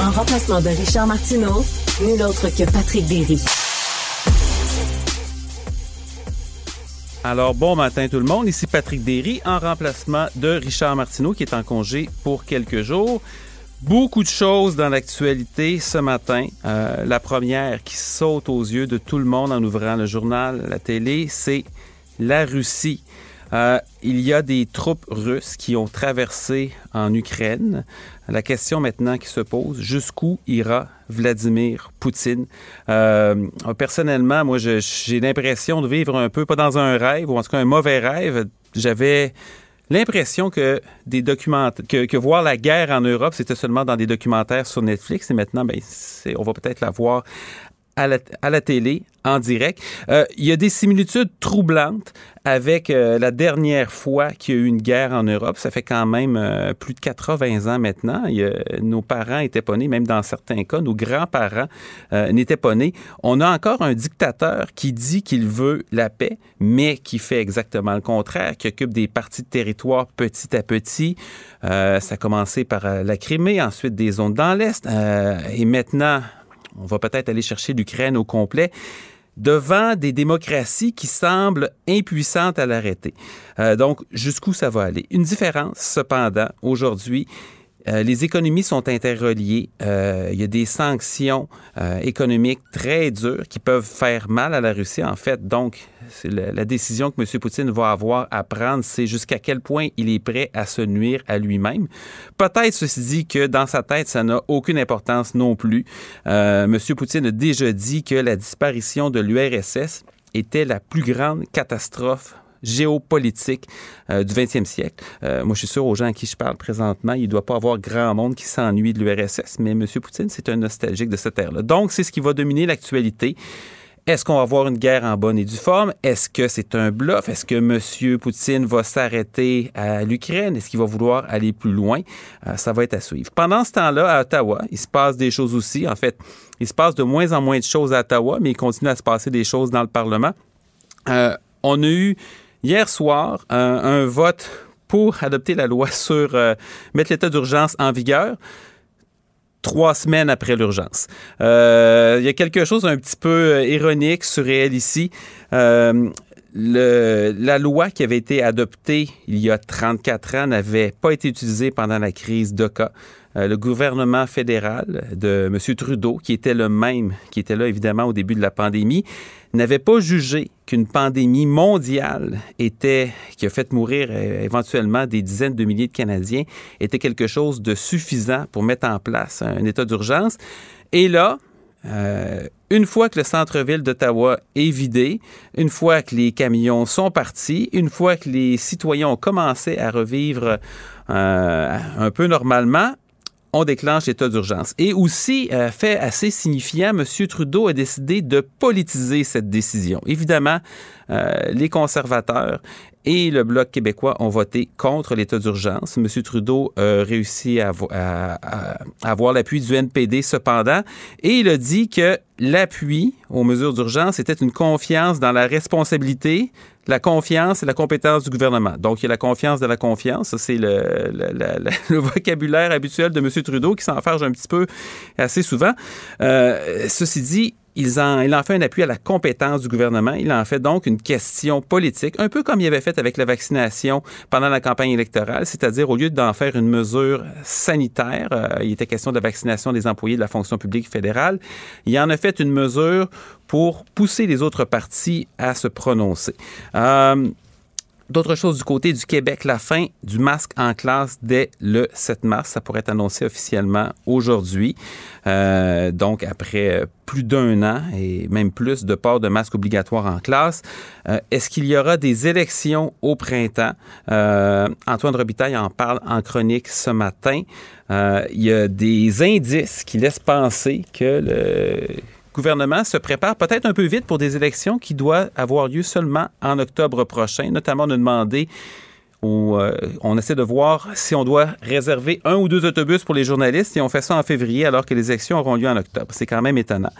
En remplacement de Richard Martineau, nul autre que Patrick Derry. Alors, bon matin tout le monde. Ici Patrick Derry en remplacement de Richard Martineau qui est en congé pour quelques jours. Beaucoup de choses dans l'actualité ce matin. Euh, la première qui saute aux yeux de tout le monde en ouvrant le journal, la télé, c'est la Russie. Euh, il y a des troupes russes qui ont traversé en Ukraine. La question maintenant qui se pose, jusqu'où ira Vladimir Poutine? Euh, personnellement, moi, j'ai l'impression de vivre un peu, pas dans un rêve, ou en tout cas un mauvais rêve. J'avais l'impression que des documents que, que, voir la guerre en Europe, c'était seulement dans des documentaires sur Netflix et maintenant, ben, on va peut-être la voir à la, télé, en direct. Euh, il y a des similitudes troublantes avec euh, la dernière fois qu'il y a eu une guerre en Europe. Ça fait quand même euh, plus de 80 ans maintenant. nos parents étaient pas nés, même dans certains cas, nos grands-parents n'étaient pas nés. On a encore un dictateur qui dit qu'il veut la paix, mais qui fait exactement le contraire, qui occupe des parties de territoire petit à petit. ça a commencé par la Crimée, ensuite des zones dans l'Est, et maintenant on va peut-être aller chercher l'Ukraine au complet devant des démocraties qui semblent impuissantes à l'arrêter. Euh, donc, jusqu'où ça va aller? Une différence, cependant, aujourd'hui, euh, les économies sont interreliées. Euh, il y a des sanctions euh, économiques très dures qui peuvent faire mal à la Russie. En fait, donc, la, la, décision que M. Poutine va avoir à prendre, c'est jusqu'à quel point il est prêt à se nuire à lui-même. Peut-être, ceci dit, que dans sa tête, ça n'a aucune importance non plus. M. Poutine a déjà dit que la disparition de l'URSS était la plus grande catastrophe géopolitique euh, du 20e siècle. Euh, moi, je suis sûr aux gens à qui je parle présentement, il ne doit pas avoir grand monde qui s'ennuie de l'URSS, mais M. Poutine, c'est un nostalgique de cette ère-là. Donc, c'est ce qui va dominer l'actualité. Est-ce qu'on va avoir une guerre en bonne et due forme? Est-ce que c'est un bluff? Est-ce que M. Poutine va s'arrêter à l'Ukraine? Est-ce qu'il va vouloir aller plus loin? Euh, ça va être à suivre. Pendant ce temps-là, à Ottawa, il se passe des choses aussi. En fait, il se passe de moins en moins de choses à Ottawa, mais il continue à se passer des choses dans le Parlement. on a eu hier soir un, vote pour adopter la loi sur euh, mettre l'état d'urgence en vigueur trois semaines après l'urgence. Euh, il y a quelque chose un petit peu euh, ironique, surréel ici. la loi qui avait été adoptée il y a 34 ans n'avait pas été utilisée pendant la crise d'Oka. Euh, le gouvernement fédéral de M. Trudeau, qui était le même, qui était là évidemment au début de la pandémie, n'avait pas jugé qu'une pandémie mondiale était, qui a fait mourir euh, éventuellement des dizaines de milliers de Canadiens, était quelque chose de suffisant pour mettre en place un état d'urgence. Et là, euh, une fois que le centre-ville d'Ottawa est vidé, une fois que les camions sont partis, une fois que les citoyens ont commencé à revivre un peu normalement, on déclenche l'état d'urgence. Et aussi, euh, fait assez signifiant, M. Trudeau a décidé de politiser cette décision. Évidemment, euh, les conservateurs et le Bloc québécois ont voté contre l'état d'urgence. M. Trudeau a réussi à, avoir l'appui du NPD cependant, et il a dit que l'appui aux mesures d'urgence était une confiance dans la responsabilité, la confiance et la compétence du gouvernement. Donc, il y a la confiance de la confiance. c'est le, le, vocabulaire habituel de M. Trudeau qui s'enfarge un petit peu assez souvent. Euh, ceci dit, il en, fait un appui à la compétence du gouvernement. Il en fait donc une question politique, un peu comme il avait fait avec la vaccination pendant la campagne électorale, c'est-à-dire au lieu d'en faire une mesure sanitaire, euh, il était question de la vaccination des employés de la fonction publique fédérale, il en a fait une mesure pour pousser les autres partis à se prononcer. Euh, D'autres choses du côté du Québec, la fin du masque en classe dès le 7 mars. Ça pourrait être annoncé officiellement aujourd'hui. Euh, donc, après plus d'un an et même plus de port de masque obligatoire en classe. Euh, est-ce qu'il y aura des élections au printemps? Euh, Antoine Robitaille en parle en chronique ce matin. il y a des indices qui laissent penser que le gouvernement se prépare peut-être un peu vite pour des élections qui doivent avoir lieu seulement en octobre prochain. Notamment, on a demandé euh, on essaie de voir si on doit réserver un ou deux autobus pour les journalistes et on fait ça en février alors que les élections auront lieu en octobre. C'est quand même étonnant.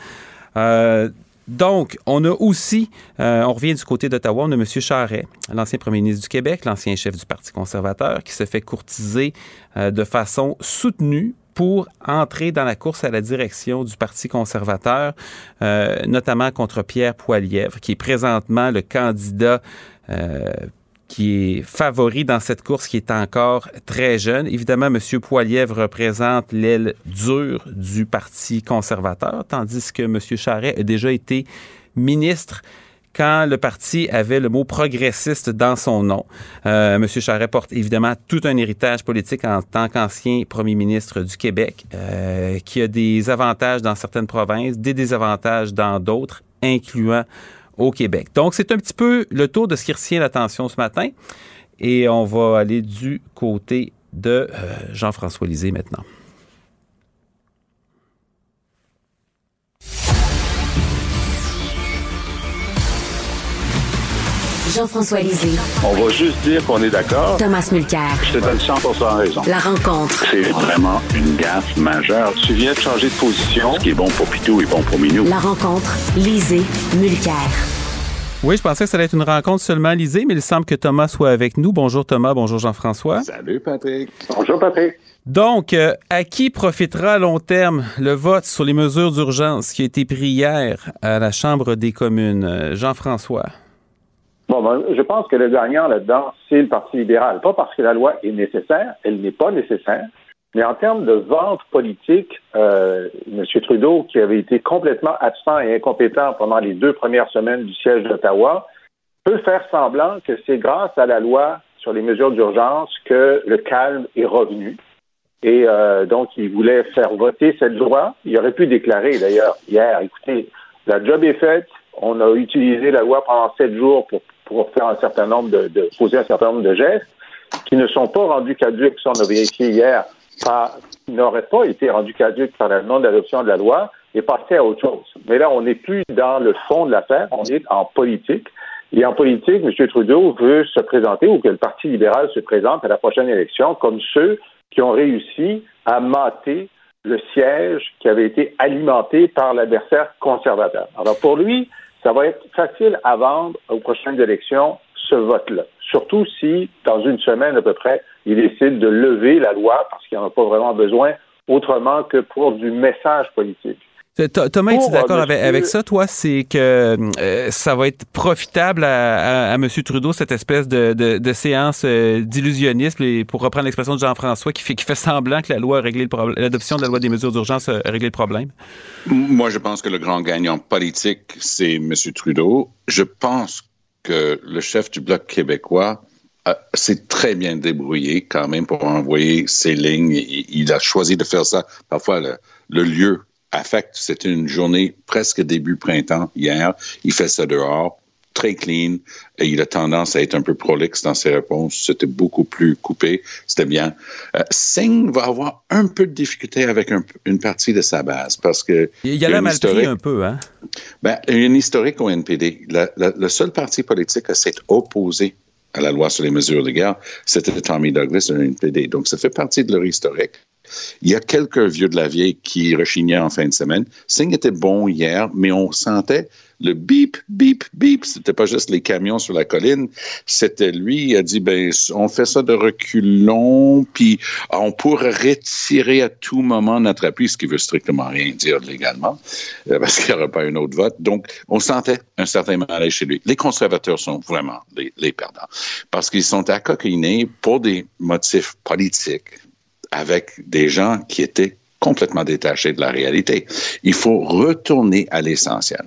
Euh, donc, on a aussi, euh, on revient du côté d'Ottawa, on a M. Charret, l'ancien premier ministre du Québec, l'ancien chef du Parti conservateur, qui se fait courtiser de façon soutenue pour entrer dans la course à la direction du Parti conservateur, euh, notamment contre Pierre Poilièvre, qui est présentement le candidat euh, qui est favori dans cette course, qui est encore très jeune. Évidemment, M. Poilièvre représente l'aile dure du Parti conservateur, tandis que M. Charret a déjà été ministre quand le parti avait le mot progressiste dans son nom. Euh, M. Charret porte évidemment tout un héritage politique en tant qu'ancien premier ministre du Québec, euh, qui a des avantages dans certaines provinces, des désavantages dans d'autres, incluant au Québec. Donc, c'est un petit peu le tour de ce qui retient l'attention ce matin. Et on va aller du côté de euh, Jean-François Lisée maintenant. Jean-François Lisée. On va juste dire qu'on est d'accord. Thomas Mulcair. Je te donne 100% raison. La rencontre. C'est vraiment une gaffe majeure. Tu viens de changer de position. Ce qui est bon pour Pitou est bon pour Minou. La rencontre. Lisée. Mulcair. Oui, je pensais que ça allait être une rencontre seulement Lisée, mais il semble que Thomas soit avec nous. Bonjour Thomas, bonjour Jean-François. Salut Patrick. Bonjour Patrick. Donc, euh, à qui profitera à long terme le vote sur les mesures d'urgence qui a été pris hier à la Chambre des communes? Euh, Jean-François. Ben, je pense que le gagnant là-dedans, c'est le Parti libéral. Pas parce que la loi est nécessaire, elle n'est pas nécessaire, mais en termes de vente politique, euh, M. Trudeau, qui avait été complètement absent et incompétent pendant les deux premières semaines du siège d'Ottawa, peut faire semblant que c'est grâce à la loi sur les mesures d'urgence que le calme est revenu. Et euh, donc, il voulait faire voter cette loi. Il aurait pu déclarer, d'ailleurs, hier, écoutez, la job est faite, on a utilisé la loi pendant sept jours pour pour faire un certain nombre de, poser un certain nombre de gestes qui ne sont pas rendus caducs, ça on a vérifié hier, qui n'auraient pas été rendus caducs par la non-adoption de la loi et passer à autre chose. Mais là, on n'est plus dans le fond de l'affaire, on est en politique. Et en politique, M. Trudeau veut se présenter, ou que le Parti libéral se présente à la prochaine élection, comme ceux qui ont réussi à mater le siège qui avait été alimenté par l'adversaire conservateur. Alors pour lui, ça va être facile à vendre aux prochaines élections, ce vote-là. Surtout si, dans une semaine à peu près, il décide de lever la loi parce qu'il n'y en a pas vraiment besoin autrement que pour du message politique. Thomas, es-tu d'accord avec, ça, toi? C'est que euh, ça va être profitable à, M. Trudeau, cette espèce de, séance euh, d'illusionnisme, pour reprendre l'expression de Jean-François, qui fait, qui fait semblant que la loi a réglé le problème, l'adoption de la loi des mesures d'urgence a réglé le problème? Moi, je pense que le grand gagnant politique, c'est M. Trudeau. Je pense que le chef du Bloc québécois s'est très bien débrouillé quand même pour envoyer ses lignes. Il, a choisi de faire ça. Parfois, le lieu affecte. C'était une journée presque début printemps hier. Il fait ça dehors, très clean. Et il a tendance à être un peu prolixe dans ses réponses. C'était beaucoup plus coupé. C'était bien. Euh, Singh va avoir un peu de difficulté avec une partie de sa base parce que. Il y a la mal pris un peu, hein? Ben, il y a une historique au NPD. le seul parti politique à s'être opposé à la loi sur les mesures de guerre, c'était Tommy Douglas de NPD. Donc, ça fait partie de leur historique. Il y a quelques vieux de la vieille qui rechignaient en fin de semaine. Singh était bon hier, mais on sentait le bip, bip, bip. C'était pas juste les camions sur la colline. C'était lui. Il a dit, ben, on fait ça de reculons, puis on pourrait retirer à tout moment notre appui, ce qui veut strictement rien dire légalement, euh, parce qu'il n'y aura pas un autre vote. Donc, on sentait un certain malaise chez lui. Les conservateurs sont vraiment les, les perdants, parce qu'ils sont accoquinés pour des motifs politiques avec des gens qui étaient complètement détachés de la réalité. Il faut retourner à l'essentiel.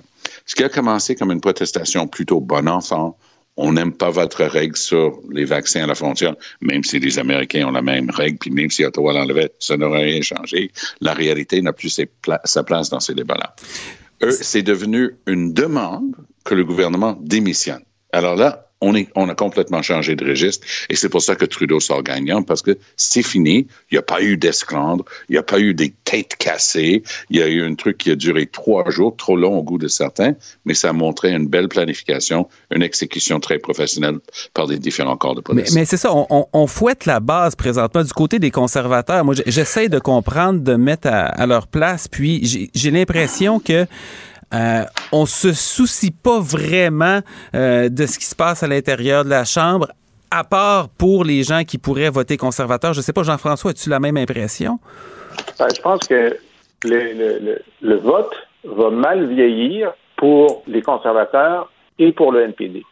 Ce qui a commencé comme une protestation plutôt bon enfant, on n'aime pas votre règle sur les vaccins à la frontière, même si les Américains ont la même règle, puis même si Ottawa l'enlevait, ça n'aurait rien changé. La réalité n'a plus sa place dans ces débats-là. C'est devenu une demande que le gouvernement démissionne. Alors là, on, a complètement changé de registre et c'est pour ça que Trudeau sort gagnant parce que c'est fini. Il n'y a pas eu d'esclandre, il n'y a pas eu des têtes cassées. Il y a eu un truc qui a duré trois jours, trop long au goût de certains, mais ça a montré une belle planification, une exécution très professionnelle par des différents corps de police. Mais, c'est ça, on, fouette la base présentement du côté des conservateurs. Moi, j'essaie de comprendre, de mettre à leur place, puis j'ai l'impression que euh, on se soucie pas vraiment euh, de ce qui se passe à l'intérieur de la Chambre, à part pour les gens qui pourraient voter conservateur. Je sais pas, Jean-François, as-tu la même impression? Ben, je pense que le, vote va mal vieillir pour les conservateurs et pour le NPD.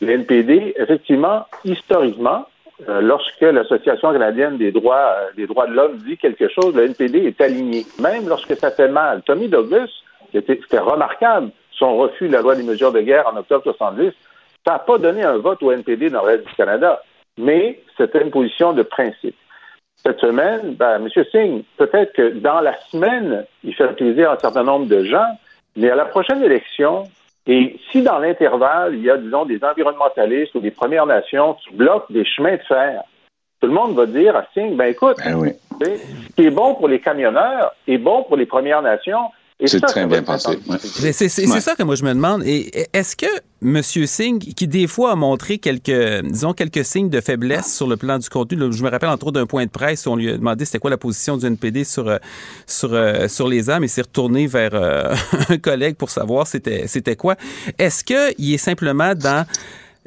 Le NPD, effectivement, historiquement, euh, lorsque l'Association canadienne des droits, des droits de l'homme dit quelque chose, le NPD est aligné, même lorsque ça fait mal. Tommy Douglas, c'était remarquable, son refus de la loi des mesures de guerre en octobre 70. Ça n'a pas donné un vote au NPD dans le reste du Canada, mais c'était une position de principe. Cette semaine, ben, M. Singh, peut-être que dans la semaine, il fait plaisir à un certain nombre de gens, mais à la prochaine élection, et si dans l'intervalle, il y a, disons, des environnementalistes ou des Premières Nations qui bloquent des chemins de fer, tout le monde va dire à Singh, ben écoute, ben ce qui est bon pour les camionneurs est bon pour les Premières Nations, c'est très bien pensé. C'est ça que moi je me demande. Et est-ce que M. Singh, qui des fois a montré quelques, disons, quelques signes de faiblesse sur le plan du contenu, je me rappelle entre autres d'un point de presse où on lui a demandé c'était quoi la position du NPD sur, euh, sur, euh, sur les armes et s'est retourné vers euh, un collègue pour savoir c'était c'était quoi. Est-ce qu'il est simplement dans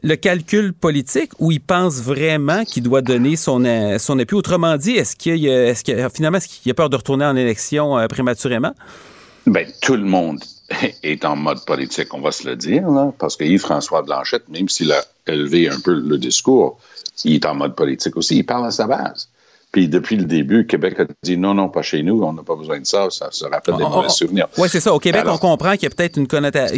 le calcul politique ou il pense vraiment qu'il doit donner son, son appui? Autrement dit, est-ce qu'il est que finalement, est-ce qu'il a peur de retourner en élection prématurément? Ben, tout le monde est en mode politique, on va se le dire, là, parce que Yves-François Blanchette, même s'il a élevé un peu le discours, il est en mode politique aussi, il parle à sa base. Puis depuis le début, Québec a dit non, non, pas chez nous, on n'a pas besoin de ça, ça se rappelle des mauvais souvenirs. Oui, c'est ça. Au Québec, on comprend qu'il y a peut-être une,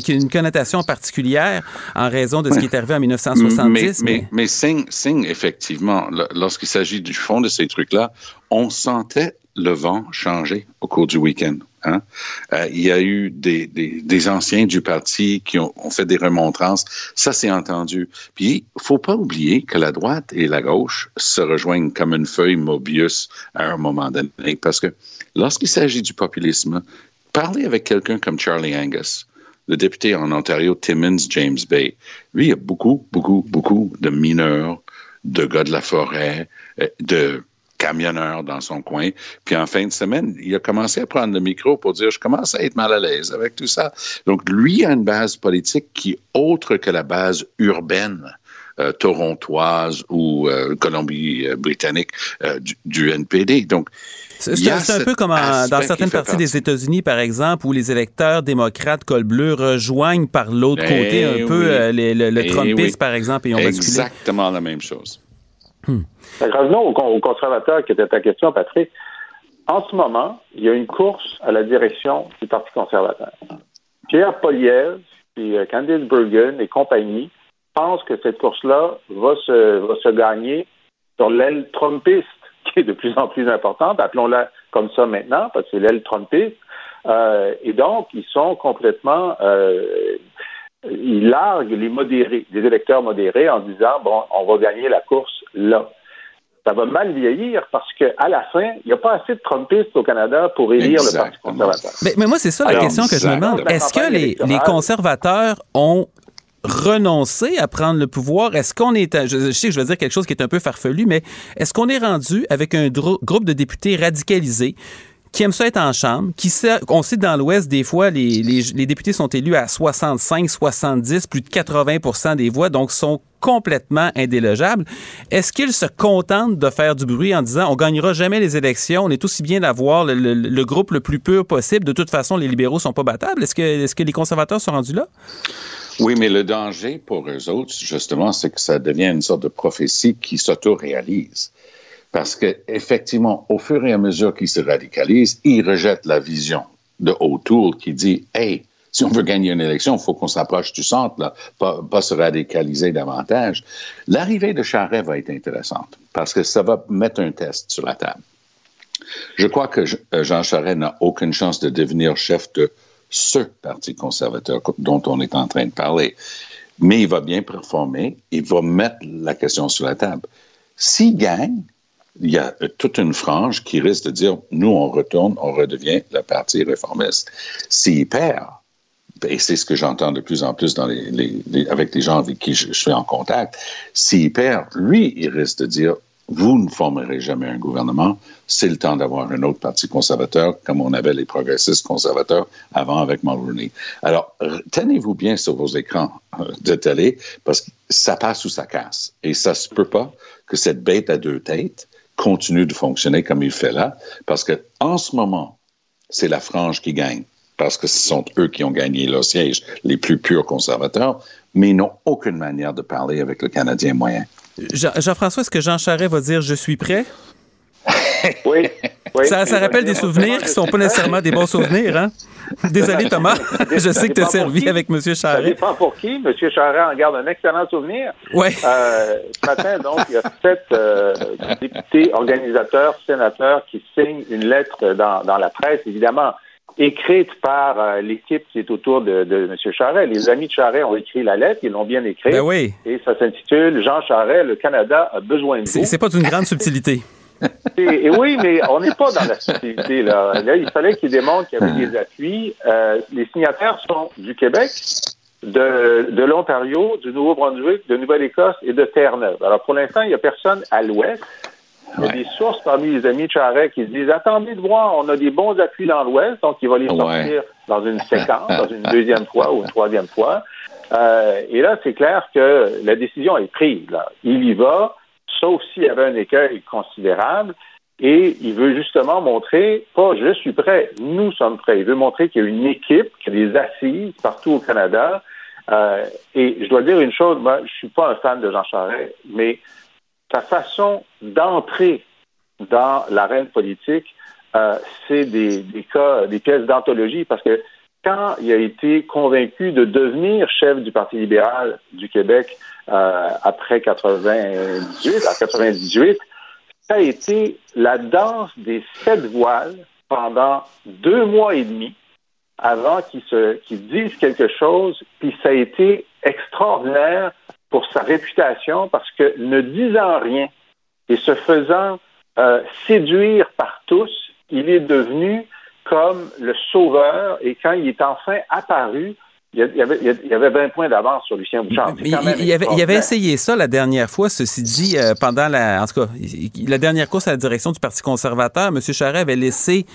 une, connotation particulière en raison de ce qui est arrivé en 1970. Mais, mais, mais, Singh, effectivement, lorsqu'il s'agit du fond de ces trucs-là, on sentait le vent changer au cours du week-end. Hein? Euh, il y a eu des, des, anciens du parti qui ont, fait des remontrances. Ça, c'est entendu. Puis, il faut pas oublier que la droite et la gauche se rejoignent comme une feuille Mobius à un moment donné. Parce que lorsqu'il s'agit du populisme, parlez avec quelqu'un comme Charlie Angus, le député en Ontario, Timmins James Bay. Lui, il y a beaucoup, beaucoup, beaucoup de mineurs, de gars de la forêt, euh, de camionneur dans son coin. Puis en fin de semaine, il a commencé à prendre le micro pour dire, je commence à être mal à l'aise avec tout ça. Donc, lui a une base politique qui est autre que la base urbaine. Euh, torontoise ou euh, Colombie-Britannique euh, du, NPD. Donc, c'est un peu comme dans certaines parties des États-Unis, par exemple, où les électeurs démocrates col bleu rejoignent par l'autre ben côté un peu le, le ben par exemple, et ont Exactement la même chose. Hmm. Revenons aux, conservateurs qui était ta question, Patrick. En ce moment, il y a une course à la direction du Parti conservateur. Pierre Poliev, puis euh, Candice Bergen et compagnie pensent que cette course-là va se, va se gagner sur l'aile trumpiste, qui est de plus en plus importante. Appelons-la comme ça maintenant, parce que c'est l'aile trumpiste. Euh, et donc, ils sont complètement euh, ils larguent les modérés, les électeurs modérés en disant bon, on va gagner la course là ça va mal vieillir parce qu'à la fin, il n'y a pas assez de Trumpistes au Canada pour élire le Parti conservateur. Mais, moi, c'est ça la question que je me demande. Est-ce que les, conservateurs ont renoncé à prendre le pouvoir? Est-ce qu'on est, je, sais que je vais dire quelque chose qui est un peu farfelu, mais est-ce qu'on est rendu avec un groupe de députés radicalisés qui aiment ça être en chambre, qui sait, on sait dans l'Ouest, des fois, les, députés sont élus à 65, 70, plus de 80 des voix, donc sont complètement indélogeables. Est-ce qu'ils se contentent de faire du bruit en disant on gagnera jamais les élections, on est aussi bien d'avoir le, groupe le plus pur possible, de toute façon, les libéraux sont pas battables? Est-ce que, que les conservateurs sont rendus là? Oui, mais le danger pour eux autres, justement, c'est que ça devient une sorte de prophétie qui s'auto-réalise. Parce que effectivement, au fur et à mesure qu'ils se radicalisent, ils rejettent la vision de O'Toole qui dit Hey, si on veut gagner une élection, il faut qu'on s'approche du centre, là, pas, pas, se radicaliser davantage. L'arrivée de Charret va être intéressante parce que ça va mettre un test sur la table. Je crois que euh, Jean Charest n'a aucune chance de devenir chef de ce Parti conservateur dont on est en train de parler. Mais il va bien performer, il va mettre la question sur la table. S'il gagne, il y a toute une frange qui risque de dire nous, on retourne, on redevient le Parti réformiste. S'il perd, et c'est ce que j'entends de plus en plus avec les gens avec qui je, suis en contact, s'il perd, lui, il risque de dire vous ne formerez jamais un gouvernement. C'est le temps d'avoir un autre parti conservateur, comme on avait les progressistes conservateurs avant avec Mulroney. Alors, tenez-vous bien sur vos écrans euh, de télé, parce que ça passe ou ça casse. Et ça se peut pas que cette bête à deux têtes continue de fonctionner comme il fait là, parce que en ce moment, c'est la frange qui gagne, parce que ce sont eux qui ont gagné leur siège, les plus purs conservateurs, mais ils n'ont aucune manière de parler avec le Canadien moyen. Jean-François, est-ce que Jean Charest va dire je suis prêt? Oui. ça, rappelle des souvenirs qui ne sont pas nécessairement des bons souvenirs, hein? Désolé, Thomas. je sais que tu as servi avec M. Charest. Ça dépend pour qui. M. Charest en garde un excellent souvenir. Oui. Euh, ce matin, donc, il y a sept euh, députés, organisateurs, sénateurs qui signent une lettre dans, dans la presse. Évidemment, écrite par euh, l'équipe qui est autour de, de M. Charret. Les amis de Charret ont écrit la lettre, ils l'ont bien écrite. Ben oui. Et ça s'intitule Jean Charret, le Canada a besoin de vous. C'est pas d'une grande subtilité. Et, oui, mais on n'est pas dans la subtilité. Là. là il fallait qu'il démontre qu'il y avait des appuis. Euh, les signataires sont du Québec, de, de l'Ontario, du Nouveau-Brunswick, de Nouvelle-Écosse et de Terre-Neuve. Alors, pour l'instant, il n'y a personne à l'ouest. Il y a des sources parmi les amis de Charret qui se disent attendez de voir, on a des bons appuis dans l'Ouest, donc il va les sortir dans une séquence, dans une deuxième fois ou une troisième fois. Euh, et là, c'est clair que la décision est prise. Là. Il y va, sauf s'il y avait un écueil considérable. Et il veut justement montrer, pas je suis prêt, nous sommes prêts. Il veut montrer qu'il y a une équipe, qu'il y a des assises partout au Canada. Euh, et je dois dire une chose, moi, je suis pas un fan de Jean Charest, mais sa façon d'entrer dans l'arène politique, euh, c'est des, des, cas, des pièces d'anthologie, parce que quand il a été convaincu de devenir chef du Parti libéral du Québec euh, après 98, à 98, ça a été la danse des sept voiles pendant deux mois et demi avant qu'il se qu'il dise quelque chose, puis ça a été extraordinaire pour sa réputation parce que ne disant rien et se faisant euh, séduire par tous, il est devenu comme le sauveur et quand il est enfin apparu, il y avait, il y avait 20 points d'avance sur Lucien Bouchard. Il, il, avait, il, avait, essayé ça la dernière fois, ceci dit, euh, pendant la, en tout cas, la dernière course à la direction du Parti conservateur. M. Charest avait laissé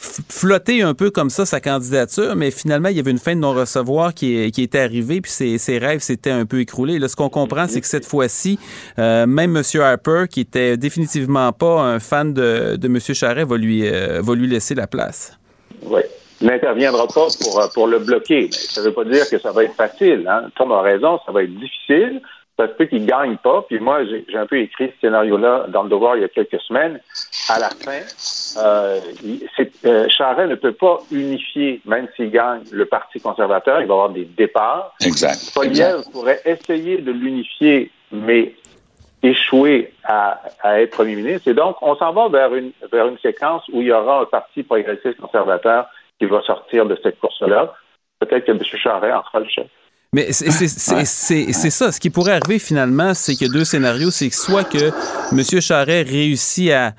flotter un peu comme ça sa candidature, mais finalement, il y avait une fin de non-recevoir qui, qui était arrivée, puis ses, ses rêves s'étaient un peu écroulés. Là, ce qu'on comprend, c'est que cette fois-ci, euh, même M. Harper, qui était définitivement pas un fan de, de M. Charret, va lui, euh, va lui laisser la place. Oui. N'interviendra pas pour, pour le bloquer. Ça ne veut pas dire que ça va être facile. Hein. Tom a raison, ça va être difficile ça se peut qu'il ne gagne pas. Puis moi, j'ai un peu écrit ce scénario-là dans le devoir il y a quelques semaines. À la fin, euh, euh, Charest ne peut pas unifier, même s'il gagne le Parti conservateur, il va y avoir des départs. Exact. Poliev pourrait essayer de l'unifier, mais échouer à, à, être premier ministre. Et donc, on s'en va vers une, vers une séquence où il y aura un parti progressiste conservateur qui va sortir de cette course-là. Peut-être que M. Charest en fera le chef. Mais c'est ça. Ce qui pourrait arriver finalement, c'est a deux scénarios. C'est soit que M. Charret réussit à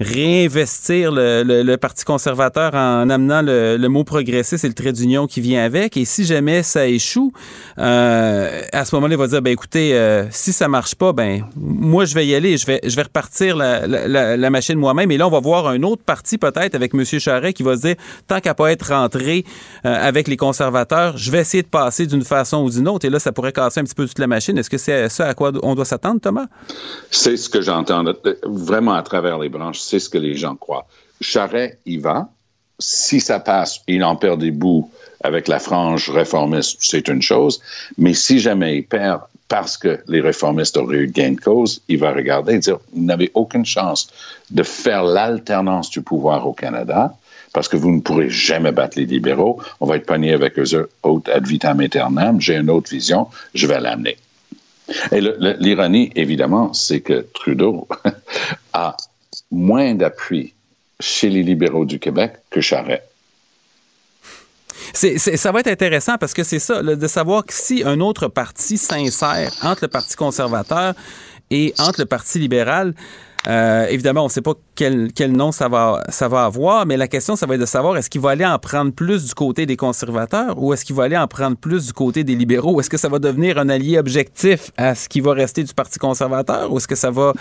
réinvestir le, Parti conservateur en amenant le, le mot progressiste et le trait d'union qui vient avec. Et si jamais ça échoue, euh, à ce moment-là, il va dire, ben écoutez, euh, si ça marche pas, ben moi je vais y aller, je vais, je vais repartir la, la, la machine moi-même. Et là, on va voir un autre parti peut-être avec M. Charret qui va se dire, tant qu'à pas être rentré euh, avec les conservateurs, je vais essayer de passer d'une façon ou d'une autre. Et là, ça pourrait casser un petit peu toute la machine. Est-ce que c'est ça à quoi on doit s'attendre, Thomas? C'est ce que j'entends vraiment à travers les branches c'est ce que les gens croient. Charret y va. Si ça passe, il en perd des bouts avec la frange réformiste, c'est une chose. Mais si jamais il perd, parce que les réformistes auraient eu gain de cause, il va regarder et dire, vous n'avez aucune chance de faire l'alternance du pouvoir au Canada parce que vous ne pourrez jamais battre les libéraux. On va être pogné avec eux autres ad vitam aeternam. J'ai une autre vision, je vais l'amener. Et l'ironie, évidemment, c'est que Trudeau a moins d'appui chez les libéraux du Québec que Charest. ça va être intéressant parce que c'est ça, de savoir que si un autre parti s'insère entre le Parti conservateur et entre le Parti libéral, euh, évidemment, on ne sait pas quel, quel, nom ça va, ça va avoir, mais la question, ça va être de savoir est-ce qu'il va aller en prendre plus du côté des conservateurs ou est-ce qu'il va aller en prendre plus du côté des libéraux? Est-ce que ça va devenir un allié objectif à ce qui va rester du Parti conservateur ou est-ce que ça va,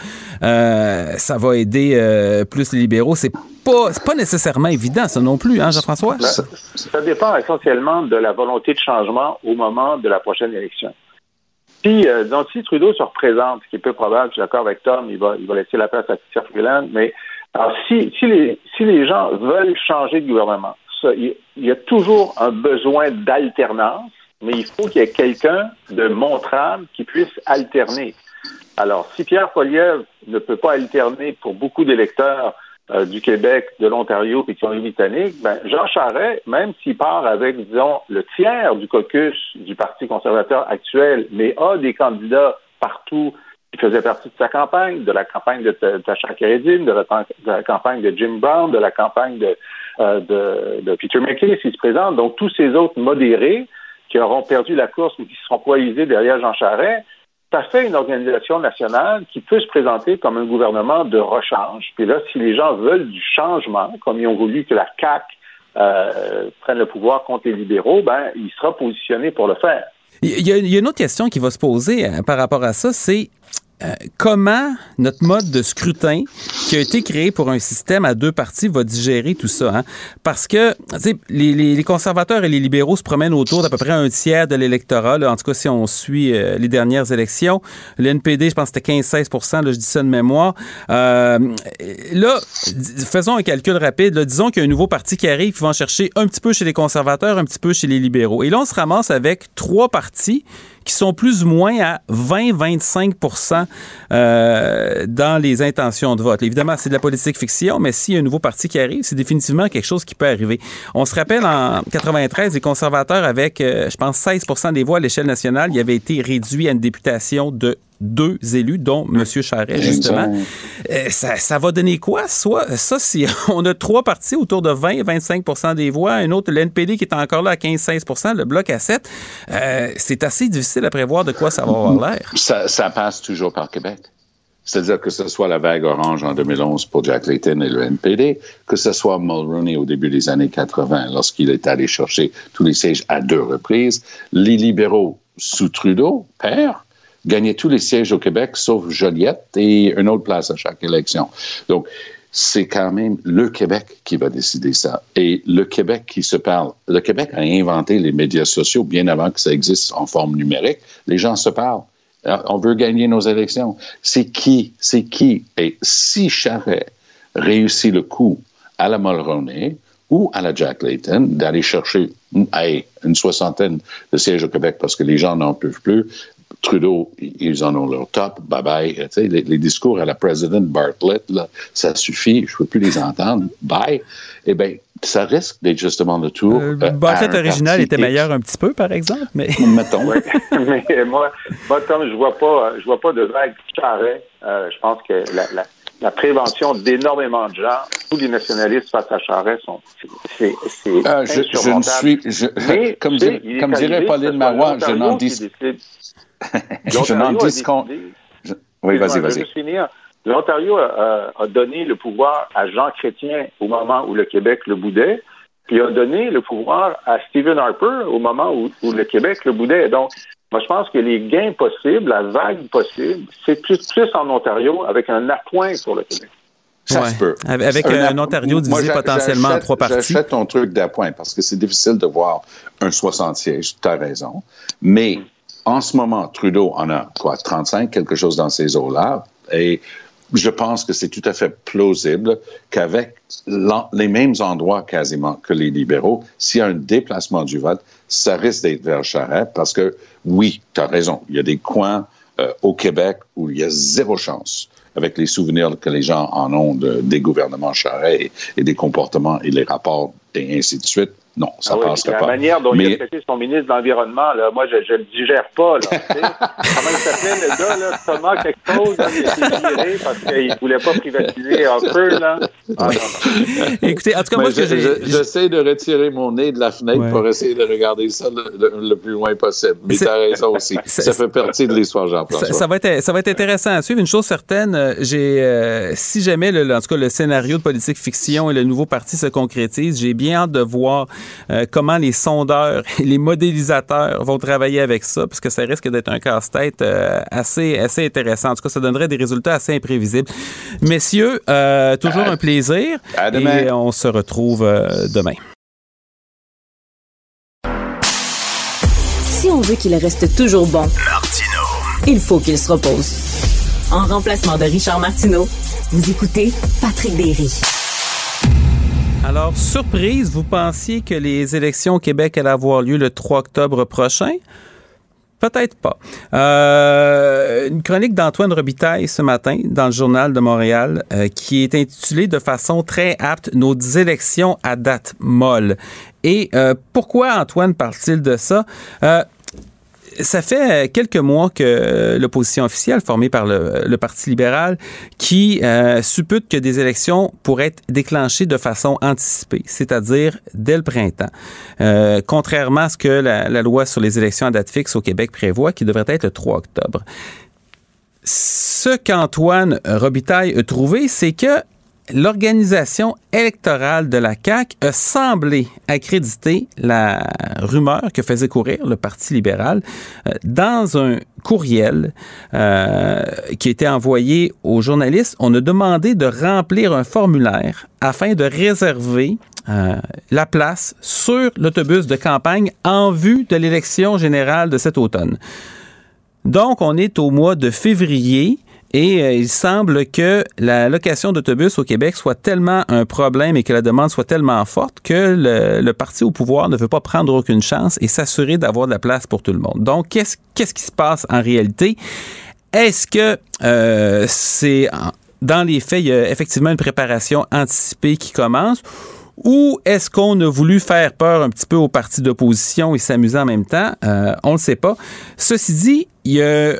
euh, ça va aider euh, plus les libéraux? C'est pas, pas nécessairement évident, ça non plus, hein, Jean-François? Ça, ça dépend essentiellement de la volonté de changement au moment de la prochaine élection. Si, euh, donc, si Trudeau se représente, ce qui est peu probable, je suis d'accord avec Tom, il va, il va laisser la place à Pierre Freeland, mais alors, si, si, les, si les gens veulent changer de gouvernement, ça, il, y a toujours un besoin d'alternance, mais il faut qu'il y ait quelqu'un de montrable qui puisse alterner. Alors, si Pierre Poilievre ne peut pas alterner pour beaucoup d'électeurs euh, du Québec, de l'Ontario et qui sont britanniques, ben, Jean Charest, même s'il part avec, disons, le tiers du caucus du Parti conservateur actuel, mais a des candidats partout qui faisaient partie de sa campagne, de la campagne de Tasha Keredin, de, la, campagne de Jim Brown, de la campagne de, euh, de, de Peter McKay, s'il se présente. Donc, tous ces autres modérés qui auront perdu la course ou qui seront poisés derrière Jean Charest, ça fait une organisation nationale qui peut se présenter comme un gouvernement de rechange. Puis là, si les gens veulent du changement, comme ils ont voulu que la CAQ euh, prenne le pouvoir contre les libéraux, ben, il sera positionné pour le faire. Il y, a, une autre question qui va se poser euh, par rapport à ça, c'est euh, comment notre mode de scrutin qui a été créé pour un système à deux parties va digérer tout ça. Hein? Parce que les, les, conservateurs et les libéraux se promènent autour d'à peu près un tiers de l'électorat. En tout cas, si on suit euh, les dernières élections. Le NPD, je pense que c'était 15-16% je dis ça de mémoire. Euh, là, faisons un calcul rapide. disons qu'il y a un nouveau parti qui arrive qui va en chercher un petit peu chez les conservateurs, un petit peu chez les libéraux. Et là, on se ramasse avec trois partis qui sont plus ou moins à 20-25% euh, dans les intentions de vote. Évidemment, c'est de la politique fiction, mais s'il y a un nouveau parti qui arrive, c'est définitivement quelque chose qui peut arriver. On se rappelle en 93, les conservateurs avec, euh, je pense, 16% des voix à l'échelle nationale, il avait été réduit à une députation de deux élus, dont M. Charret, justement. Euh, ça, va donner quoi? Soit, ça, si on a trois partis autour de 20-25% des voix, un autre, l'NPD qui est encore là à 15-16% le bloc à 7, euh, c'est assez difficile à prévoir de quoi ça va avoir l'air. Ça, ça passe toujours par Québec. C'est-à-dire que ce soit la vague orange en 2011 pour Jack Layton et le NPD, que ce soit Mulroney au début des années 80, lorsqu'il est allé chercher tous les sièges à deux reprises, les libéraux sous Trudeau, père, gagner tous les sièges au Québec, sauf Joliette et une autre place à chaque élection. Donc, c'est quand même le Québec qui va décider ça. Et le Québec qui se parle. Le Québec a inventé les médias sociaux bien avant que ça existe en forme numérique. Les gens se parlent. Euh, on veut gagner nos élections. C'est qui? C'est qui? Et si Charret réussit le coup à la Mulroney ou à la Jack Layton d'aller chercher une soixantaine de sièges au Québec parce que les gens n'en peuvent plus, Trudeau, ils en ont leur top, bye bye. les, les, discours à la présidente Bartlett, là, ça suffit, je ne veux plus les entendre, bye. Eh bien, ça risque d'être justement le tour. Euh, euh Bartlett original était meilleur un petit peu, par exemple, mais. Mettons. mais moi, moi, comme je vois pas, je vois pas de vague charret, euh, je pense que la, la, la prévention d'énormément de gens, tous les nationalistes face à Charest sont, c'est, euh, je, je, ne suis, je, mais, comme, comme dirait Pauline Marois, je n'en dis, je n'en disconte. Oui, vas-y, vas-y. L'Ontario a, a, donné le pouvoir à Jean Chrétien au moment où le Québec le boudait, puis a donné le pouvoir à Stephen Harper au moment où, où le Québec le boudait. Donc, moi, je pense que les gains possibles, la vague possible, c'est plus, plus en Ontario avec un appoint pour le Québec. Ça se peut. Avec un, Ontario divisé potentiellement en trois parties. J'achète ton truc d'appoint parce que c'est difficile de voir un 60 sièges. Tu as raison. Mais en ce moment, Trudeau en a quoi, 35, quelque chose dans ces eaux-là. Et je pense que c'est tout à fait plausible qu'avec les mêmes endroits quasiment que les libéraux, s'il y a un déplacement du vote, ça risque d'être vers Charest parce que, oui, tu as raison, il y a des coins euh, au Québec où il y a zéro chance avec les souvenirs que les gens en ont des gouvernements Charest et des comportements et les rapports et ainsi de suite. Non, ça ah oui, La manière dont il a traité son ministre de l'Environnement, là, moi, je ne le digère pas. Là, Comment il s'appelait, le gars, là, Thomas quelque chose, là, il s'est viré parce qu'il ne voulait pas privatiser un peu. Là. Ah, Écoutez, en tout cas, moi, J'essaie de retirer mon nez de la fenêtre pour essayer de regarder ça le, plus loin possible. Mais tu as raison aussi. Ça fait partie de l'histoire, Jean-François. Ça, va être, ça va être intéressant à suivre. Une chose certaine, euh, j'ai, euh, si jamais, le, en tout cas, le scénario de politique fiction et le nouveau parti se concrétise, j'ai bien hâte de voir euh, comment les sondeurs et les modélisateurs vont travailler avec ça, parce que ça risque d'être un casse-tête euh, assez, assez intéressant. En tout cas, ça donnerait des résultats assez imprévisibles. Messieurs, euh, toujours un plaisir. Et on se retrouve demain. Si on veut qu'il reste toujours bon, il faut qu'il se repose. En remplacement de Richard Martineau, vous écoutez Patrick Derry. Alors, surprise, vous pensiez que les élections au Québec allaient avoir lieu le 3 octobre prochain? Peut-être pas. Euh, une chronique d'Antoine Robitaille ce matin dans le journal de Montréal euh, qui est intitulée de façon très apte Nos élections à date molle. Et euh, pourquoi Antoine parle-t-il de ça? Ça fait quelques mois que l'opposition officielle, formée par le, Parti libéral, qui euh, suppute que des élections pourraient être déclenchées de façon anticipée, c'est-à-dire dès le printemps, euh, contrairement à ce que la, la loi sur les élections à date fixe au Québec prévoit, qui devrait être le 3 octobre. Ce qu'Antoine Robitaille a trouvé, c'est que l'organisation électorale de la CAQ a semblé accréditer la rumeur que faisait courir le Parti libéral euh, dans un courriel euh, qui était envoyé aux journalistes. On a demandé de remplir un formulaire afin de réserver euh, la place sur l'autobus de campagne en vue de l'élection générale de cet automne. Donc, on est au mois de février. Et euh, il semble que la location d'autobus au Québec soit tellement un problème et que la demande soit tellement forte que le, parti au pouvoir ne veut pas prendre aucune chance et s'assurer d'avoir de la place pour tout le monde. Donc, qu'est-ce qu'est-ce qui se passe en réalité? Est-ce que euh, c'est dans les faits, il y a effectivement une préparation anticipée qui commence? Ou est-ce qu'on a voulu faire peur un petit peu aux partis d'opposition et s'amuser en même temps? Euh, on ne le sait pas. Ceci dit, il y a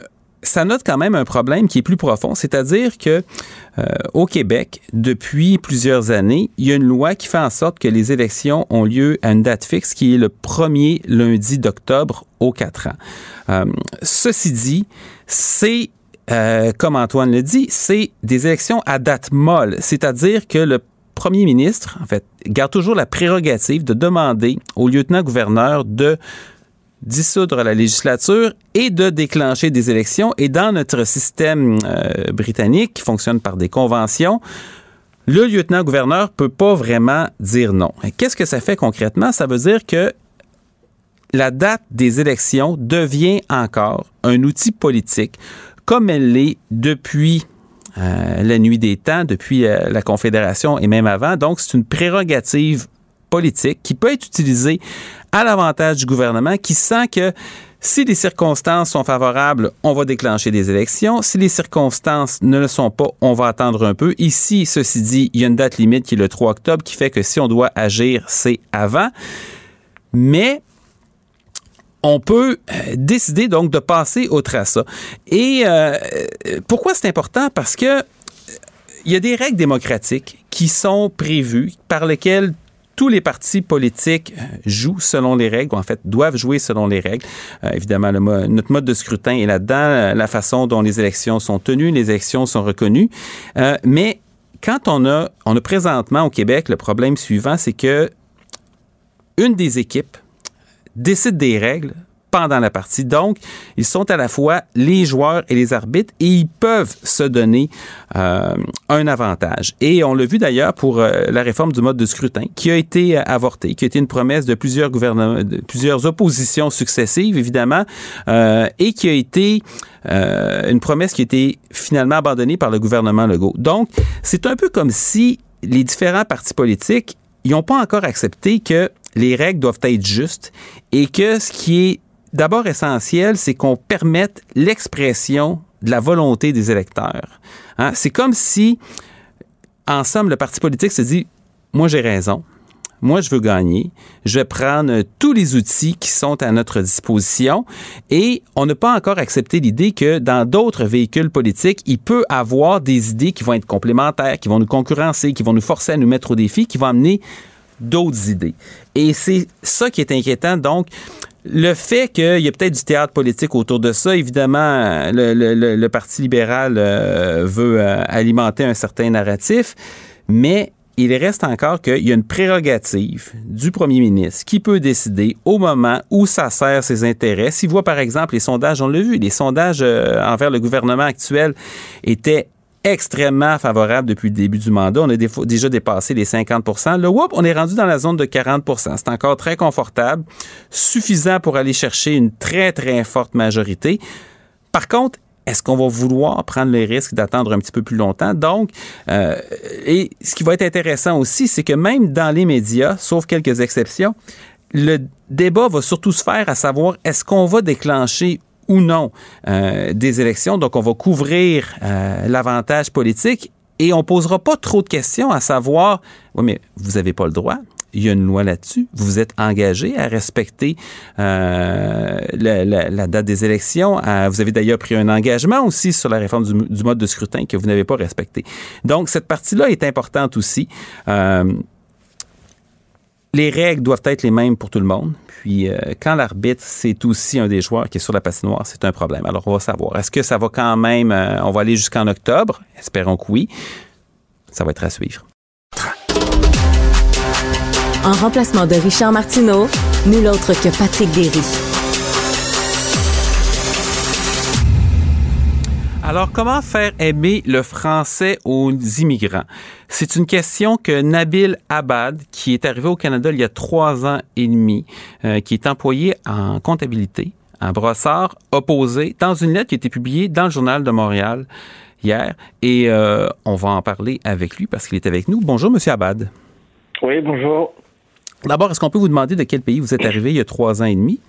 ça note quand même un problème qui est plus profond, c'est-à-dire que euh, au Québec, depuis plusieurs années, il y a une loi qui fait en sorte que les élections ont lieu à une date fixe qui est le premier lundi d'octobre aux quatre ans. Euh, ceci dit, c'est euh, comme Antoine le dit, c'est des élections à date molle, c'est-à-dire que le premier ministre, en fait, garde toujours la prérogative de demander au lieutenant-gouverneur de dissoudre la législature et de déclencher des élections. Et dans notre système euh, britannique, qui fonctionne par des conventions, le lieutenant-gouverneur peut pas vraiment dire non. Qu'est-ce que ça fait concrètement? Ça veut dire que la date des élections devient encore un outil politique comme elle l'est depuis euh, la nuit des temps, depuis euh, la Confédération et même avant. Donc, c'est une prérogative politique qui peut être utilisée à l'avantage du gouvernement qui sent que si les circonstances sont favorables, on va déclencher des élections. Si les circonstances ne le sont pas, on va attendre un peu. Ici, ceci dit, il y a une date limite qui est le 3 octobre qui fait que si on doit agir, c'est avant. Mais on peut euh, décider donc de passer au traçat. Et euh, pourquoi c'est important? Parce que il y a des règles démocratiques qui sont prévues par lesquelles tous les partis politiques euh, jouent selon les règles, ou en fait doivent jouer selon les règles. Euh, évidemment, notre mode de scrutin est là-dedans, euh, la façon dont les élections sont tenues, les élections sont reconnues. mais quand on a, on a présentement au Québec le problème suivant, c'est que une des équipes décide des règles pendant la partie. Donc, ils sont à la fois les joueurs et les arbitres et ils peuvent se donner euh, un avantage. Et on l'a vu d'ailleurs pour euh, la réforme du mode de scrutin qui a été avortée, qui a été une promesse de plusieurs gouvernements, de plusieurs oppositions successives, évidemment, euh, et qui a été une promesse qui a été finalement abandonnée par le gouvernement Legault. Donc, c'est un peu comme si les différents partis politiques ils n'ont pas encore accepté que les règles doivent être justes et que ce qui est d'abord essentiel, c'est qu'on permette l'expression de la volonté des électeurs. Hein? C'est comme si, en somme, le parti politique se dit, moi j'ai raison, moi je veux gagner, je vais prendre tous les outils qui sont à notre disposition et on n'a pas encore accepté l'idée que dans d'autres véhicules politiques, il peut avoir des idées qui vont être complémentaires, qui vont nous concurrencer, qui vont nous forcer à nous mettre au défi, qui vont amener d'autres idées. Et c'est ça qui est inquiétant. Donc, le fait qu'il y a peut-être du théâtre politique autour de ça, évidemment, le, Parti libéral euh, veut euh, alimenter un certain narratif, mais il reste encore qu'il y a une prérogative du premier ministre qui peut décider au moment où ça sert ses intérêts. S'il voit, par exemple, les sondages, on l'a vu, les sondages euh, envers le gouvernement actuel étaient extrêmement favorable depuis le début du mandat. On a déjà dépassé les 50 Le whoop, on est rendu dans la zone de 40% C'est encore très confortable, suffisant pour aller chercher une très, très forte majorité. Par contre, est-ce qu'on va vouloir prendre le risque d'attendre un petit peu plus longtemps? Donc, euh, et ce qui va être intéressant aussi, c'est que même dans les médias, sauf quelques exceptions, le débat va surtout se faire à savoir est-ce qu'on va déclencher ou non euh, des élections. Donc, on va couvrir euh, l'avantage politique et on posera pas trop de questions à savoir, oui, mais vous n'avez pas le droit. Il y a une loi là-dessus. Vous vous êtes engagé à respecter euh, la, date des élections. vous avez d'ailleurs pris un engagement aussi sur la réforme du, du mode de scrutin que vous n'avez pas respecté. Donc, cette partie-là est importante aussi. les règles doivent être les mêmes pour tout le monde. Puis euh, quand l'arbitre, c'est aussi un des joueurs qui est sur la patinoire, c'est un problème. Alors on va savoir. Est-ce que ça va quand même, euh, on va aller jusqu'en octobre? Espérons que oui. Ça va être à suivre. En remplacement de Richard Martineau, nul autre que Patrick Derry. Alors, comment faire aimer le français aux immigrants? C'est une question que Nabil Abad, qui est arrivé au Canada il y a trois ans et demi, euh, qui est employé en comptabilité à Brossard, a posé dans une lettre qui a été publiée dans le Journal de Montréal hier. Et euh, on va en parler avec lui parce qu'il est avec nous. Bonjour, Monsieur Abad. Oui, bonjour. D'abord, est-ce qu'on peut vous demander de quel pays vous êtes arrivé il y a trois ans et demi?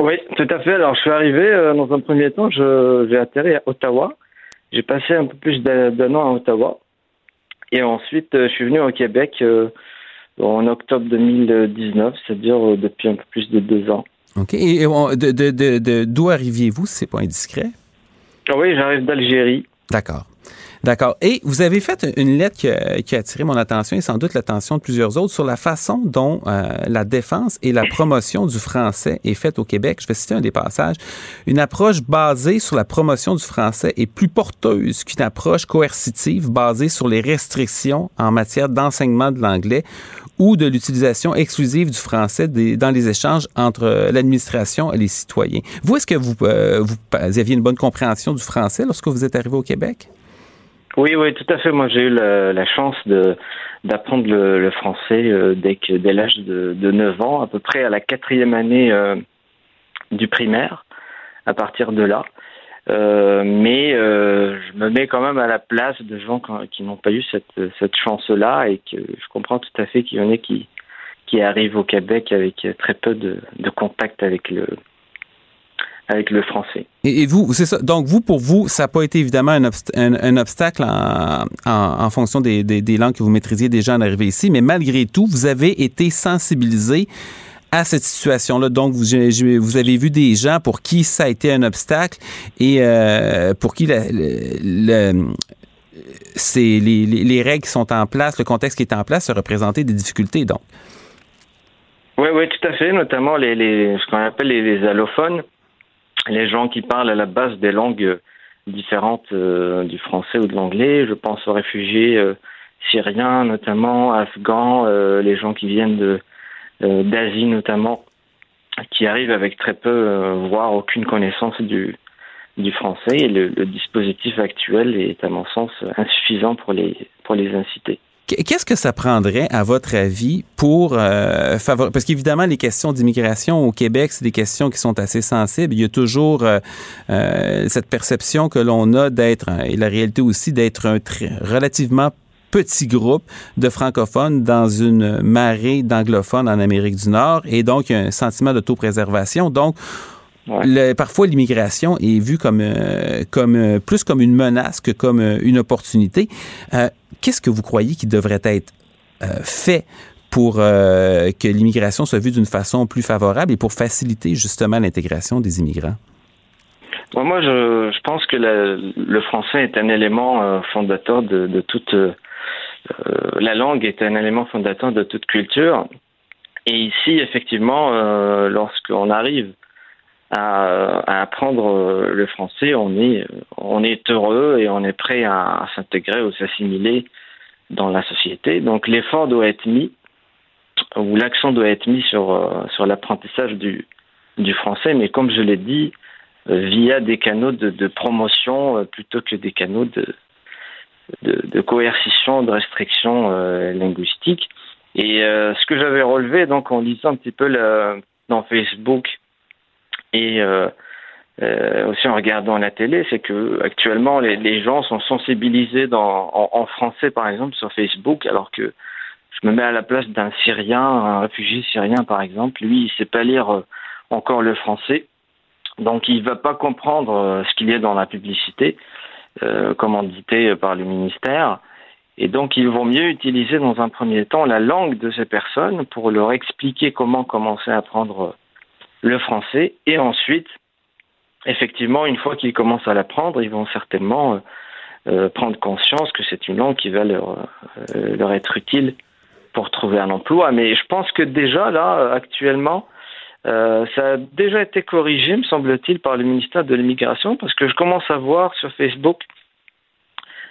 Oui, tout à fait. Alors, je suis arrivé, euh, dans un premier temps, j'ai atterri à Ottawa. J'ai passé un peu plus d'un an à Ottawa. Et ensuite, euh, je suis venu au Québec euh, en octobre 2019, c'est-à-dire depuis un peu plus de deux ans. OK. Et d'où de, de, arriviez-vous, si c'est pas indiscret? Oui, j'arrive d'Algérie. D'accord. D'accord. Et vous avez fait une lettre qui a, attiré mon attention et sans doute l'attention de plusieurs autres sur la façon dont euh, la défense et la promotion du français est faite au Québec. Je vais citer un des passages. Une approche basée sur la promotion du français est plus porteuse qu'une approche coercitive basée sur les restrictions en matière d'enseignement de l'anglais ou de l'utilisation exclusive du français dans les échanges entre l'administration et les citoyens. Vous, est-ce que euh, vous aviez une bonne compréhension du français lorsque vous êtes arrivé au Québec? Oui, oui, tout à fait. Moi, j'ai eu la, chance d'apprendre le, français euh, dès l'âge de, de 9 ans, à peu près à la quatrième année euh, du primaire. À partir de là, euh, mais je me mets quand même à la place de gens qui n'ont pas eu cette chance-là et que je comprends tout à fait qu'il y en ait qui arrivent au Québec avec très peu de contact avec le avec le français. Et, vous, c'est ça. Donc, vous, pour vous, ça n'a pas été évidemment un, un, obstacle en, en, fonction des, des, des, langues que vous maîtrisiez déjà en arrivant ici, mais malgré tout, vous avez été sensibilisé à cette situation-là. Donc, vous, vous avez vu des gens pour qui ça a été un obstacle et euh, pour qui les, les, règles qui sont en place, le contexte qui est en place, se représentaient des difficultés, donc. Oui, oui, tout à fait, notamment les, les ce qu'on appelle les allophones les gens qui parlent à la base des langues différentes euh, du français ou de l'anglais. Je pense aux réfugiés euh, syriens, notamment afghans, euh, les gens qui viennent d'Asie notamment. qui arrivent avec très peu, voire aucune connaissance du, du français. Et le, le, dispositif actuel est, à mon sens, insuffisant pour les, pour les inciter. Qu'est-ce que ça prendrait, à votre avis, pour euh, favoriser... Parce qu'évidemment, les questions d'immigration au Québec, c'est des questions qui sont assez sensibles. Il y a toujours euh, euh, cette perception que l'on a d'être, et la réalité aussi, d'être un relativement petit groupe de francophones dans une marée d'anglophones en Amérique du Nord. Et donc, il y a un sentiment d'autopréservation. Donc, parfois, l'immigration est vue comme, euh, comme euh, plus comme une menace que comme euh, une opportunité. Qu'est-ce que vous croyez qui devrait être fait pour que l'immigration soit vue d'une façon plus favorable et pour faciliter justement l'intégration des immigrants? moi, je, je, pense que le français est un élément fondateur de, de toute la langue est un élément fondateur de toute culture. Et ici, effectivement, lorsqu'on arrive à, apprendre euh, le français, on est, heureux et on est prêt à, s'intégrer ou s'assimiler dans la société. Donc l'effort doit être mis, ou l'accent doit être mis sur, euh, sur l'apprentissage du, français, mais comme je l'ai dit, euh, via des canaux de, promotion plutôt que des canaux de, coercition, de restriction linguistique. Et ce que j'avais relevé donc en lisant un petit peu dans Facebook et euh, euh, aussi en regardant la télé, c'est que actuellement les, gens sont sensibilisés dans, en, français par exemple sur Facebook, alors que je me mets à la place d'un Syrien, un réfugié syrien par exemple, lui il sait pas lire euh, encore le français, donc il va pas comprendre ce qu'il y a dans la publicité, euh, par le ministère. Et donc, il vaut mieux utiliser dans un premier temps la langue de ces personnes pour leur expliquer comment commencer à apprendre le français et ensuite, effectivement, une fois qu'ils commencent à l'apprendre, ils vont certainement euh, euh, prendre conscience que c'est une langue qui va leur, euh, leur être utile pour trouver un emploi. Mais je pense que déjà, là, actuellement, ça a déjà été corrigé, me semble-t-il, par le ministère de l'Immigration, parce que je commence à voir sur Facebook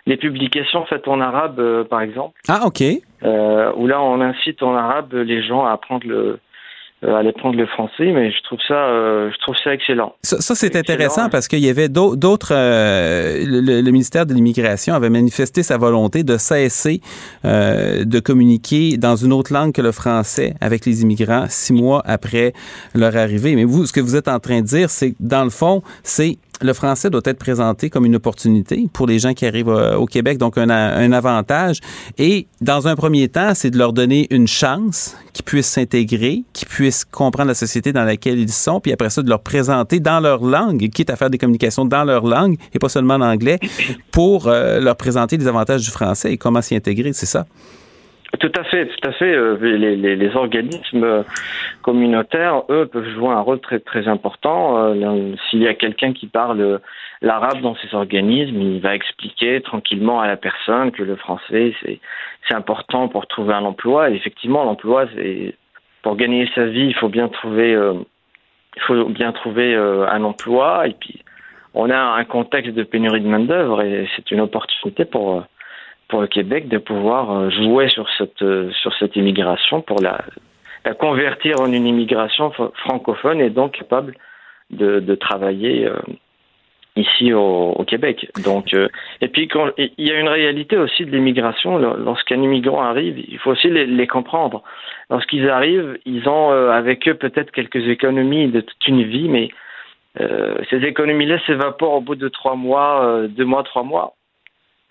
les publications faites en arabe, par exemple. Ah, ok. où là, on incite en arabe les gens à apprendre le, euh, aller prendre le français, mais je trouve ça, euh, je trouve ça excellent. Ça, ça c'est intéressant parce qu'il y avait d'autres. Euh, le, le, ministère de l'immigration avait manifesté sa volonté de cesser euh, de communiquer dans une autre langue que le français avec les immigrants six mois après leur arrivée. Mais vous, ce que vous êtes en train de dire, c'est dans le fond, c'est le français doit être présenté comme une opportunité pour les gens qui arrivent euh, au Québec, donc un, avantage. Et dans un premier temps, c'est de leur donner une chance qu'ils puissent s'intégrer, qu'ils puissent comprendre la société dans laquelle ils sont, puis après ça, de leur présenter dans leur langue, quitte à faire des communications dans leur langue et pas seulement en anglais, pour euh, leur présenter les avantages du français et comment s'y intégrer, c'est ça? Tout à fait, tout à fait. Euh, les, organismes communautaires, eux, peuvent jouer un rôle très important. Euh, s'il y a quelqu'un qui parle l'arabe dans ces organismes, il va expliquer tranquillement à la personne que le français c'est important pour trouver un emploi. Et effectivement, l'emploi, c'est pour gagner sa vie, il faut bien trouver euh, il faut bien trouver un emploi. Et puis, on a un contexte de pénurie de main d'œuvre et c'est une opportunité pour pour le Québec de pouvoir euh, jouer sur cette euh, sur cette immigration pour la, la convertir en une immigration francophone et donc capable de, de travailler euh, ici au, au, Québec. Donc et puis quand, il y a une réalité aussi de l'immigration. Lorsqu'un immigrant arrive, il faut aussi les, les comprendre. Lorsqu'ils arrivent, ils ont avec eux peut-être quelques économies de toute une vie, mais ces économies-là s'évaporent au bout de trois mois, deux mois, trois mois.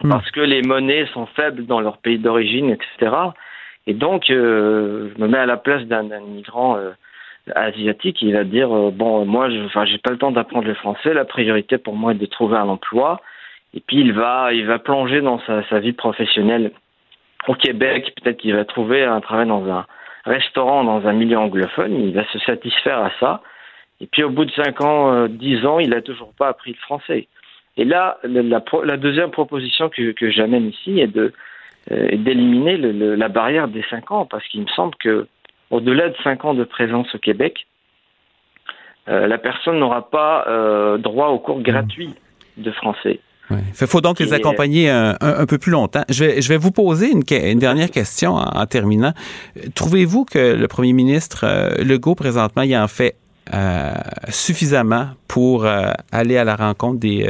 Hmm. parce que les monnaies sont faibles dans leur pays d'origine, etc. Et donc, euh, je me mets à la place d'un migrant euh, asiatique, il va dire euh, bon, moi, je, j'ai pas le temps d'apprendre le français. La priorité pour moi est de trouver un emploi. Et puis il va, il va plonger dans sa, sa vie professionnelle au Québec. Peut-être qu'il va trouver un travail dans un restaurant dans un milieu anglophone. Il va se satisfaire à ça. Et puis au bout de cinq ans, dix ans, il a toujours pas appris le français. Et là, la, la, deuxième proposition que, que j'amène ici est de euh, d'éliminer la barrière des cinq ans, parce qu'il me semble que au-delà de cinq ans de présence au Québec, euh, la personne n'aura pas euh, droit au cours gratuit de français. Il faut donc les accompagner un, un, peu plus longtemps. Je vais, je vais vous poser une, une dernière question en, en terminant. Trouvez-vous que le premier ministre Legault, présentement, il en fait suffisamment pour aller à la rencontre des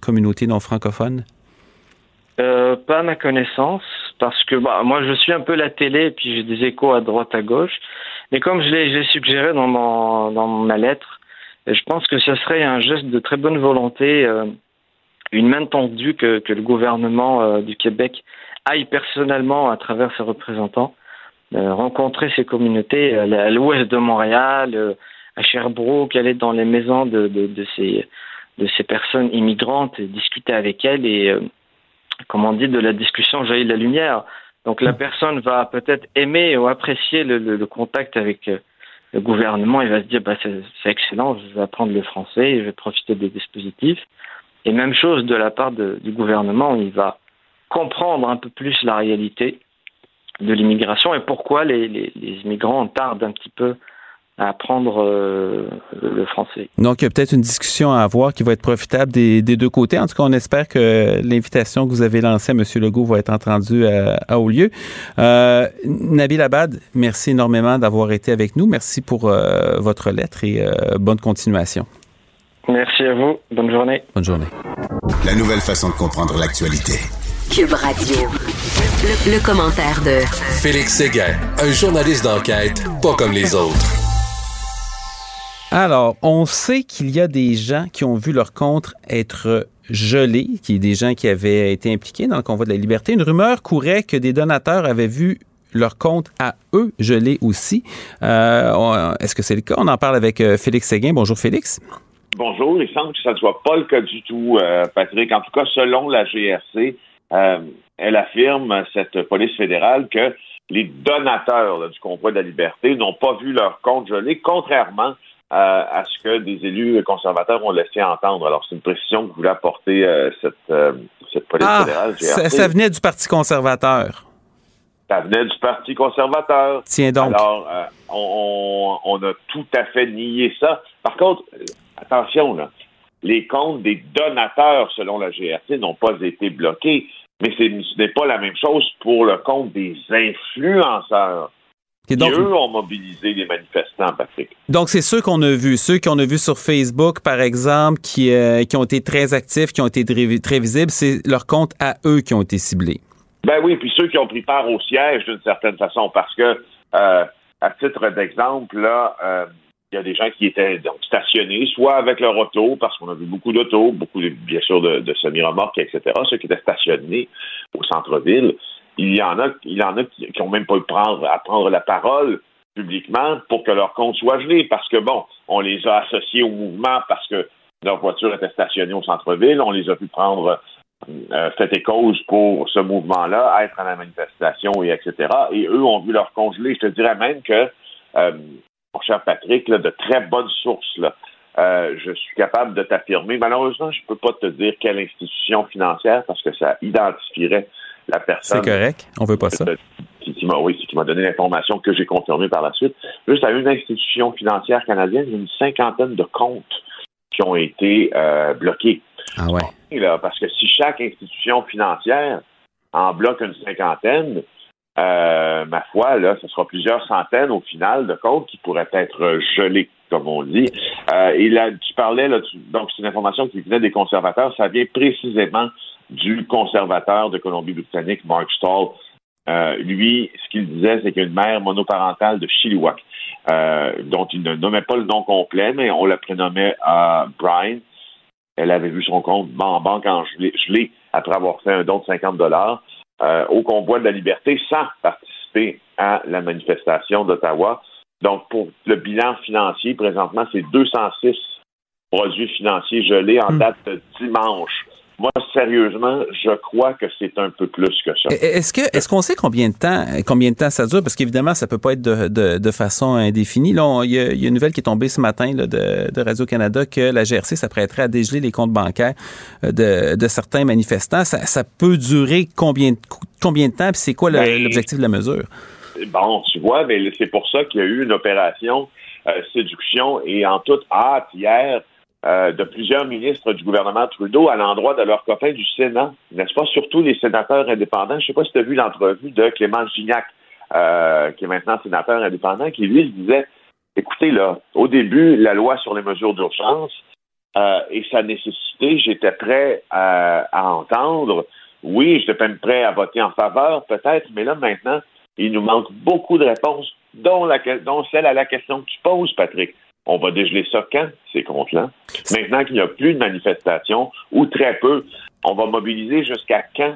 communautés non francophones? pas à ma connaissance, parce que bah, moi je suis un peu la télé et puis j'ai des échos à droite à gauche. Mais comme je l'ai suggéré dans, ma lettre, je pense que ce serait un geste de très bonne volonté, euh, une main tendue que, le gouvernement euh, du Québec aille personnellement à travers ses représentants euh, rencontrer ces communautés à l'ouest de Montréal, à Sherbrooke, aller dans les maisons de, de, de, ces, de ces personnes immigrantes, et discuter avec elles et, comme on dit, de la discussion jaillit la lumière. Donc la personne va peut-être aimer ou apprécier le, le, contact avec euh, le gouvernement Il va se dire bah, c'est excellent, je vais apprendre le français, je vais profiter des dispositifs. Et même chose de la part du gouvernement, il va comprendre un peu plus la réalité de l'immigration et pourquoi les, les, les immigrants tardent un petit peu à apprendre euh, le français. Donc, il y a peut-être une discussion à avoir qui va être profitable des, deux côtés. En tout cas, on espère que l'invitation que vous avez lancée à M. Legault va être entendue à, haut lieu. Euh, Nabil Abad, merci énormément d'avoir été avec nous. Merci pour euh, votre lettre et bonne continuation. Merci à vous. Bonne journée. Bonne journée. La nouvelle façon de comprendre l'actualité. Cube Radio. Le, le commentaire de Félix Séguin, un journaliste d'enquête pas comme les autres. Alors, on sait qu'il y a des gens qui ont vu leur compte être gelé, qui est des gens qui avaient été impliqués dans le convoi de la liberté. Une rumeur courait que des donateurs avaient vu leur compte à eux gelé aussi. Euh, est-ce que c'est le cas? On en parle avec euh, Félix Séguin. Bonjour Félix. Bonjour. Il semble que ça ne soit pas le cas du tout, euh, Patrick. En tout cas, selon la GRC, elle affirme, cette police fédérale, que les donateurs du convoi de la liberté n'ont pas vu leur compte gelé, contrairement à, ce que des élus conservateurs ont laissé entendre. Alors, c'est une précision que voulait apporter euh, cette, euh, cette police ah, fédérale. Ça, venait du Parti conservateur. Ça venait du Parti conservateur. Tiens donc. Alors, euh, on, on, a tout à fait nié ça. Par contre, attention, là, les comptes des donateurs, selon la GRC, n'ont pas été bloqués. Mais ce n'est pas la même chose pour le compte des influenceurs donc, eux ont mobilisé les manifestants, Patrick. Donc, c'est ceux qu'on a vus, ceux qu'on a vus sur Facebook, par exemple, qui, euh, qui ont été très actifs, qui ont été très, visibles, c'est leurs comptes à eux qui ont été ciblés. Ben oui, puis ceux qui ont pris part au siège d'une certaine façon, parce que, euh, à titre d'exemple, là, euh, il y a des gens qui étaient donc stationnés, soit avec leur auto, parce qu'on a vu beaucoup d'autos, beaucoup, bien sûr, de, de semi-remorques, etc., ceux qui étaient stationnés au centre-ville il y en a, il y en a qui, n'ont même pas eu à prendre la parole publiquement pour que leur compte soit gelé, parce que bon, on les a associés au mouvement parce que leur voiture était stationnée au centre-ville, on les a pu prendre euh, fait et cause pour ce mouvement-là, être à la manifestation et etc. Et eux ont vu leur compte gelé. Je te dirais même que, euh, mon cher Patrick, de très bonnes sources, euh, je suis capable de t'affirmer. Malheureusement, je ne peux pas te dire quelle institution financière parce que ça identifierait la personne. C'est correct. On veut pas ça. Qui, m'a, oui, qui m'a donné l'information que j'ai confirmée par la suite. Juste à une institution financière canadienne, une cinquantaine de comptes qui ont été euh, bloqués. Ah ouais. parce que si chaque institution financière en bloque une cinquantaine, euh, ma foi, là, ce sera plusieurs centaines au final de comptes qui pourraient être gelés, comme on dit. Euh, et là, tu parlais, là, donc c'est une information qui venait des conservateurs, ça vient précisément du conservateur de Colombie-Britannique, Mark Stall. Euh, lui, ce qu'il disait, c'est qu'il y a une mère monoparentale de Chilliwack, euh, dont il ne nommait pas le nom complet, mais on la prénommait à Brian. Elle avait vu son compte en banque en gelé, après avoir fait un don de 50 dollars euh, au convoi de la liberté sans participer à la manifestation d'Ottawa. Donc, pour le bilan financier, présentement, c'est 206 produits financiers gelés en hmm. date de dimanche. Moi, sérieusement, je crois que c'est un peu plus que ça. Est-ce que est-ce qu'on sait combien de temps combien de temps ça dure? Parce qu'évidemment, ça peut pas être de, de, façon indéfinie. Là, il y, a une nouvelle qui est tombée ce matin là, de, de Radio Canada que la GRC s'apprêterait à dégeler les comptes bancaires euh, de, de certains manifestants. Ça, ça, peut durer combien combien de temps? Puis c'est quoi ben, l'objectif de la mesure? Bon, tu vois, mais c'est pour ça qu'il y a eu une opération euh, séduction et en toute hâte hier euh, de plusieurs ministres du gouvernement Trudeau à l'endroit de leurs copains du Sénat, n'est-ce pas? Surtout les sénateurs indépendants. Je ne sais pas si tu as vu l'entrevue de Clément Gignac, euh, qui est maintenant sénateur indépendant, qui lui disait écoutez, là, au début, la loi sur les mesures d'urgence euh, et sa nécessité, j'étais prêt à, entendre. Oui, j'étais même prêt à voter en faveur, peut-être, mais là, maintenant, il nous manque beaucoup de réponses, dont, celle à la question que tu poses, Patrick. On va dégeler ça quand, ces comptes-là? Maintenant qu'il n'y a plus de manifestations, ou très peu, on va mobiliser jusqu'à quand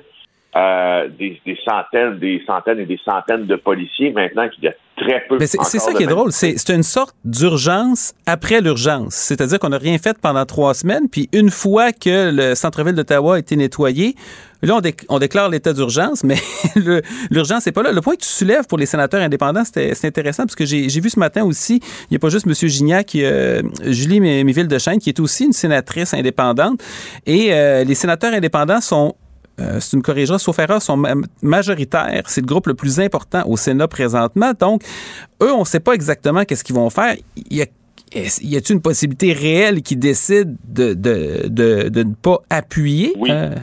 euh, des, centaines, des centaines et des centaines de policiers maintenant qu'il y a très peu. Mais c'est ça qui est drôle, c'est une sorte d'urgence après l'urgence. C'est-à-dire qu'on n'a rien fait pendant trois semaines, puis une fois que le centre-ville d'Ottawa a été nettoyé, là, on, déclare l'état d'urgence, mais l'urgence n'est pas là. Le point que tu soulèves pour les sénateurs indépendants, c'est intéressant, parce que j'ai vu ce matin aussi, il n'y a pas juste M. Gignac, a Julie Méville de Chêne, qui est aussi une sénatrice indépendante, et euh, les sénateurs indépendants sont euh, si tu me corrigeras, sauf erreur, sont majoritaires. C'est le groupe le plus important au Sénat présentement. Donc, eux, on ne sait pas exactement qu'est-ce qu'ils vont faire. Il y a y a-t-il une possibilité réelle qu'ils décident de, de, de, ne pas appuyer? Oui. Euh,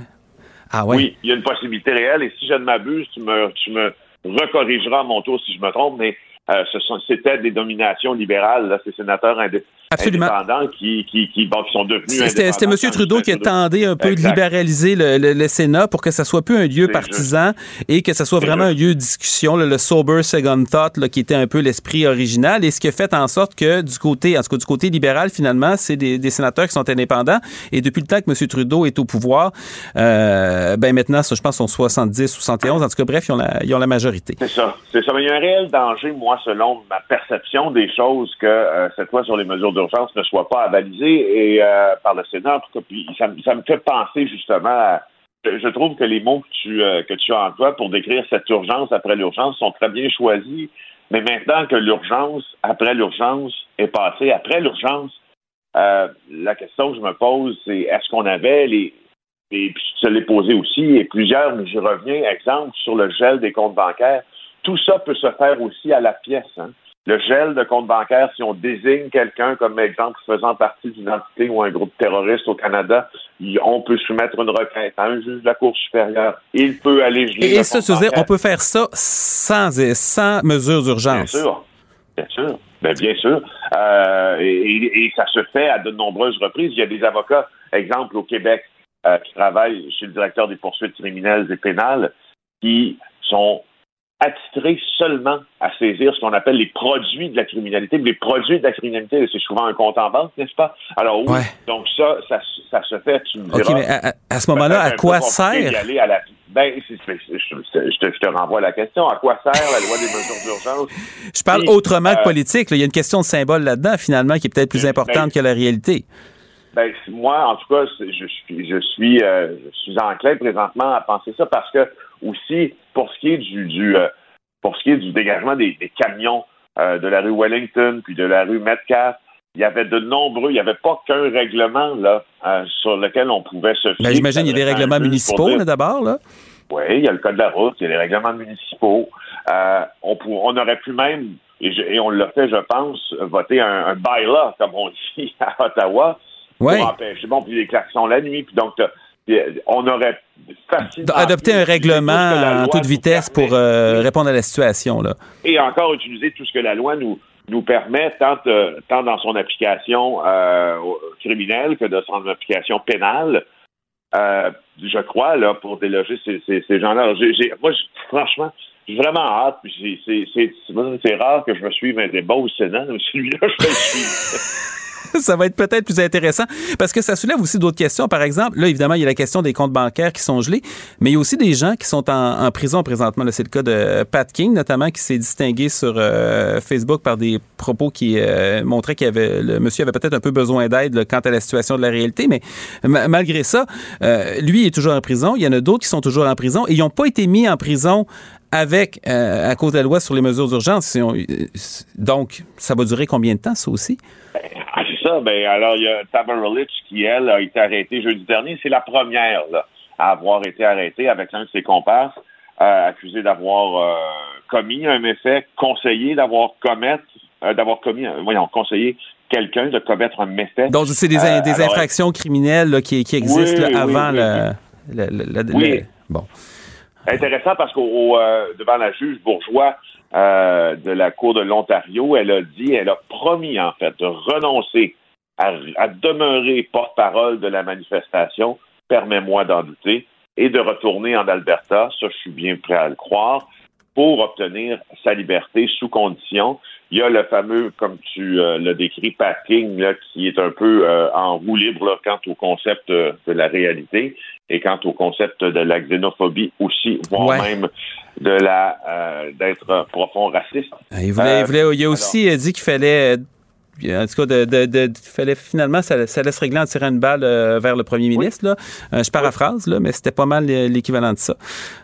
ah ouais. Oui, il y a une possibilité réelle. Et si je ne m'abuse, tu me, tu me recorrigeras à mon tour si je me trompe, mais euh, c'était des dominations libérales, là, ces sénateurs indépendants qui, qui, qui, sont devenus C'était M. Trudeau qui a tenté un peu de libéraliser le, Sénat pour que ça soit plus un lieu partisan et que ça soit vraiment un lieu de discussion, le sober second thought, qui était un peu l'esprit original, et ce qui a fait en sorte que du côté, en tout cas du côté libéral, finalement, c'est des, sénateurs qui sont indépendants. Et depuis le temps que M. Trudeau est au pouvoir, euh, ben maintenant, je pense, sont 70 ou 71. En tout cas, bref, ils ont la, ils ont la majorité. C'est ça. C'est ça. Mais il y a un réel danger, moi, selon ma perception des choses, que euh, cette loi sur les mesures d'urgence ne soit pas avalisée et euh, par le Sénat. En tout cas, puis ça, me fait penser justement à, je trouve que les mots que tu, euh, que tu emploies pour décrire cette urgence après l'urgence sont très bien choisis. Mais maintenant que l'urgence après l'urgence est passée, après l'urgence, la question que je me pose, c'est est-ce qu'on avait les, et puis tu te l'ai posé aussi, et plusieurs, mais j'y reviens, exemple, sur le gel des comptes bancaires. Tout ça peut se faire aussi à la pièce. Hein. Le gel de compte bancaire, si on désigne quelqu'un comme exemple faisant partie d'une entité ou un groupe terroriste au Canada, on peut soumettre une requête à un juge de la Cour supérieure. Il peut aller geler. Et ça, dire, on peut faire ça sans, sans mesure d'urgence. Bien sûr. Bien sûr. Ben, bien sûr. Euh, et, ça se fait à de nombreuses reprises. Il y a des avocats, exemple au Québec, euh, qui travaillent chez le directeur des poursuites criminelles et pénales, qui sont attitré seulement à saisir ce qu'on appelle les produits de la criminalité. les produits de la criminalité, c'est souvent un compte en banque, n'est-ce pas? Alors oui, donc ça, ça, se fait, tu me diras. OK, mais à, ce moment-là, à quoi sert? Ben, je, te, renvoie à la question. À quoi sert la loi des mesures d'urgence? Je parle autrement que euh, politique. Il y a une question de symbole là-dedans, finalement, qui est peut-être plus ben, importante que la réalité. Ben, moi, en tout cas, je suis, je suis, euh, je suis enclin présentement à penser ça parce que aussi, pour ce qui est du, du euh, pour ce qui est du dégagement des, camions euh, de la rue Wellington puis de la rue Metcalf, il y avait de nombreux, il n'y avait pas qu'un règlement là sur lequel on pouvait se fier. Ben, J'imagine qu'il y a des règlements municipaux d'abord là. Oui, il y a le code de la route, il y a des règlements municipaux. on, on aurait pu même, et, on l'a fait, je pense, voter un, un bylaw, comme on dit à Ottawa, pour empêcher, bon, puis les klaxons la nuit, puis donc on aurait facilement adopté un règlement en toute vitesse pour euh, répondre à la situation là. Et encore utiliser tout ce que la loi nous nous permet tant, euh, tant dans son application euh, criminelle que dans son application pénale. je crois là pour déloger ces, ces, gens-là. moi, franchement, j'ai vraiment hâte. C'est rare que je me suive un débat au Sénat, mais celui-là, je le suivre. ça va être peut-être plus intéressant parce que ça soulève aussi d'autres questions. Par exemple, là, évidemment, il y a la question des comptes bancaires qui sont gelés, mais il y a aussi des gens qui sont en, prison présentement. C'est le cas de Pat King, notamment, qui s'est distingué sur euh, Facebook par des propos qui euh, montraient qu'il avait, le monsieur avait peut-être un peu besoin d'aide quant à la situation de la réalité, mais malgré ça, euh, lui est toujours en prison. Il y en a d'autres qui sont toujours en prison et ils n'ont pas été mis en prison avec à cause de la loi sur les mesures d'urgence. Donc, ça va durer combien de temps, ça aussi? Ben, ben, alors, il y a Tabarolich qui, elle, a été arrêtée jeudi dernier. C'est la première à avoir été arrêtée avec l'un de ses comparses, euh, accusé d'avoir euh, commis un méfait, conseillé d'avoir commettre, euh, d'avoir commis, voyons, conseillé quelqu'un de commettre un méfait. Donc, c'est des, infractions criminelles qui, existent avant le, le, Bon. Intéressant parce qu'au devant la juge Bourgeois, euh, de la Cour de l'Ontario, elle a dit, elle a promis en fait de renoncer à, demeurer porte-parole de la manifestation, permets-moi d'en douter, et de retourner en Alberta, ça je suis bien prêt à le croire, pour obtenir sa liberté sous condition. Il y a le fameux, comme tu euh, l'as décrit, packing, qui est un peu euh, en roue libre quant au concept euh, de la réalité et quant au concept de la xénophobie aussi, voire même de la d'être profond raciste. Il, voulait, il, voulait, il a aussi dit qu'il fallait en tout cas, de, de, de, fallait finalement, ça, ça, laisse régler en tirant une balle euh, vers le premier ministre. Là. Euh, je paraphrase, là, mais c'était pas mal l'équivalent de ça.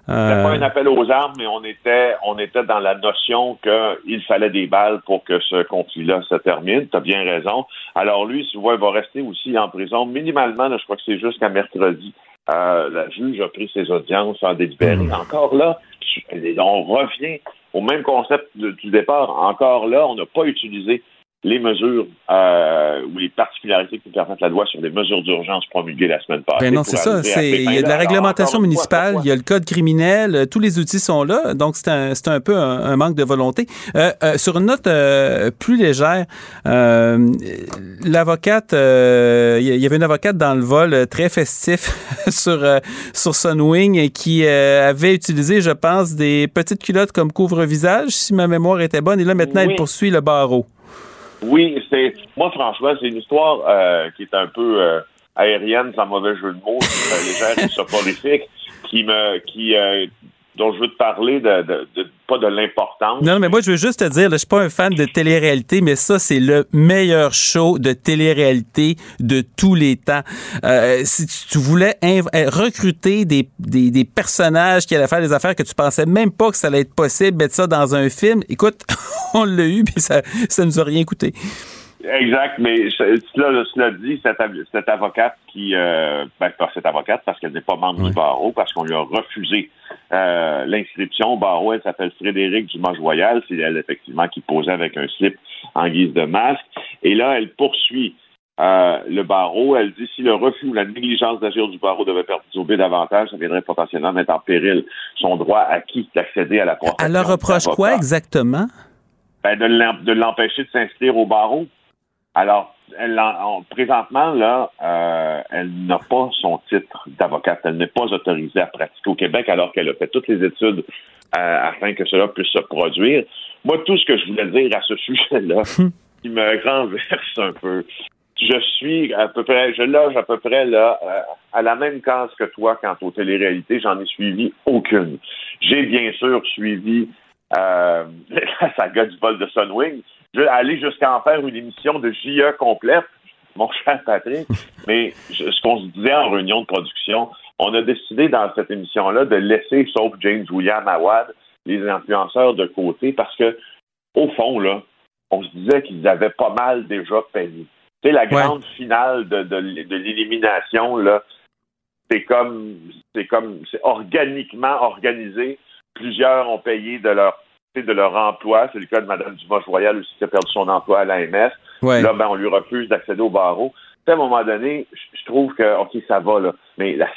Euh... C'était pas un appel aux armes, mais on était, on était dans la notion qu'il fallait des balles pour que ce conflit-là se termine. Tu as bien raison. Alors lui, souvent, il va rester aussi en prison. Minimalement, je crois que c'est jusqu'à mercredi. Euh, la juge a pris ses audiences en délibéré. Mmh. Encore là, on revient au même concept du départ. Encore là, on n'a pas utilisé les mesures euh, ou les particularités qui permettent la loi sur les mesures d'urgence promulguées la semaine passée. Ben non, c'est ça. Il y a de la réglementation municipale, il y a le code criminel, euh, tous les outils sont là. Donc, c'est un, un, peu un, manque de volonté. Euh, euh, sur une note euh, plus légère, euh, l'avocate, il y avait une avocate dans le vol très festif sur, sur Sunwing qui avait utilisé, je pense, des petites culottes comme couvre-visage, si ma mémoire était bonne. Et là, maintenant, elle poursuit le barreau. Oui, c'est moi franchement, c'est une histoire euh, qui est un peu euh, aérienne, sans mauvais jeu de mots, légère et soporifique, qui me qui euh, dont je veux te parler de, pas de l'importance. Non, mais moi je veux juste te dire, je suis pas un fan de télé-réalité, mais ça c'est le meilleur show de télé-réalité de tous les temps. Euh, si tu voulais recruter des, des, des, personnages qui allaient faire des affaires que tu pensais même pas que ça allait être possible, mettre ça dans un film, écoute, on l'a eu puis ça ça nous a rien coûté. Exact, mais cela, cela dit, cette, cette avocate qui, euh, ben, pas cette avocate parce qu'elle n'est pas membre du barreau, parce qu'on lui a refusé euh, l'inscription au barreau, elle s'appelle Frédéric Dumas-Joyal, c'est elle effectivement qui posait avec un slip en guise de masque, et là, elle poursuit euh, le barreau, elle dit si le refus ou la négligence d'agir du barreau devait perturber davantage, ça viendrait potentiellement mettre en péril son droit acquis d'accéder à la profession. Elle leur reproche quoi exactement? Ben, de l'empêcher de s'inscrire au barreau. Alors, elle, présentement, là, euh, elle n'a pas son titre d'avocate. Elle n'est pas autorisée à pratiquer au Québec alors qu'elle a fait toutes les études euh, afin que cela puisse se produire. Moi, tout ce que je voulais dire à ce sujet-là, qui me renverse un peu, je suis à peu près, je loge à peu près là euh, à la même case que toi quant aux téléréalités. J'en ai suivi aucune. J'ai bien sûr suivi la saga du vol de Sunwing, aller jusqu'à en faire une émission de JE complète, mon cher Patrick. Mais ce qu'on se disait en réunion de production, on a décidé dans cette émission-là de laisser, sauf James William Awad, les influenceurs de côté parce que, au fond, là, on se disait qu'ils avaient pas mal déjà payé. Tu sais, la grande finale de, de, de l'élimination, là, c'est comme, c'est comme, c'est organiquement organisé. Plusieurs ont payé de leur de leur emploi. C'est le cas de Mme Dumas-Royal aussi qui a perdu son emploi à l'AMS. Là, ben, on lui refuse d'accéder au barreau à un moment donné, je trouve que, OK, ça va, là. Mais la,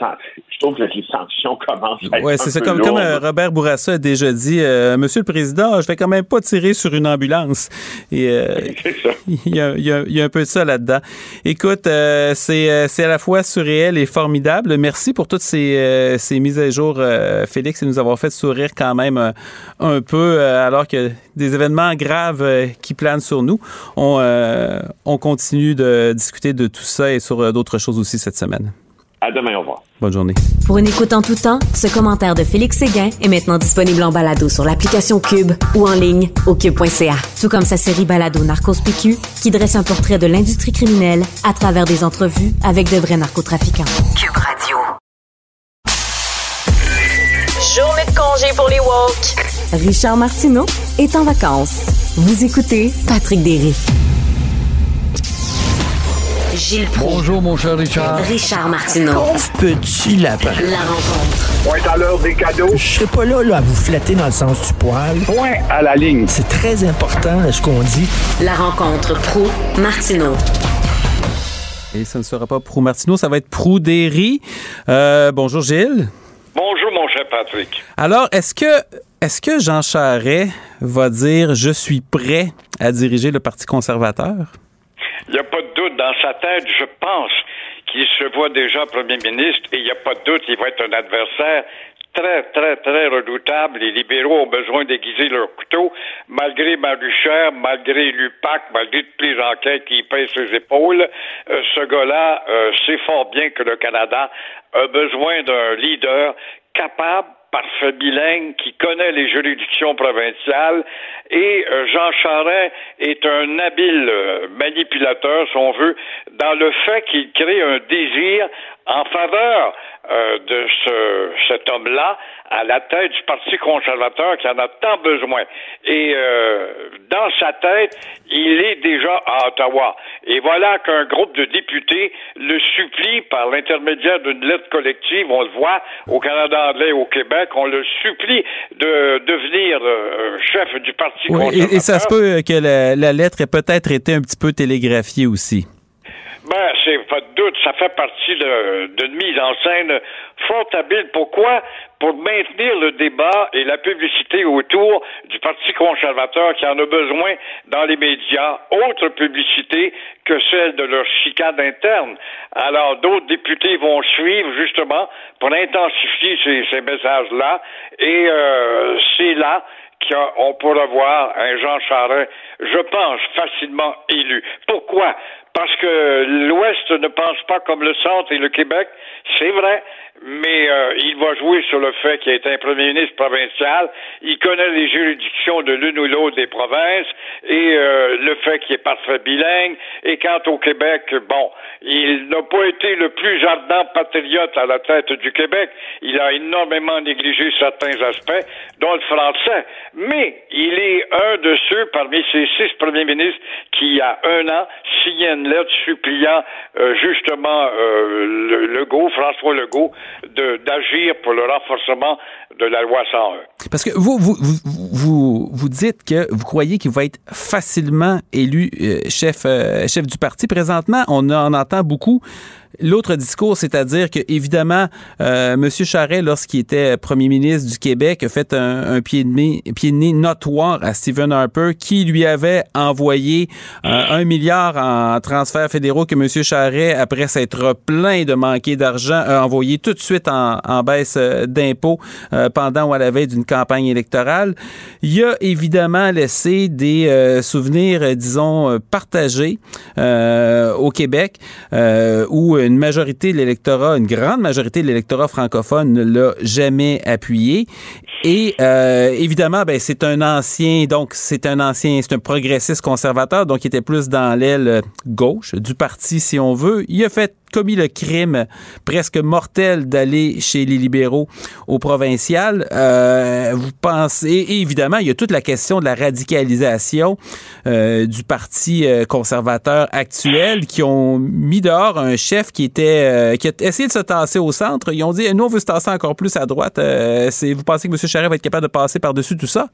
je trouve que les sanctions commencent à être. Oui, c'est ça. Comme, comme euh, Robert Bourassa a déjà dit, euh, Monsieur le Président, je vais quand même pas tirer sur une ambulance. Et euh, il, y a, il, y a, un peu de ça là-dedans. Écoute, c'est à la fois surréel et formidable. Merci pour toutes ces, ces mises à jour, Félix, et nous avoir fait sourire quand même un peu, alors que des événements graves qui planent sur nous. On, on continue de discuter de tout ça et sur euh, d'autres choses aussi cette semaine. À demain, au revoir. Bonne journée. Pour une écoute en tout temps, ce commentaire de Félix Séguin est maintenant disponible en balado sur l'application Cube ou en ligne au cube.ca. Tout comme sa série balado Narcos PQ qui dresse un portrait de l'industrie criminelle à travers des entrevues avec de vrais narcotrafiquants. Cube Radio. Journée de congé pour les woke. Richard Martineau est en vacances. Vous écoutez Patrick Derry. Gilles Bonjour, mon cher Richard. Richard Martineau. petit lapin. La rencontre. Point à l'heure des cadeaux. Je serai pas là, là, à vous flatter dans le sens du poil. Point à la ligne. C'est très important, ce qu'on dit. La rencontre pro martineau Et ça ne sera pas Prou Martineau, ça va être Prou Derry. Euh, bonjour, Gilles. Bonjour, mon cher Patrick. Alors, est-ce que Est-ce que Jean Charest va dire je suis prêt à diriger le Parti conservateur? Il n'y a pas de doute dans sa tête, je pense qu'il se voit déjà premier ministre et il n'y a pas de doute, il va être un adversaire très, très, très redoutable. Les libéraux ont besoin d'aiguiser leur couteau, malgré Marucher, malgré l'UPAC, malgré toutes les enquêtes qui pèsent ses épaules. Euh, ce gars-là euh, sait fort bien que le Canada a besoin d'un leader capable parfait bilingue qui connaît les juridictions provinciales. Et euh, Jean Charest est un habile manipulateur, si on veut, dans le fait qu'il crée un désir en faveur euh, de ce, cet homme-là à la tête du Parti conservateur qui en a tant besoin. Et euh, dans sa tête, il est déjà à Ottawa. Et voilà qu'un groupe de députés le supplie par l'intermédiaire d'une lettre collective, on le voit au Canada anglais et au Québec, on le supplie de devenir euh, chef du Parti Oui, conservateur. et, et ça se peut que la, la lettre ait peut-être été un petit peu télégraphiée aussi. Ben, c'est pas de doute, ça fait partie d'une mise en scène fort habile. Pourquoi? Pour maintenir le débat et la publicité autour du Parti conservateur qui en a besoin dans les médias, autre publicité que celle de leur chicane interne. Alors, d'autres députés vont suivre justement pour intensifier ces, ces messages-là et euh, c'est là qu'on pourra voir un Jean Charest, je pense, facilement élu. Pourquoi? Parce que l'Ouest ne pense pas comme le Centre et le Québec, c'est vrai, mais euh, il va jouer sur le fait qu'il est un premier ministre provincial, il connaît les juridictions de l'une ou l'autre des provinces, et euh, le fait qu'il est parfait bilingue, et quant au Québec, bon, il n'a pas été le plus ardent patriote à la tête du Québec, il a énormément négligé certains aspects, dont le français, mais il est un de ceux parmi ces six premiers ministres qui, il y a un an, signait une lettre suppliant euh, justement euh, le, Legault, François Legault, d'agir pour le renforcement de la loi 101. Parce que vous, vous, vous, vous, vous dites que vous croyez qu'il va être facilement élu euh, chef, chef du parti. Présentement, on en entend beaucoup. L'autre discours, c'est-à-dire que évidemment, euh, M. Charest, lorsqu'il était premier ministre du Québec, a fait un, pied, de nez, pied de nez notoire à Stephen Harper, qui lui avait envoyé euh, un milliard en transferts fédéraux que M. Charest, après s'être plein de manquer d'argent, a envoyé tout de suite en, baisse euh, d'impôts euh, pendant ou à la veille d'une campagne électorale. Il a évidemment laissé des euh, souvenirs, disons, partagés au Québec, où une majorité de l'électorat, une grande majorité de l'électorat francophone ne l'a jamais appuyé. Et euh, évidemment, ben, c'est un ancien, donc c'est un ancien, c'est un progressiste conservateur, donc il était plus dans l'aile gauche du parti, si on veut. Il a fait commis le crime presque mortel d'aller chez les libéraux au provincial. Euh, vous pensez, et évidemment, il y a toute la question de la radicalisation euh, du parti euh, conservateur actuel qui ont mis dehors un chef qui était qui a essayé de se tasser au centre. Ils ont dit, nous, on veut se tasser encore plus à droite. Vous pensez que M. Charest va être capable de passer par-dessus tout ça?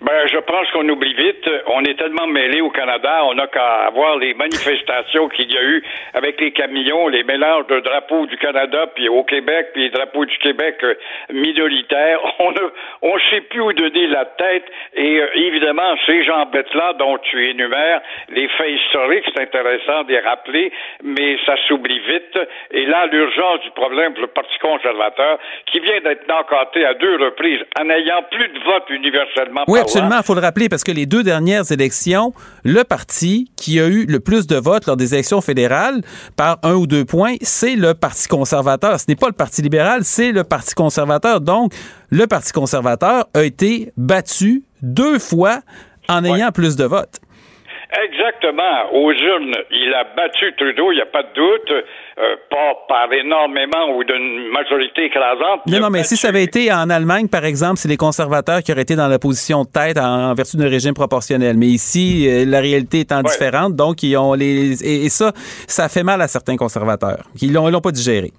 Ben, je pense qu'on oublie vite. On est tellement mêlés au Canada, on n'a qu'à voir les manifestations qu'il y a eu avec les camions, les mélanges de drapeaux du Canada, puis au Québec, puis les drapeaux du Québec euh, minoritaires. On ne on sait plus où donner la tête. Et euh, évidemment, ces gens bêtes-là dont tu énumères, les faits historiques, c'est intéressant de les rappeler, mais ça s'oublie vite. Et là, l'urgence du problème pour le Parti conservateur, qui vient d'être encanté à deux reprises, en n'ayant plus de vote universellement absolument. Il faut le rappeler parce que les deux dernières élections, le parti qui a eu le plus de votes lors des élections fédérales par un ou deux points, c'est le Parti conservateur. Ce n'est pas le Parti libéral, c'est le Parti conservateur. Donc, le Parti conservateur a été battu deux fois en ayant plus de votes. Exactement. Aux urnes, il a battu Trudeau, il n'y a pas de doute, euh, pas par énormément ou d'une majorité écrasante. Non, non, mais si ça avait été en Allemagne, par exemple, c'est les conservateurs qui auraient été dans la position de tête en, en vertu d'un régime proportionnel. Mais ici, euh, la réalité étant différente, donc ils ont les et, et ça, ça fait mal à certains conservateurs qui l'ont l'ont pas digéré.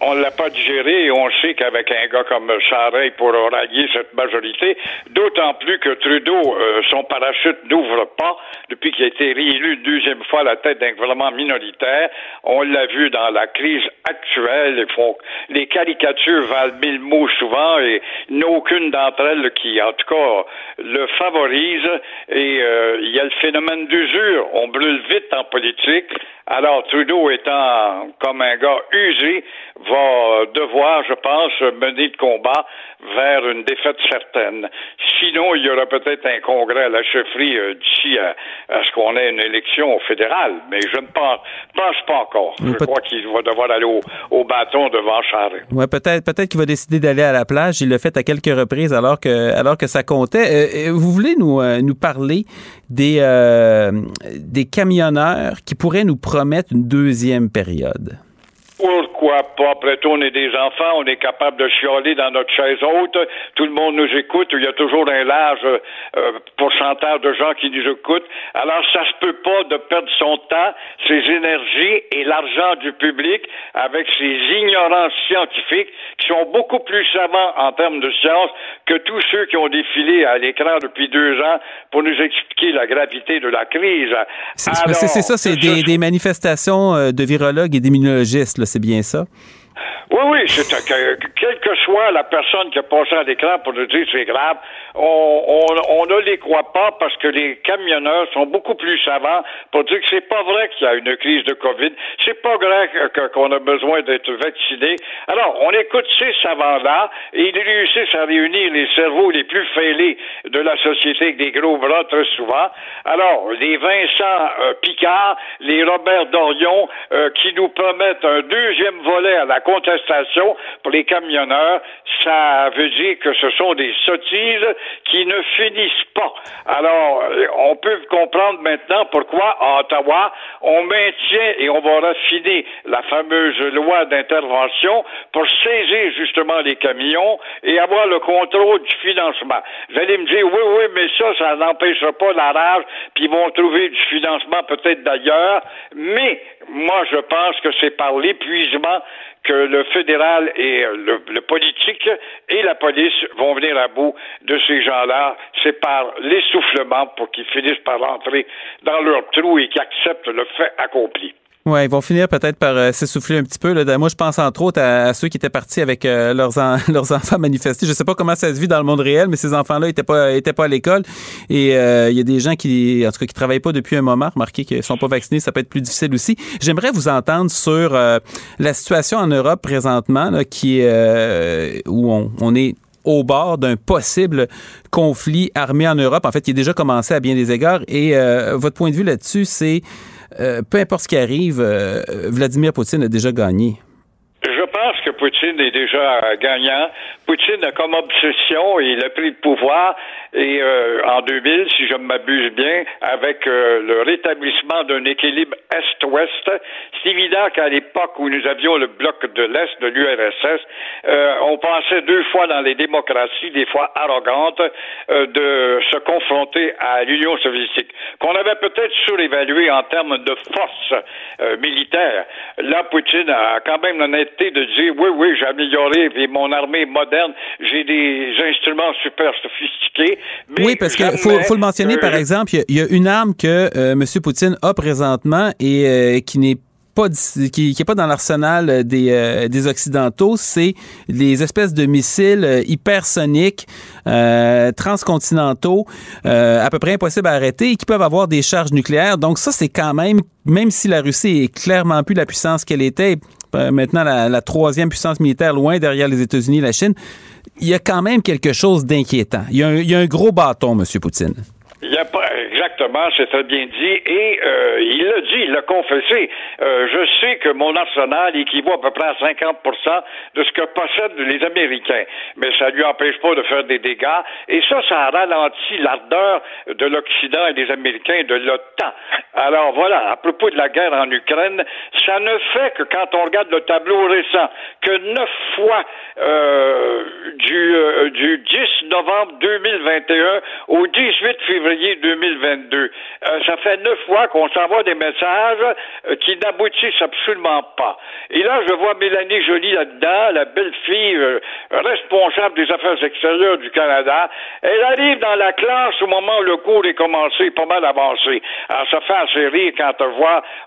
On l'a pas digéré et on sait qu'avec un gars comme Charest, il pourra rallier cette majorité, d'autant plus que Trudeau, euh, son parachute n'ouvre pas depuis qu'il a été réélu deuxième fois à la tête d'un gouvernement minoritaire. On l'a vu dans la crise actuelle. Les caricatures valent mille mots souvent et aucune d'entre elles qui, en tout cas, le favorise. Et euh, il y a le phénomène d'usure. On brûle vite en politique. Alors, Trudeau étant comme un gars usé, va devoir, je pense, mener le combat vers une défaite certaine. Sinon, il y aura peut-être un congrès à la chefferie euh, d'ici à, ce qu'on ait une élection fédérale, mais je ne pense, pense pas encore. Je crois qu'il va devoir aller au, bâton devant Charest. Ouais, peut-être, peut-être qu'il va décider d'aller à la plage. Il l'a fait à quelques reprises alors que, alors que ça comptait. Euh, euh, vous voulez nous, nous parler des, des camionneurs qui pourraient nous promettre une deuxième période? Pourquoi pas? Après tout, on est des enfants, on est capable de chialer dans notre chaise haute. Tout le monde nous écoute. Il y a toujours un large euh, pourcentage de gens qui nous écoutent. Alors, ça se peut pas de perdre son temps, ses énergies et l'argent du public avec ces ignorants scientifiques qui sont beaucoup plus savants en termes de science que tous ceux qui ont défilé à l'écran depuis deux ans pour nous expliquer la gravité de la crise. C'est ça, c'est des, des, manifestations euh, de virologues et d'immunologistes c'est bien ça? ça. Oui, oui, c'est que, quelle que soit la personne qui a passé à l'écran pour nous dire c'est grave, on, on, ne les croit pas parce que les camionneurs sont beaucoup plus savants pour dire que c'est pas vrai qu'il y a une crise de COVID, c'est pas vrai qu'on a besoin d'être vacciné. Alors, on écoute ces savants-là et ils réussissent à réunir les cerveaux les plus fêlés de la société avec des gros bras très souvent. Alors, les Vincent euh, Picard, les Robert Dorion euh, qui nous promettent un deuxième volet à la contestation pour les camionneurs, ça veut dire que ce sont des sottises qui ne finissent pas. Alors, on peut comprendre maintenant pourquoi à Ottawa, on maintient et on va raffiner la fameuse loi d'intervention pour saisir justement les camions et avoir le contrôle du financement. Vous allez me dire, oui, oui, mais ça, ça n'empêchera pas la rage, puis ils vont trouver du financement peut-être d'ailleurs, mais moi, je pense que c'est par l'épuisement que le fédéral et le, politique et la police vont venir à bout de ces gens-là. C'est par l'essoufflement pour qu'ils finissent par rentrer dans leur trou et qu'ils acceptent le fait accompli. Ouais, ils vont finir peut-être par euh, s'essouffler un petit peu. Là. Moi, je pense entre autres à, ceux qui étaient partis avec euh, leurs, leurs enfants manifester. Je sais pas comment ça se vit dans le monde réel, mais ces enfants-là étaient pas étaient pas à l'école. Et euh, il y a des gens qui, en tout cas, qui travaillent pas depuis un moment, remarquez qu'ils sont pas vaccinés, ça peut être plus difficile aussi. J'aimerais vous entendre sur la situation en Europe présentement, là, qui où on, on est au bord d'un possible conflit armé en Europe, en fait, qui est déjà commencé à bien des égards. Et votre point de vue là-dessus, c'est euh, peu importe ce qui arrive, euh, Vladimir Poutine a déjà gagné. Poutine est déjà gagnant. Poutine a comme obsession, il a pris le pouvoir et euh, en 2000, si je m'abuse bien, avec euh, le rétablissement d'un équilibre Est-Ouest, c'est évident qu'à l'époque où nous avions le bloc de l'Est de l'URSS, euh, on pensait deux fois dans les démocraties, des fois arrogantes, de se confronter à l'Union soviétique, qu'on avait peut-être surévalué en termes de force militaire. Là, Poutine a quand même l'honnêteté de dire oui, oui, j'ai amélioré mon armée moderne, j'ai des instruments super sophistiqués oui, parce qu'il faut, le mentionner, par exemple, il y, a une arme que euh, M. Poutine a présentement et euh, qui n'est pas qui, qui est pas dans l'arsenal des, euh, des occidentaux, c'est les espèces de missiles hypersoniques transcontinentaux à peu près impossibles à arrêter et qui peuvent avoir des charges nucléaires. Donc ça c'est quand même même si la Russie est clairement plus la puissance qu'elle était, maintenant la, troisième puissance militaire loin derrière les États-Unis et la Chine, il y a quand même quelque chose d'inquiétant. Il, y a un gros bâton, M. Poutine. Il y a pas exactement, c'est très bien dit, et euh, il l'a dit, il l'a confessé. Euh, je sais que mon arsenal équivaut à peu près à 50 de ce que possèdent les Américains, mais ça lui empêche pas de faire des dégâts, et ça, ça ralentit l'ardeur de l'Occident et des Américains de l'OTAN. Alors voilà, à propos de la guerre en Ukraine, ça ne fait que quand on regarde le tableau récent, que neuf fois euh, du, du 10 novembre 2021 au 18 février février 2022. Euh, ça fait neuf fois qu'on s'envoie des messages euh, qui n'aboutissent absolument pas. Et là, je vois Mélanie Joly là-dedans, la belle fille euh, responsable des affaires extérieures du Canada. Elle arrive dans la classe au moment où le cours est commencé, pas mal avancé. Alors, ça fait assez rire quand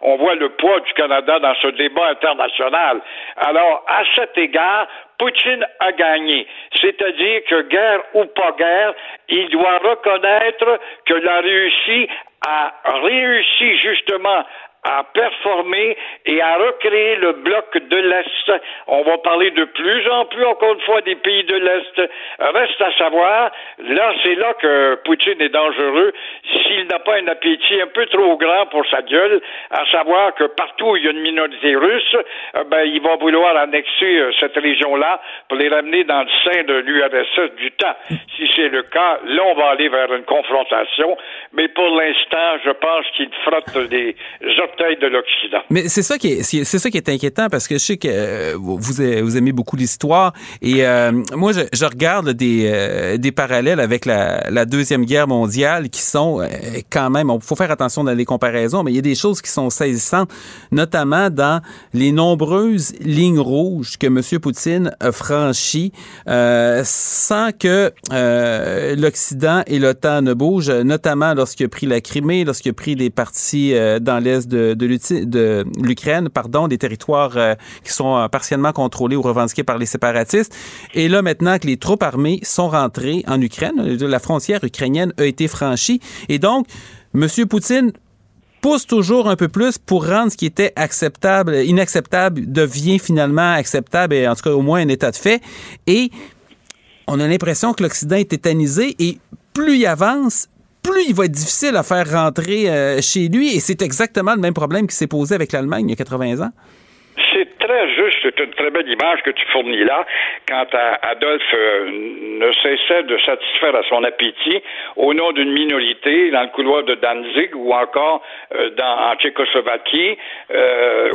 on voit le poids du Canada dans ce débat international. Alors, à cet égard, Poutine a gagné. C'est-à-dire que guerre ou pas guerre, il doit reconnaître que la Russie a réussi justement à performer et à recréer le bloc de l'Est. On va parler de plus en plus, encore une fois, des pays de l'Est. Reste à savoir, là, c'est là que Poutine est dangereux, s'il n'a pas un appétit un peu trop grand pour sa gueule, à savoir que partout où il y a une minorité russe, euh, ben, il va vouloir annexer euh, cette région-là pour les ramener dans le sein de l'URSS du temps. Si c'est le cas, là, on va aller vers une confrontation, mais pour l'instant, je pense qu'il frotte Mais c'est ça qui est, c'est ça qui est inquiétant parce que je sais que euh, vous, vous aimez beaucoup l'histoire et euh, moi je, regarde des, euh, des parallèles avec la, la, deuxième guerre mondiale qui sont quand même, il faut faire attention dans les comparaisons, mais il y a des choses qui sont saisissantes, notamment dans les nombreuses lignes rouges que M. Poutine a franchies sans que l'Occident et l'OTAN ne bougent, notamment lorsqu'il a pris la Crimée, lorsqu'il a pris des parties dans l'est de de, l'Ukraine, pardon, des territoires euh, qui sont euh, partiellement contrôlés ou revendiqués par les séparatistes. Et là, maintenant que les troupes armées sont rentrées en Ukraine, euh, la frontière ukrainienne a été franchie. Et donc, M. Poutine pousse toujours un peu plus pour rendre ce qui était acceptable, inacceptable, devient finalement acceptable et en tout cas au moins un état de fait. Et on a l'impression que l'Occident est tétanisé et plus il avance, plus il va être difficile à faire rentrer euh, chez lui. Et c'est exactement le même problème qui s'est posé avec l'Allemagne il y a 80 ans. C'est très juste, c'est une très belle image que tu fournis là, quand Adolphe euh, ne cessait de satisfaire à son appétit au nom d'une minorité dans le couloir de Danzig ou encore euh, dans, en Tchécoslovaquie.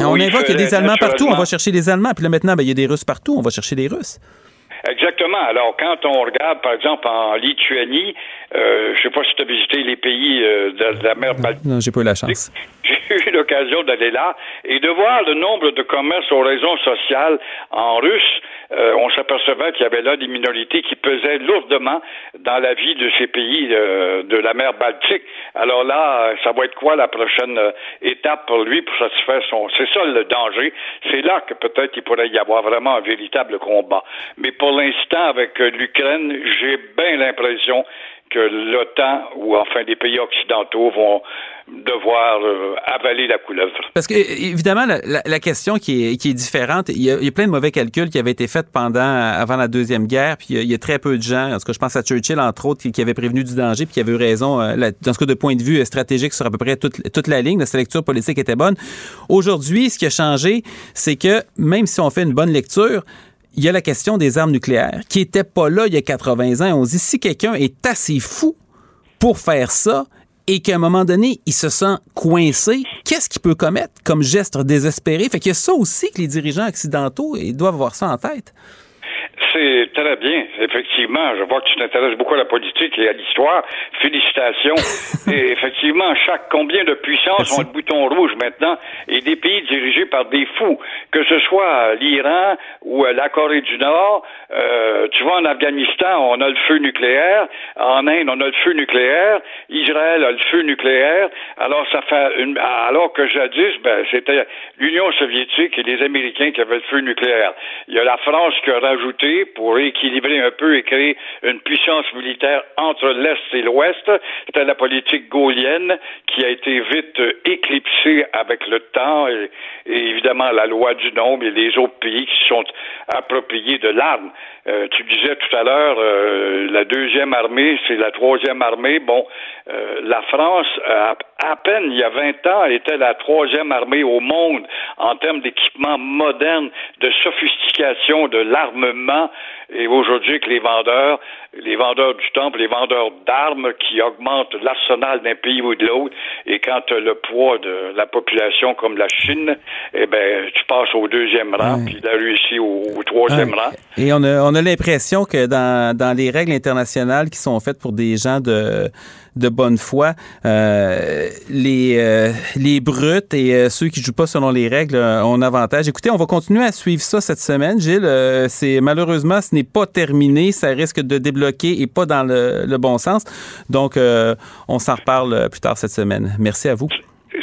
on invoque qu'il y a des Allemands partout, on va chercher les Allemands, puis là maintenant, ben, il y a des Russes partout, on va chercher les Russes. Exactement. Alors, quand on regarde, par exemple, en Lituanie, euh, je sais pas si tu as visité les pays euh, de, la mer Baltique. Non, j'ai pas eu la chance. J'ai l'occasion d'aller là et de voir le nombre de commerces aux raisons sociales en russe. Euh, on s'apercevait qu'il y avait là des minorités qui pesaient lourdement dans la vie de ces pays euh, de la mer Baltique. Alors là, ça va être quoi la prochaine étape pour lui pour satisfaire son... C'est ça le danger. C'est là que peut-être il pourrait y avoir vraiment un véritable combat. Mais pour l'instant, avec l'Ukraine, j'ai bien l'impression que l'OTAN ou enfin des pays occidentaux vont devoir euh, avaler la couleuvre. Parce que évidemment la, question qui est, différente, il y, a, plein de mauvais calculs qui avaient été faits pendant avant la deuxième guerre, puis il y, a, très peu de gens, en tout cas je pense à Churchill entre autres, qui, avait prévenu du danger, puis qui avait eu raison euh, dans ce cas de point de vue stratégique sur à peu près toute, toute la ligne, sa lecture politique était bonne. Aujourd'hui, ce qui a changé, c'est que même si on fait une bonne lecture, il y a la question des armes nucléaires qui n'était pas là il y a 80 ans. On se dit si quelqu'un est assez fou pour faire ça et qu'à un moment donné, il se sent coincé, qu'est-ce qu'il peut commettre comme geste désespéré? Fait qu'il y a ça aussi que les dirigeants occidentaux ils doivent avoir ça en tête. C'est très bien, effectivement. Je vois que tu t'intéresses beaucoup à la politique et à l'histoire. Félicitations. et effectivement, chaque combien de puissances ont le bouton rouge maintenant? Et des pays dirigés par des fous, que ce soit l'Iran ou la Corée du Nord. Euh, tu vois, en Afghanistan, on a le feu nucléaire. En Inde, on a le feu nucléaire. Israël a le feu nucléaire. Alors, ça fait une... alors que jadis, ben, c'était l'Union soviétique et les Américains qui avaient le feu nucléaire. Il y a la France qui a rajouté pour équilibrer un peu et créer une puissance militaire entre l'Est et l'Ouest. C'était la politique gaulienne qui a été vite éclipsée avec le temps et, évidemment la loi du nombre et les autres pays qui sont appropriés de l'arme. Euh, tu disais tout à l'heure, euh, la deuxième armée, c'est la troisième armée. Bon, euh, la France, à peine il y a 20 ans, était la troisième armée au monde en termes d'équipement moderne, de sophistication de l'armement Et aujourd'hui, que les vendeurs, les vendeurs du temple, les vendeurs d'armes qui augmentent l'arsenal d'un pays ou de l'autre, et quand le poids de la population comme la Chine, eh ben, tu passes au deuxième rang, puis la Russie au, au troisième rang. Et on a, on a l'impression que dans, dans les règles internationales qui sont faites pour des gens de de bonne foi. Euh, les, euh, les brutes et euh, ceux qui jouent pas selon les règles ont avantage. Écoutez, on va continuer à suivre ça cette semaine, Gilles. c'est malheureusement, ce n'est pas terminé. Ça risque de débloquer et pas dans le, le bon sens. Donc, on s'en reparle plus tard cette semaine. Merci à vous.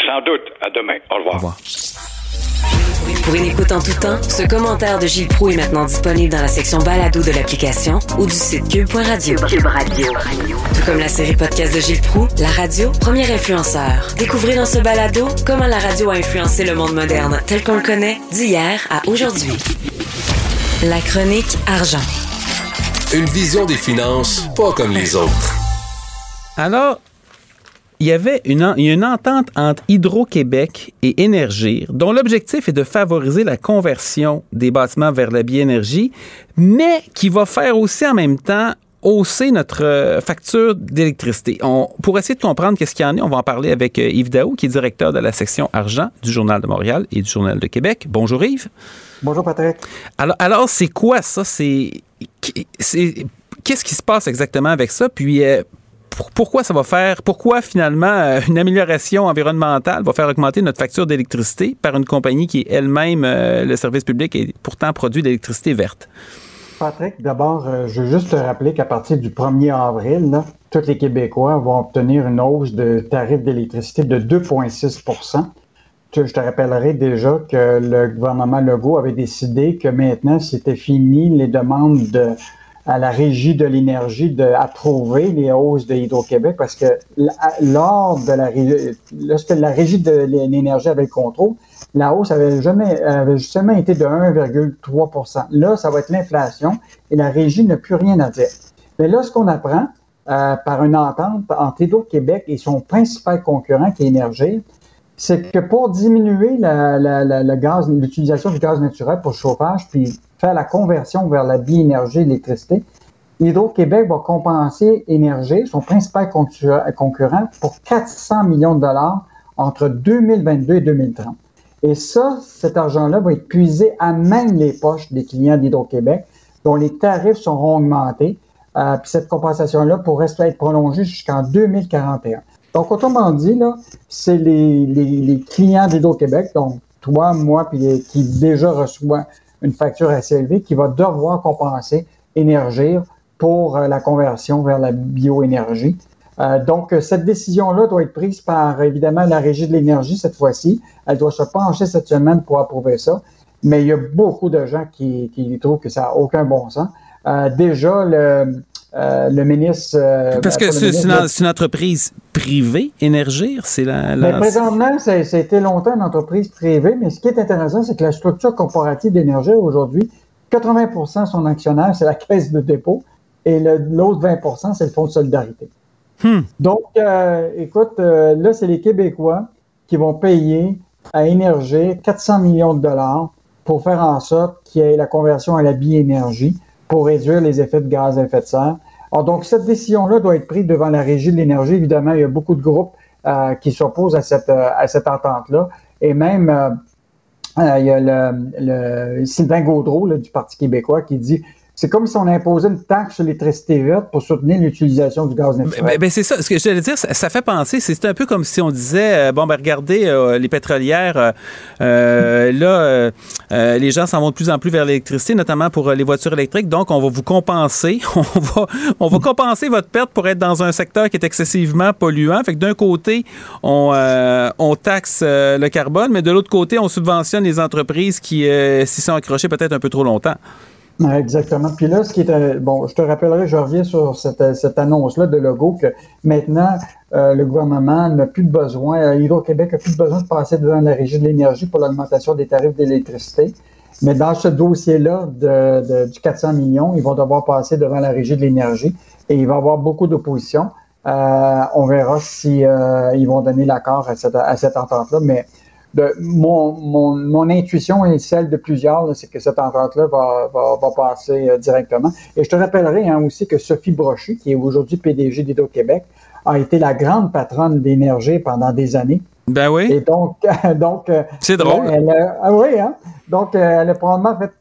Sans doute. À demain. Au revoir. Au revoir. Pour une écoute en tout temps, ce commentaire de Gilles Proux est maintenant disponible dans la section balado de l'application ou du site cube.radio. Cube Radio. Tout comme la série podcast de Gilles Proux, la radio, premier influenceur. Découvrez dans ce balado comment la radio a influencé le monde moderne tel qu'on le connaît d'hier à aujourd'hui. La chronique argent. Une vision des finances pas comme les autres. Alors, il y avait une, une entente entre Hydro-Québec et Énergir, dont l'objectif est de favoriser la conversion des bâtiments vers la biénergie, mais qui va faire aussi en même temps hausser notre euh, facture d'électricité. pour essayer de comprendre qu'est-ce qu'il y en est, on va en parler avec euh, Yves Daou, qui est directeur de la section argent du Journal de Montréal et du Journal de Québec. Bonjour Yves. Bonjour Patrick. Alors, alors c'est quoi ça? C'est, qu'est-ce qui se passe exactement avec ça? Puis, euh, pourquoi ça va faire, pourquoi finalement euh, une amélioration environnementale va faire augmenter notre facture d'électricité par une compagnie qui est elle-même euh, le service public et pourtant produit de l'électricité verte? Patrick, d'abord, euh, je veux juste te rappeler qu'à partir du 1er avril, tous les Québécois vont obtenir une hausse de tarif d'électricité de 2,6 je te rappellerai déjà que le gouvernement Legault avait décidé que maintenant, c'était fini les demandes de à la régie de l'énergie d'approuver les hausses de Hydro-Québec parce que lors de la lorsque la régie de l'énergie avait le contrôle, la hausse avait jamais avait justement été de 1,3% Là, ça va être l'inflation et la régie n'a plus rien à dire. Mais là, ce qu'on apprend euh, par une entente entre Hydro-Québec et son principal concurrent qui est Énergie, c'est que pour diminuer la, la, la, gaz, l'utilisation du gaz naturel pour chauffage, puis faire la conversion vers la biénergie, l'électricité, Hydro-Québec va compenser Énergie, son principal concurrent, pour 400 millions de dollars entre 2022 et 2030. Et ça, cet argent-là va être puisé à même les poches des clients d'Hydro-Québec, dont les tarifs seront augmentés. Euh, puis cette compensation-là pourrait être prolongée jusqu'en 2041. Donc, autrement dit, là, c'est les, clients d'Hydro-Québec, donc toi, moi, puis qui déjà reçoit une facture assez élevée, qui va devoir compenser Énergir pour euh, la conversion vers la bioénergie. Euh, donc, cette décision-là doit être prise par, évidemment, la Régie de l'énergie cette fois-ci. Elle doit se pencher cette semaine pour approuver ça. Mais il y a beaucoup de gens qui, trouvent que ça n'a aucun bon sens. Euh, déjà, le, euh, le ministre. Euh, Parce que c'est une, entreprise privée, Énergir, c'est la. Mais présentement, ça, a été longtemps une entreprise privée, mais ce qui est intéressant, c'est que la structure corporative d'Énergir aujourd'hui, 80% son actionnaire, c'est la caisse de dépôt, et l'autre 20% c'est le fonds de solidarité. Hmm. Donc, euh, écoute, là, c'est les Québécois qui vont payer à Énergir 400 millions de dollars pour faire en sorte qu'il y ait la conversion à la biénergie pour réduire les effets de gaz à effet de serre. Alors, donc, cette décision-là doit être prise devant la Régie de l'énergie. Évidemment, il y a beaucoup de groupes euh, qui s'opposent à cette, euh, à cette entente-là. Et même, euh, il y a le, le Sylvain Gaudreau du Parti québécois qui dit c'est comme si on imposait une taxe sur l'électricité verte pour soutenir l'utilisation du gaz naturel. Ben, c'est ça. Ce que j'allais dire, ça, fait penser, c'est un peu comme si on disait, euh, bon, ben regardez, euh, les pétrolières, euh, là, les gens s'en vont de plus en plus vers l'électricité, notamment pour les voitures électriques. Donc, on va vous compenser. On va, on va compenser votre perte pour être dans un secteur qui est excessivement polluant. Fait que d'un côté, on taxe le carbone, mais de l'autre côté, on subventionne les entreprises qui s'y sont accrochées peut-être un peu trop longtemps. Exactement. Puis là, ce qui est euh, bon, je te rappellerai, je reviens sur cette, cette annonce-là de logo que maintenant euh, le gouvernement n'a plus de besoin, euh, Hydro-Québec n'a plus de besoin de passer devant la régie de l'énergie pour l'augmentation des tarifs d'électricité. Mais dans ce dossier-là de, du 400 millions, ils vont devoir passer devant la régie de l'énergie et il va y avoir beaucoup d'opposition. on verra si ils vont donner l'accord à cette, à cette entente-là. Mais de mon, mon, mon intuition et celle de plusieurs, c'est que cette entente-là va, va, va, passer euh, directement. Et je te rappellerai hein, aussi que Sophie Brochy, qui est aujourd'hui PDG d'Hydro-Québec, a été la grande patronne d'énergie pendant des années. Ben oui. Et donc, donc euh, c'est drôle. Elle, ah oui, hein? Donc, euh, elle a probablement fait.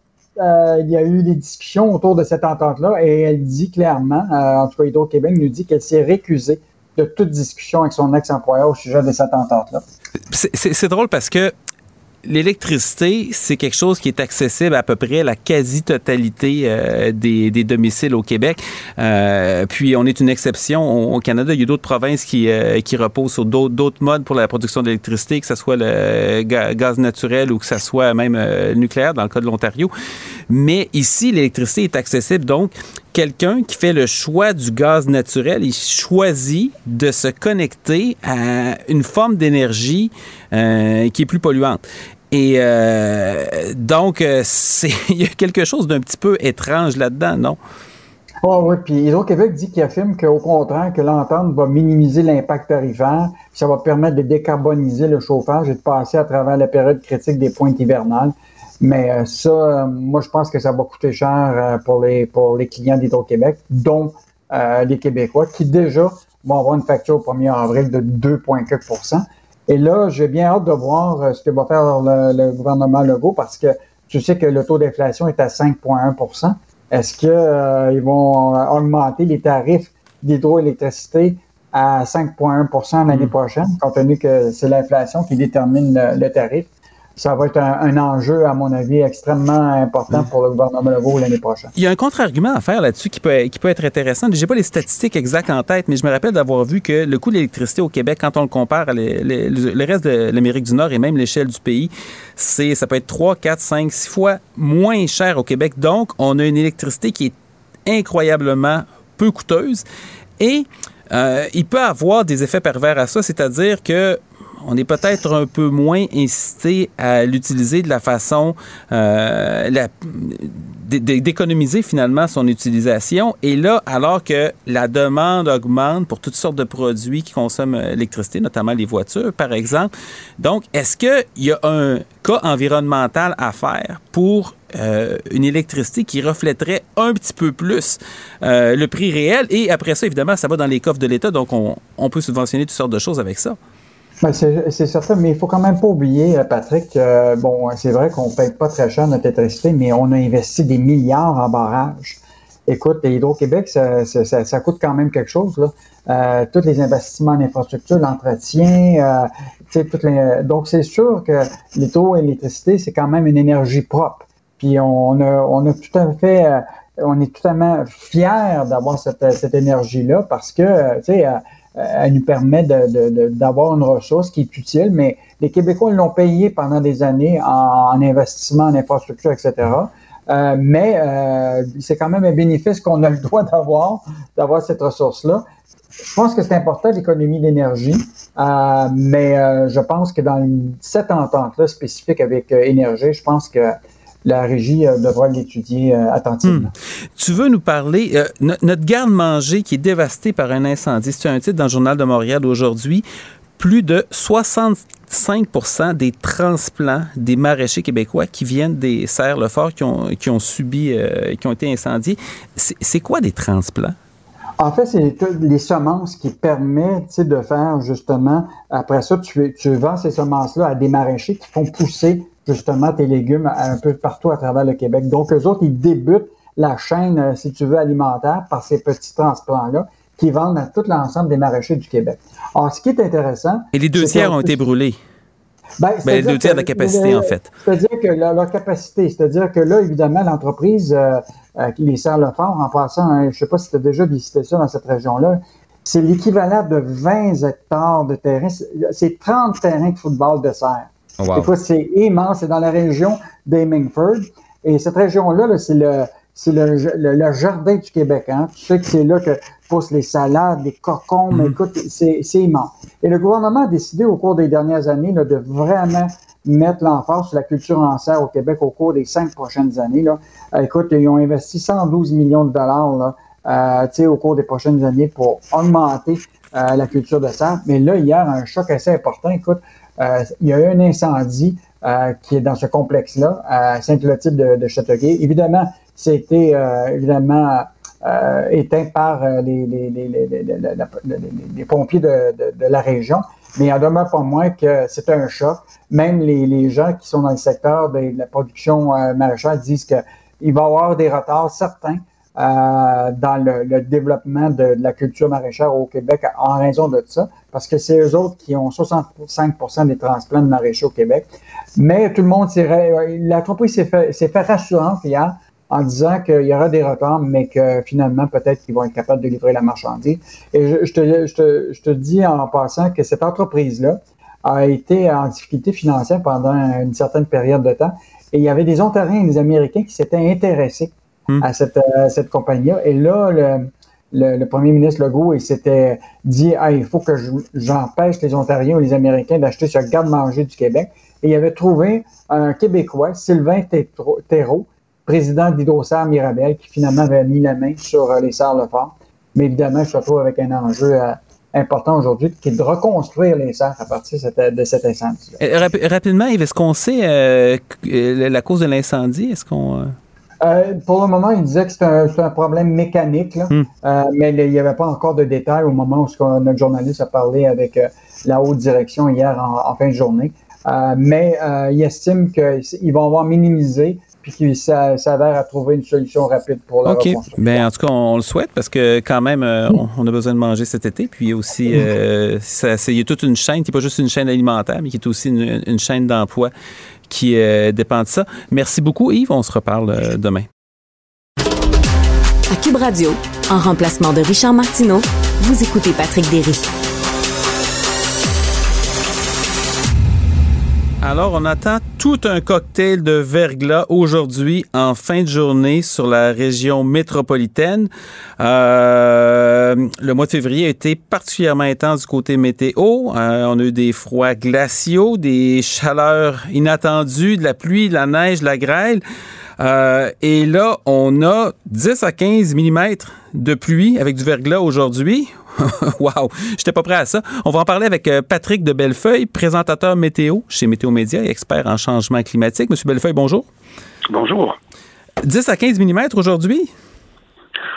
Euh, il y a eu des discussions autour de cette entente-là et elle dit clairement, en tout cas Hydro-Québec nous dit qu'elle s'est récusée de toute discussion avec son ex-employeur au sujet de cette entente-là. C'est drôle parce que l'électricité, c'est quelque chose qui est accessible à peu près à la quasi-totalité euh, des, des, domiciles au Québec. Euh, puis on est une exception. Au, Canada, il y a d'autres provinces qui, euh, qui reposent sur d'autres modes pour la production d'électricité, que ce soit le gaz naturel ou que ce soit même nucléaire, dans le cas de l'Ontario. Mais ici, l'électricité est accessible. Donc, quelqu'un qui fait le choix du gaz naturel, il choisit de se connecter à une forme d'énergie euh, qui est plus polluante. Et euh, donc, euh, il y a quelque chose d'un petit peu étrange là-dedans, non? Oh oui, puis Hydro-Québec dit qu'il affirme qu'au contraire, que l'entente va minimiser l'impact tarifaire, puis ça va permettre de décarboniser le chauffage et de passer à travers la période critique des pointes hivernales. Mais euh, ça, euh, moi, je pense que ça va coûter cher euh, pour les, pour les clients d'Hydro-Québec, dont les Québécois, qui déjà vont avoir une facture au 1er avril de 2,4% Et là, j'ai bien hâte de voir ce que va faire le, gouvernement Legault parce que tu sais que le taux d'inflation est à 5,1% Est-ce qu'ils vont augmenter les tarifs d'hydroélectricité à 5,1% l'année hmm. prochaine, compte tenu que c'est l'inflation qui détermine le tarif? Ça va être un, enjeu, à mon avis, extrêmement important pour le gouvernement Legault l'année prochaine. Il y a un contre-argument à faire là-dessus qui peut, qui peut être intéressant. Je n'ai pas les statistiques exactes en tête, mais je me rappelle d'avoir vu que le coût de l'électricité au Québec, quand on le compare à le reste de l'Amérique du Nord et même l'échelle du pays, c'est ça peut être 3, 4, 5, 6 fois moins cher au Québec. Donc, on a une électricité qui est incroyablement peu coûteuse et euh, il peut avoir des effets pervers à ça, c'est-à-dire que on est peut-être un peu moins incité à l'utiliser de la façon euh, d'économiser finalement son utilisation. Et là, alors que la demande augmente pour toutes sortes de produits qui consomment l'électricité, notamment les voitures, par exemple. Donc, est-ce qu'il y a un cas environnemental à faire pour euh, une électricité qui reflèterait un petit peu plus euh, le prix réel? Et après ça, évidemment, ça va dans les coffres de l'État, donc on, on peut subventionner toutes sortes de choses avec ça. Ben, c'est certain, mais il faut quand même pas oublier, euh, Patrick, bon, c'est vrai qu'on ne paye pas très cher notre électricité, mais on a investi des milliards en barrages. Écoute, Hydro-Québec, ça, coûte quand même quelque chose. Là. Euh, tous les investissements en infrastructure, l'entretien, euh, les... donc c'est sûr que l'hydroélectricité, c'est quand même une énergie propre. Puis on a, on a tout à fait, euh, on est totalement fiers d'avoir cette, cette énergie-là parce que, tu sais, elle nous permet d'avoir une ressource qui est utile, mais les Québécois l'ont payé pendant des années en, investissement en infrastructure, etc. Euh, mais euh, c'est quand même un bénéfice qu'on a le droit d'avoir, d'avoir cette ressource-là. Je pense que c'est important l'économie d'énergie, euh, mais euh, je pense que dans cette entente-là spécifique avec énergie, je pense que la régie euh, devra l'étudier euh, attentivement. Hmm. Tu veux nous parler, euh, notre garde-manger qui est dévastée par un incendie, c'est un titre dans le Journal de Montréal aujourd'hui. Plus de 65% des transplants des maraîchers québécois qui viennent des serres-le-fort qui ont, qui ont subi, qui ont été incendiés. C'est quoi des transplants? En fait, c'est les semences qui permettent de faire justement, après ça, tu, tu vends ces semences-là à des maraîchers qui font pousser justement tes légumes un peu partout à travers le Québec. Donc, eux autres, ils débutent la chaîne, euh, si tu veux, alimentaire par ces petits transplants-là qui vendent à tout l'ensemble des maraîchers du Québec. Alors, ce qui est intéressant... Et les deux tiers ont été brulés. Ben, ben les deux tiers de la capacité, en fait. C'est-à-dire que leur, capacité, c'est-à-dire que là, évidemment, l'entreprise euh, euh, qui les sert le fort, en passant, hein, je ne sais pas si tu as déjà visité ça dans cette région-là, c'est l'équivalent de 20 hectares de terrain. C'est 30 terrains de football de serre. Oh, c'est immense. C'est dans la région d'Amingford. Et cette région-là, c'est le, c'est le, jardin du Québec. Hein. Tu sais que c'est là que poussent les salades, les cocons, mais mm-hmm. écoute, c'est, immense. Et le gouvernement a décidé au cours des dernières années là, de vraiment mettre l'emphase sur la culture en serre au Québec au cours des cinq prochaines années. Là. Euh, écoute, ils ont investi 112 millions de dollars là, euh, au cours des prochaines années pour augmenter euh, la culture de serre. Mais là, hier, un choc assez important. Écoute, il y a eu un incendie euh, qui est dans ce complexe-là, à Sainte-Clotilde de, de Châteauguay. Évidemment, c'était évidemment éteint par les, les, les, les pompiers de, de, de, la région. Mais il en demeure pas moins que c'est un choc. Même les, gens qui sont dans le secteur de la production maraîchère disent qu'il va y avoir des retards certains euh, dans le, développement de, la culture maraîchère au Québec en raison de ça, parce que c'est eux autres qui ont 65 des transplants de maraîchers au Québec. Mais tout le monde s'est... L'entreprise s'est fait, fait rassurante hier en disant qu'il y aura des retards, mais que finalement, peut-être qu'ils vont être capables de livrer la marchandise. Et je, je, te, je, te, je te dis en passant que cette entreprise-là a été en difficulté financière pendant une certaine période de temps. Et il y avait des Ontariens et des Américains qui s'étaient intéressés Hmm. à cette, euh, cette compagnie-là. Et là, le, le, premier ministre Legault, il s'était dit ah, il faut que j'empêche les Ontariens ou les Américains d'acheter ce garde-manger du Québec. Et il avait trouvé un Québécois, Sylvain Thérault, président d'Hydrosar Mirabel, qui finalement avait mis la main sur euh, les serres Lefort. Mais évidemment, je se retrouve avec un enjeu euh, important aujourd'hui, qui est de reconstruire les serres à partir de cet incendie. rapidement, Yves, est-ce qu'on sait la cause de l'incendie? Est-ce qu'on. Euh, pour le moment, il disait que c'était un, problème mécanique, hmm. euh, mais il n'y avait pas encore de détails au moment où notre journaliste a parlé avec euh, la haute direction hier en, fin de journée. mais il estime qu'ils vont avoir minimisé puis qu'il s'avère à trouver une solution rapide pour la OK. Ben, en tout cas, on, le souhaite parce que quand même, on, a besoin de manger cet été. Puis il y a aussi, il y a toute une chaîne qui n'est pas juste une chaîne alimentaire, mais qui est aussi une chaîne d'emploi qui euh, dépend de ça. Merci beaucoup, Yves. On se reparle euh, demain. À Cube Radio, en remplacement de Richard Martineau, vous écoutez Patrick Derry. Alors, on attend tout un cocktail de verglas aujourd'hui en fin de journée sur la région métropolitaine. Euh, le mois de février a été particulièrement intense du côté météo. Euh, on a eu des froids glaciaux, des chaleurs inattendues, de la pluie, de la neige, de la grêle. Euh, et là, on a 10 à 15 mm de pluie avec du verglas aujourd'hui. wow, j'étais pas prêt à ça. On va en parler avec euh, Patrick de Bellefeuille, présentateur météo chez Météo Média et expert en changement climatique. Monsieur Bellefeuille, bonjour. Bonjour. 10 à 15 mm aujourd'hui?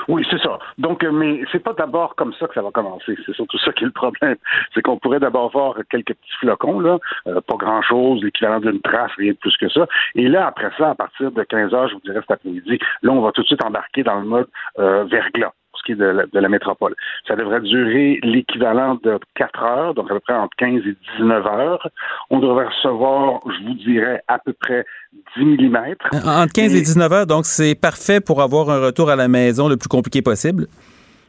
Oui, c'est ça. Donc, euh, mais c'est pas d'abord comme ça que ça va commencer. C'est surtout ça qui est le problème. C'est qu'on pourrait d'abord voir quelques petits flocons, là, euh, pas grand-chose, l'équivalent d'une trace, rien de plus que ça. Et là, après ça, à partir de 15 heures, je vous dirais cet après-midi, là, on va tout de suite embarquer dans le mode euh, verglas de la, métropole. Ça devrait durer l'équivalent de 4 heures, donc à peu près entre 15 et 19 heures. On devrait recevoir, je vous dirais, à peu près 10 mm. Entre 15 et 19 heures, donc c'est parfait pour avoir un retour à la maison le plus compliqué possible?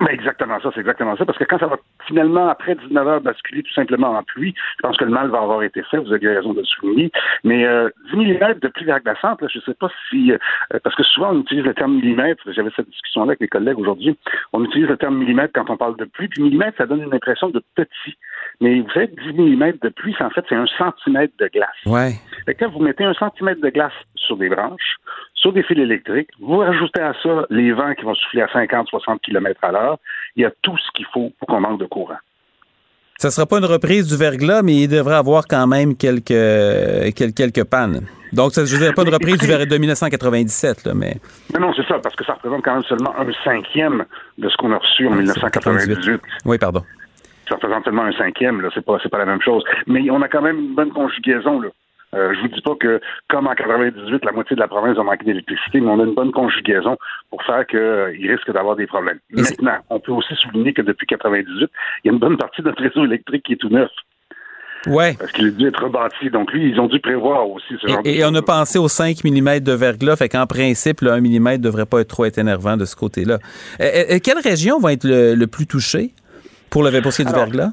Ben exactement ça, c'est exactement ça. Parce que quand ça va finalement, après 19 heures, basculer tout simplement en pluie, je pense que le mal va avoir été fait, vous avez raison de le souligner. Mais euh, 10 mm de pluie verglaçante, là, je ne sais pas si... Euh, parce que souvent, on utilise le terme millimètre. J'avais cette discussion-là avec mes collègues aujourd'hui. On utilise le terme millimètre quand on parle de pluie. Puis millimètre, ça donne une impression de petit. Mais vous savez, 10 mm de pluie, en fait, c'est un centimètre de glace. Ouais. Fait que quand vous mettez un centimètre de glace sur des branches, sur des fils électriques. Vous rajoutez à ça les vents qui vont souffler à 50-60 km à l'heure. Il y a tout ce qu'il faut pour qu'on manque de courant. Ça ne sera pas une reprise du verglas, mais il devrait avoir quand même quelques, quelques, pannes. Donc, ça, ne dirais pas une reprise du verglas de 1997, là, mais... Non, non, c'est ça, parce que ça représente quand même seulement un cinquième de ce qu'on a reçu en 1998. Oui, pardon. Ça représente seulement un cinquième, là, c'est pas, pas la même chose. Mais on a quand même une bonne conjugaison, là. Euh, je vous dis pas que, comme en 98, la moitié de la province a manqué d'électricité, mais on a une bonne conjugaison pour faire qu'il euh, risque d'avoir des problèmes. Maintenant, on peut aussi souligner que depuis 98, il y a une bonne partie de notre réseau électrique qui est tout neuf. Ouais. Parce qu'il a dû être rebâti. Donc, lui, ils ont dû prévoir aussi ce genre et, Et on a pensé aux 5 mm de verglas. Fait qu'en principe, le 1 mm ne devrait pas être trop énervant de ce côté-là. Et, quelle région va être le, plus touchée pour le pour du verglas?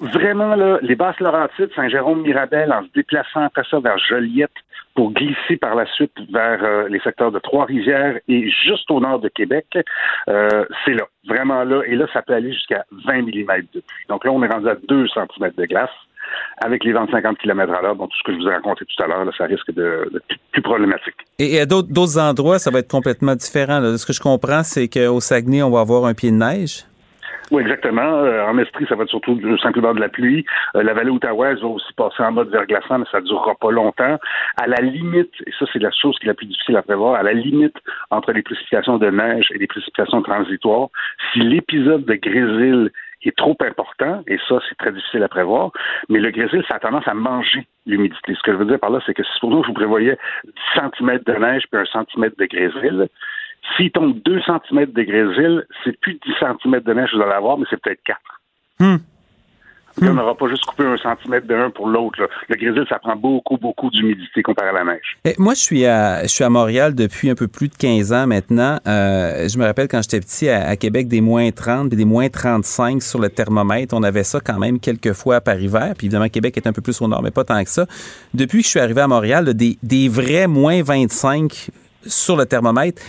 Vraiment, là, les basses Laurentides, Saint-Jérôme-Mirabel, en se déplaçant après ça vers Joliette pour glisser par la suite vers euh, les secteurs de Trois-Rivières et juste au nord de Québec, euh, c'est là, vraiment là. Et là, ça peut aller jusqu'à 20 mm de pluie. Donc là, on est rendu à 2 cm de glace avec les vents de 50 km à l'heure. Donc, tout ce que je vous ai raconté tout à l'heure, ça risque de, plus problématique. Et, à d'autres endroits, ça va être complètement différent. De ce que je comprends, c'est qu'au Saguenay, on va avoir un pied de neige. Oui, exactement. Euh, en Estrie, ça va être surtout simplement de la pluie. Euh, la vallée outaouaise va aussi passer en mode verglaçant, mais ça ne durera pas longtemps. À la limite, et ça c'est la chose qui est la plus difficile à prévoir, à la limite entre les précipitations de neige et les précipitations transitoires, si l'épisode de grésil est trop important, et ça, c'est très difficile à prévoir, mais le grésil, ça a tendance à manger l'humidité. Ce que je veux dire par là, c'est que si pour nous, je vous prévoyais 10 cm de neige puis un centimètre de grésil, s'il tombe 2 cm de grésil, c'est plus 10 cm de neige que vous allez avoir, mais c'est peut-être 4. On n'aura pas juste coupé un centimètre de l'un pour l'autre. là. Le grésil, ça prend beaucoup, beaucoup d'humidité comparé à la neige. Eh, moi, je suis à je suis à Montréal depuis un peu plus de 15 ans maintenant. Euh, je me rappelle quand j'étais petit à, à Québec des moins 30 et des moins 35 sur le thermomètre. On avait ça quand même quelques fois par hiver. Puis évidemment, Québec est un peu plus au nord, mais pas tant que ça. Depuis que je suis arrivé à Montréal, là, des, des vrais moins 25 sur le thermomètre,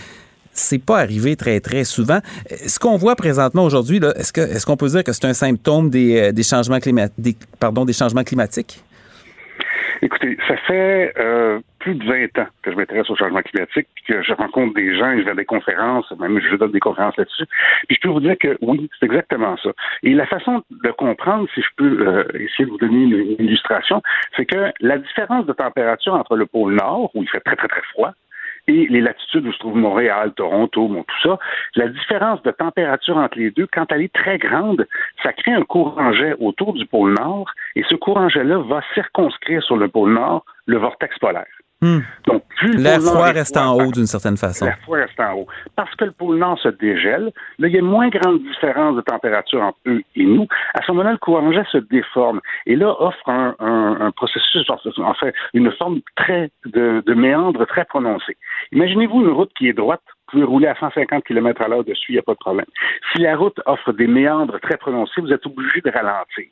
c'est pas arrivé très, très souvent. Ce qu'on voit présentement aujourd'hui, est-ce qu'on peut dire que c'est un symptôme des, euh, des changements climatiques, pardon, des changements climatiques? Écoutez, ça fait euh, plus de 20 ans que je m'intéresse au changement climatique, que je rencontre des gens, je vais à des conférences, même je donne des conférences là-dessus. Puis je peux vous dire que oui, c'est exactement ça. Et la façon de comprendre, si je peux euh, essayer de vous donner une illustration, c'est que la différence de température entre le pôle Nord, où il fait très très très froid, et les latitudes où se trouve Montréal, Toronto, bon, tout ça, la différence de température entre les deux, quand elle est très grande, ça crée un courant jet autour du pôle Nord, et ce courant jet-là va circonscrire sur le pôle Nord le vortex polaire. Donc, plus le L'air froid est reste en haut d'une certaine façon. L'air froid reste en haut. Parce que le pôle Nord se dégèle, là, il y a une moins grande différence de température entre eux et nous. À ce moment-là, le courant jet se déforme et là offre un, un- un processus, en fait, une forme très de, de méandre très prononcée. Imaginez-vous une route qui est droite. Vous pouvez rouler à 150 km à l'heure dessus, il n'y a pas de problème. Si la route offre des méandres très prononcés, vous êtes obligé de ralentir.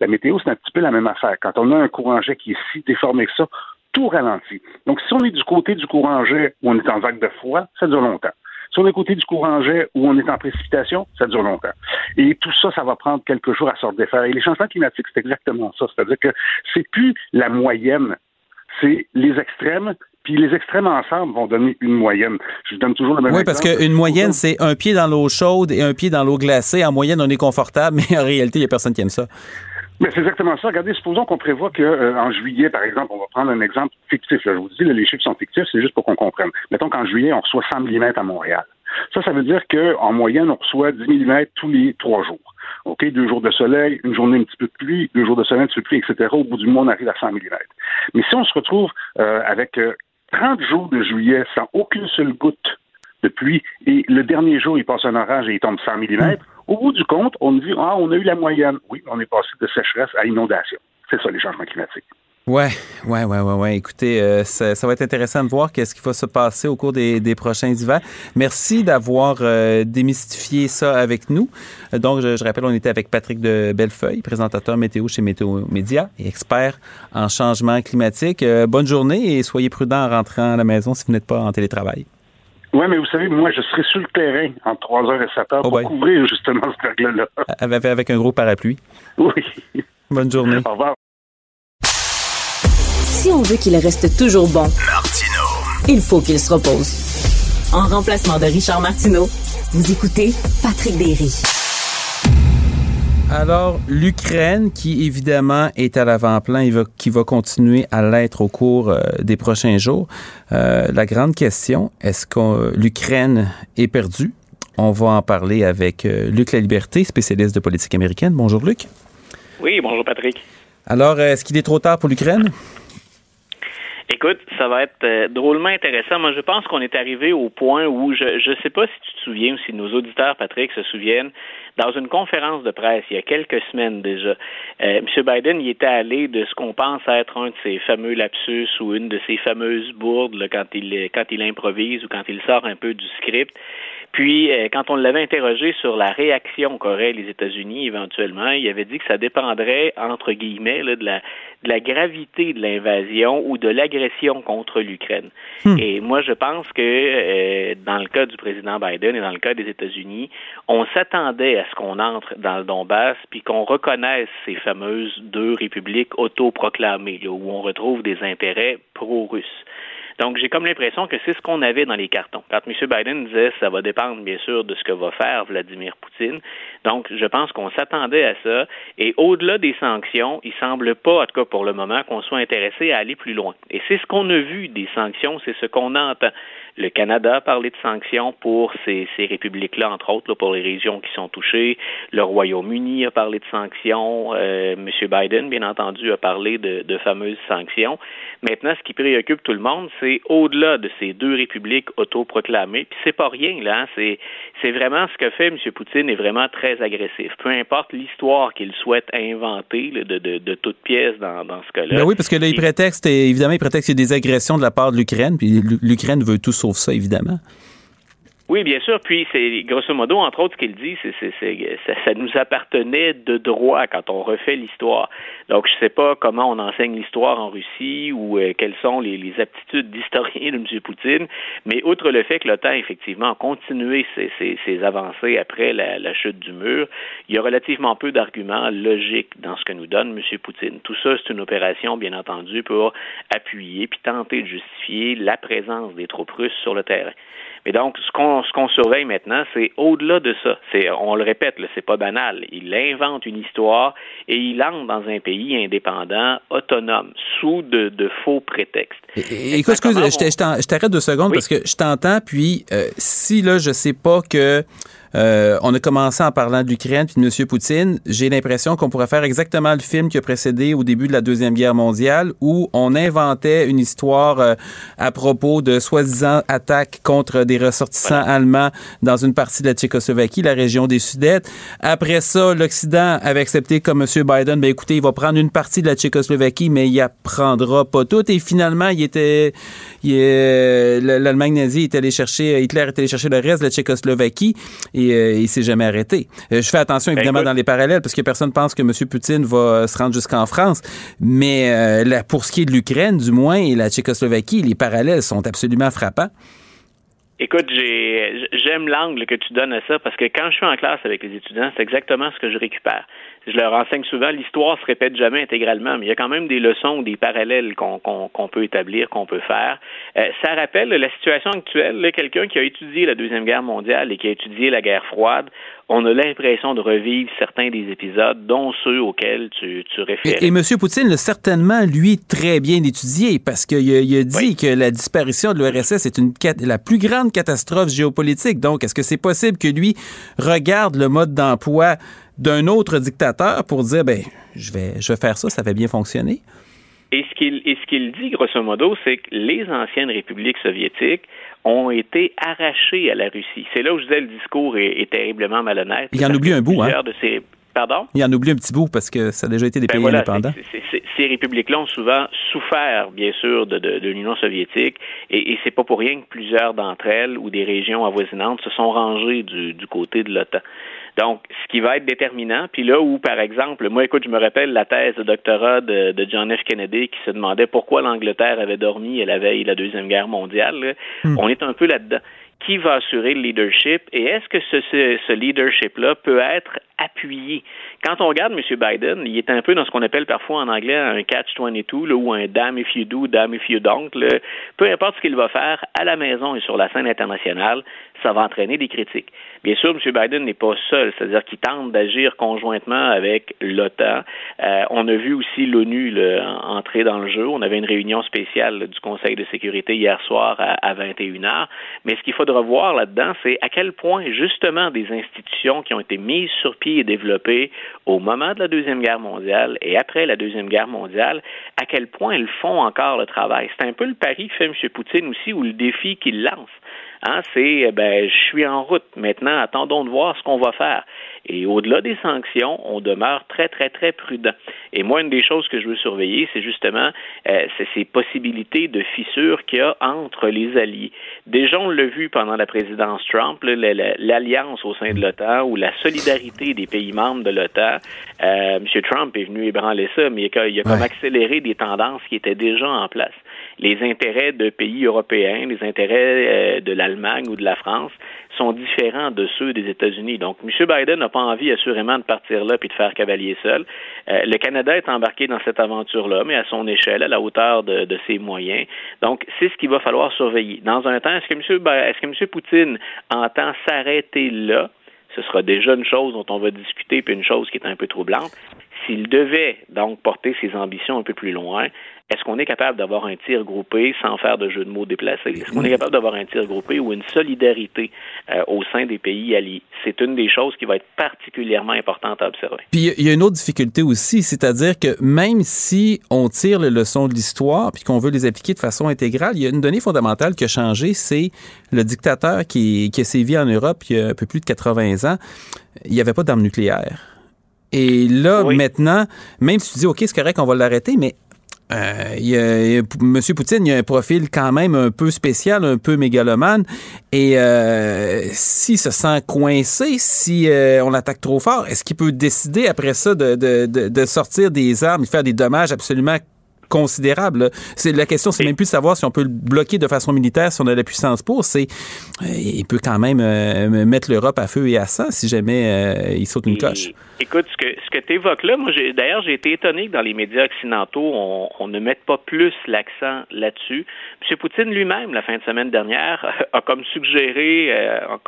La météo, c'est un petit peu la même affaire. Quand on a un courant jet qui est si déformé que ça, tout ralentit. Donc, si on est du côté du courant jet où on est en vague de froid, ça dure longtemps. Si on est du côté du courant jet où on est en précipitation, ça dure longtemps. Et tout ça, ça va prendre quelques jours à se redéfaire. Et les changements climatiques, c'est exactement ça. C'est-à-dire que c'est plus la moyenne, c'est les extrêmes, puis les extrêmes ensemble vont donner une moyenne. Je donne toujours le même Oui, parce qu'une moyenne, c'est un pied dans l'eau chaude et un pied dans l'eau glacée. En moyenne, on est confortable, mais en réalité, il n'y a personne qui aime ça. Mais c'est exactement ça. Regardez, supposons qu'on prévoit que euh, juillet, par exemple, on va prendre un exemple fictif. là. Je vous dis, là, les chiffres sont fictifs, c'est juste pour qu'on comprenne. Mettons qu'en juillet, on reçoit 100 mm à Montréal. Ça, ça veut dire qu'en moyenne, on reçoit 10 mm tous les trois jours. OK, deux jours de soleil, une journée un petit peu de pluie, deux jours de soleil, un petit peu de pluie, etc. Au bout du mois, on arrive à 100 mm. Mais si on se retrouve euh, avec euh, 30 jours de juillet sans aucune seule goutte de pluie et le dernier jour, il passe un orage et il tombe 100 mm, au bout du compte, on dit Ah, on a eu la moyenne. Oui, on est passé de sécheresse à inondation. C'est ça, les changements climatiques. Ouais, ouais, ouais, ouais, ouais. Écoutez, euh, ça, ça va être intéressant de voir qu'est-ce qui va se passer au cours des, des prochains hivers. Merci d'avoir euh, démystifié ça avec nous. Donc, je, je rappelle, on était avec Patrick de Bellefeuille, présentateur météo chez Météo Média et expert en changement climatique. Euh, bonne journée et soyez prudents en rentrant à la maison si vous n'êtes pas en télétravail. Oui, mais vous savez, moi, je serai sur le terrain entre 3h et 7h pour ben. couvrir justement ce verglas-là. Avec, avec un gros parapluie. Oui. Bonne journée. Au revoir. Si on veut qu'il reste toujours bon, il faut qu'il se repose. En remplacement de Richard Martineau, vous écoutez Patrick Derry. Alors, l'Ukraine, qui évidemment est à l'avant-plan et va- qui va continuer à l'être au cours euh, des prochains jours. Euh, la grande question, est-ce que l'Ukraine est perdue? On va en parler avec euh, Luc Laliberté, spécialiste de politique américaine. Bonjour Luc. Oui, bonjour Patrick. Alors, est-ce qu'il est trop tard pour l'Ukraine? Écoute, ça va être euh, drôlement intéressant. Moi, je pense qu'on est arrivé au point où je ne sais pas si tu te souviens ou si nos auditeurs, Patrick, se souviennent, dans une conférence de presse il y a quelques semaines déjà, euh, M. Biden y était allé de ce qu'on pense être un de ses fameux lapsus ou une de ses fameuses bourdes là, quand il quand il improvise ou quand il sort un peu du script. Puis, euh, quand on l'avait interrogé sur la réaction qu'auraient les États-Unis éventuellement, il avait dit que ça dépendrait, entre guillemets, là, de, la, de la gravité de l'invasion ou de l'agression contre l'Ukraine. Et moi, je pense que euh, dans le cas du président Biden et dans le cas des États-Unis, on s'attendait à ce qu'on entre dans le Donbass puis qu'on reconnaisse ces fameuses deux républiques autoproclamées, là, où on retrouve des intérêts pro-russes. Donc, j'ai comme l'impression que c'est ce qu'on avait dans les cartons. Quand M. Biden disait ça va dépendre, bien sûr, de ce que va faire Vladimir Poutine. Donc, je pense qu'on s'attendait à ça. Et au-delà des sanctions, il semble pas, en tout cas pour le moment, qu'on soit intéressé à aller plus loin. Et c'est ce qu'on a vu des sanctions, c'est ce qu'on entend. Le Canada a parlé de sanctions pour ces, ces républiques-là, entre autres, là, pour les régions qui sont touchées. Le Royaume-Uni a parlé de sanctions. Euh, M. Biden, bien entendu, a parlé de, de fameuses sanctions. Maintenant, ce qui préoccupe tout le monde, c'est au-delà de ces deux républiques autoproclamées. Puis c'est pas rien, là. Hein, c'est, c'est vraiment ce que fait M. Poutine est vraiment très agressif. Peu importe l'histoire qu'il souhaite inventer là, de, de, de toute pièce dans, dans ce cas-là. Ben oui, parce que là, il prétexte, évidemment, il prétexte qu'il y a des agressions de la part de l'Ukraine, puis l'Ukraine veut tout sauf ça, évidemment. Oui, bien sûr. Puis c'est grosso modo, entre autres, ce qu'il dit, c'est, c'est, c'est ça, nous appartenait de droit quand on refait l'histoire. Donc, je ne sais pas comment on enseigne l'histoire en Russie ou euh, quelles sont les, aptitudes d'historien de M. Poutine, mais outre le fait que l'OTAN, effectivement, a continué ses avancées après la, la, chute du mur, il y a relativement peu d'arguments logiques dans ce que nous donne M. Poutine. Tout ça, c'est une opération, bien entendu, pour appuyer puis tenter de justifier la présence des troupes russes sur le terrain. Mais donc, ce qu'on ce qu'on surveille maintenant, c'est au-delà de ça. C'est, on le répète, c'est pas banal. Il invente une histoire et il entre dans un pays indépendant, autonome, sous de, de faux prétextes. Et, écoute, excuse, je, je t'arrête deux secondes oui? parce que je t'entends, puis euh, si là, je sais pas que euh, on a commencé en parlant de l'Ukraine puis de M. Poutine. J'ai l'impression qu'on pourrait faire exactement le film qui a précédé au début de la Deuxième Guerre mondiale où on inventait une histoire euh, à propos de soi-disant attaques contre des ressortissants voilà. allemands dans une partie de la Tchécoslovaquie, la région des Sudètes. Après ça, l'Occident avait accepté comme M. Biden, ben écoutez, il va prendre une partie de la Tchécoslovaquie, mais il apprendra pas tout. Et finalement, il était, l'Allemagne nazie est allé chercher, Hitler est allé chercher le reste de la Tchécoslovaquie et euh, il s'est jamais arrêté. Euh, je fais attention évidemment ben, dans les parallèles parce que personne pense que M. Poutine va se rendre jusqu'en France, mais euh, là, pour ce qui est de l'Ukraine, du moins, et la Tchécoslovaquie, les parallèles sont absolument frappants. Écoute, j'aime l'angle que tu donnes à ça parce que quand je suis en classe avec les étudiants, c'est exactement ce que je récupère. Je leur enseigne souvent, l'histoire se répète jamais intégralement, mais il y a quand même des leçons ou des parallèles qu'on qu qu peut établir, qu'on peut faire. Euh, ça rappelle la situation actuelle. Quelqu'un qui a étudié la Deuxième Guerre mondiale et qui a étudié la guerre froide, on a l'impression de revivre certains des épisodes, dont ceux auxquels tu, tu réfères. Et, et M. Poutine l'a certainement, lui, très bien étudié, parce qu'il a, il a dit oui. que la disparition de l'URSS est une, la plus grande catastrophe géopolitique. Donc, est-ce que c'est possible que lui regarde le mode d'emploi d'un autre dictateur pour dire, ben, je vais, je vais faire ça, ça va bien fonctionner? Et ce qu'il et ce qu'il dit grosso modo, c'est que les anciennes républiques soviétiques ont été arrachées à la Russie. C'est là où je disais le discours est, est terriblement malhonnête. Il en oublie un bout, hein? De ces, Pardon? Il en oublie un petit bout parce que ça a déjà été des ben pays voilà, indépendants. C est, c est, ces républiques-là ont souvent souffert, bien sûr, de, de, de l'Union soviétique et, et c'est pas pour rien que plusieurs d'entre elles ou des régions avoisinantes se sont rangées du, du côté de l'OTAN. Donc, ce qui va être déterminant, puis là où, par exemple, moi, écoute, je me rappelle la thèse de doctorat de, de John F. Kennedy qui se demandait pourquoi l'Angleterre avait dormi à la veille de la Deuxième Guerre mondiale. Hmm. On est un peu là-dedans. Qui va assurer le leadership et est-ce que ce, ce, ce leadership-là peut être appuyé? Quand on regarde M. Biden, il est un peu dans ce qu'on appelle parfois en anglais un catch-22 là, ou un damn if you do, damn if you don't. Là. Peu importe ce qu'il va faire à la maison et sur la scène internationale, ça va entraîner des critiques. Bien sûr, M. Biden n'est pas seul, c'est-à-dire qu'il tente d'agir conjointement avec l'OTAN. Euh, on a vu aussi l'ONU entrer dans le jeu. On avait une réunion spéciale du Conseil de sécurité hier soir à, à 21h. Mais ce qu'il faudra voir là-dedans, c'est à quel point justement des institutions qui ont été mises sur pied et développées au moment de la Deuxième Guerre mondiale et après la Deuxième Guerre mondiale, à quel point elles font encore le travail. C'est un peu le pari que fait M. Poutine aussi ou le défi qu'il lance. Hein, c'est ben je suis en route. Maintenant, attendons de voir ce qu'on va faire. Et au-delà des sanctions, on demeure très, très, très prudent. Et moi, une des choses que je veux surveiller, c'est justement euh, ces possibilités de fissures qu'il y a entre les alliés. Déjà, on l'a vu pendant la présidence Trump, l'alliance au sein de l'OTAN ou la solidarité des pays membres de l'OTAN. Euh, M. Trump est venu ébranler ça, mais il a, il a comme accéléré des tendances qui étaient déjà en place. Les intérêts de pays européens, les intérêts euh, de l'Allemagne ou de la France sont différents de ceux des États-Unis. Donc, M. Biden n'a pas envie, assurément, de partir là puis de faire cavalier seul. Euh, le Canada est embarqué dans cette aventure-là, mais à son échelle, à la hauteur de, de ses moyens. Donc, c'est ce qu'il va falloir surveiller. Dans un temps, est-ce que M. est-ce que M. Poutine entend s'arrêter là? Ce sera déjà une chose dont on va discuter, puis une chose qui est un peu troublante. S'il devait donc porter ses ambitions un peu plus loin, est-ce qu'on est capable d'avoir un tir groupé sans faire de jeu de mots déplacés? Est-ce qu'on est capable d'avoir un tir groupé ou une solidarité euh, au sein des pays alliés? C'est une des choses qui va être particulièrement importante à observer. Puis il y a une autre difficulté aussi, c'est-à-dire que même si on tire les leçons de l'histoire puis qu'on veut les appliquer de façon intégrale, il y a une donnée fondamentale qui a changé, c'est le dictateur qui, qui a sévi en Europe il y a un peu plus de 80 ans. Il n'y avait pas d'armes nucléaires. Et là, maintenant, même si tu dis, OK, c'est correct, on va l'arrêter, mais euh, il y a, M. Poutine, il a un profil quand même un peu spécial, un peu mégalomane. Et euh, s'il se sent coincé, si euh, on l'attaque trop fort, est-ce qu'il peut décider après ça de, de, sortir des armes, de faire des dommages absolument considérable. C'est la question, c'est même plus de savoir si on peut le bloquer de façon militaire, si on a la puissance pour. C'est, euh, il peut quand même euh, mettre l'Europe à feu et à sang si jamais euh, il saute une coche. Écoute, ce que, ce que tu évoques là, moi, d'ailleurs, j'ai été étonné que dans les médias occidentaux, on, on ne mette pas plus l'accent là-dessus. M. Poutine lui-même, la fin de semaine dernière, a comme suggéré,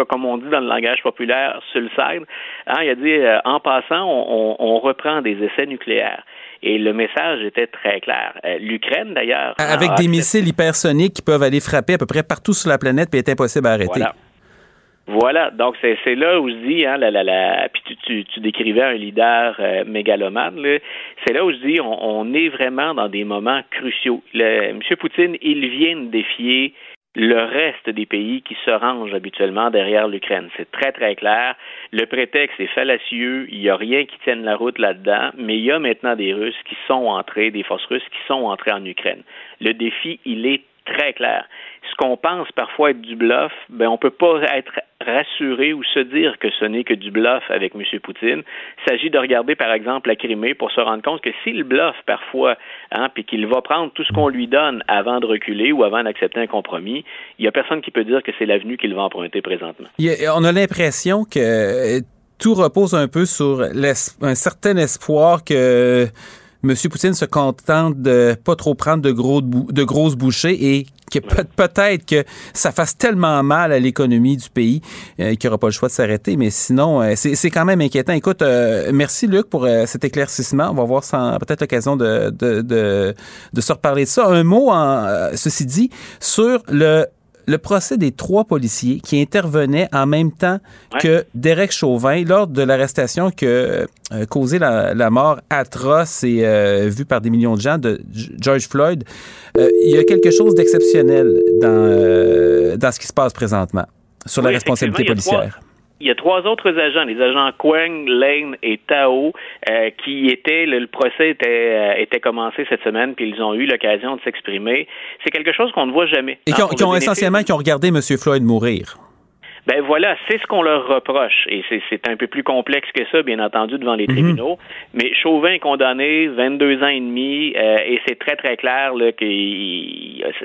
comme on dit dans le langage populaire, sur le side, hein, il a dit, en passant, on, on reprend des essais nucléaires. Et le message était très clair. Euh, L'Ukraine, d'ailleurs. Avec des missiles hypersoniques qui peuvent aller frapper à peu près partout sur la planète et est impossible à arrêter. Voilà. Voilà, donc c'est là où je dis, hein, la, la, la, puis tu, tu, tu décrivais un leader euh, mégalomane, c'est là où je dis, on, on, est vraiment dans des moments cruciaux. Le, M. Poutine, il vient de défier le reste des pays qui se rangent habituellement derrière l'Ukraine. C'est très, très clair. Le prétexte est fallacieux. Il n'y a rien qui tienne la route là-dedans, mais il y a maintenant des Russes qui sont entrés, des forces russes qui sont entrées en Ukraine. Le défi, il est très clair. Ce qu'on pense parfois être du bluff, ben on peut pas être rassuré ou se dire que ce n'est que du bluff avec M. Poutine. Il s'agit de regarder, par exemple, la Crimée pour se rendre compte que s'il bluffe parfois, hein, puis qu'il va prendre tout ce qu'on lui donne avant de reculer ou avant d'accepter un compromis, il n'y a personne qui peut dire que c'est l'avenue qu'il va emprunter présentement. on a l'impression que tout repose un peu sur un certain espoir que M. Poutine se contente de pas trop prendre de, gros, de grosses bouchées et que peut-être que ça fasse tellement mal à l'économie du pays euh, qu'il n'aura pas le choix de s'arrêter. Mais sinon, euh, c'est quand même inquiétant. Écoute, euh, merci Luc pour cet éclaircissement. On va voir peut-être l'occasion de, de, de, de, se reparler de ça. Un mot, en, ceci dit, sur le le procès des trois policiers qui intervenaient en même temps que Derek Chauvin lors de l'arrestation qui a euh, causé la, mort atroce et euh, vue par des millions de gens de George Floyd. Euh, il y a quelque chose d'exceptionnel dans, dans ce qui se passe présentement sur la responsabilité policière il y a trois autres agents, les agents Quang, Lane et Tao, euh, qui étaient, le, procès était, euh, était commencé cette semaine, puis ils ont eu l'occasion de s'exprimer. C'est quelque chose qu'on ne voit jamais. Et qui ont, qui ont essentiellement qui ont regardé M. Floyd mourir. Ben voilà, c'est ce qu'on leur reproche. Et c'est un peu plus complexe que ça, bien entendu, devant les mhm. tribunaux. Mais Chauvin est condamné 22 ans et demi, euh, et c'est très, très clair là, que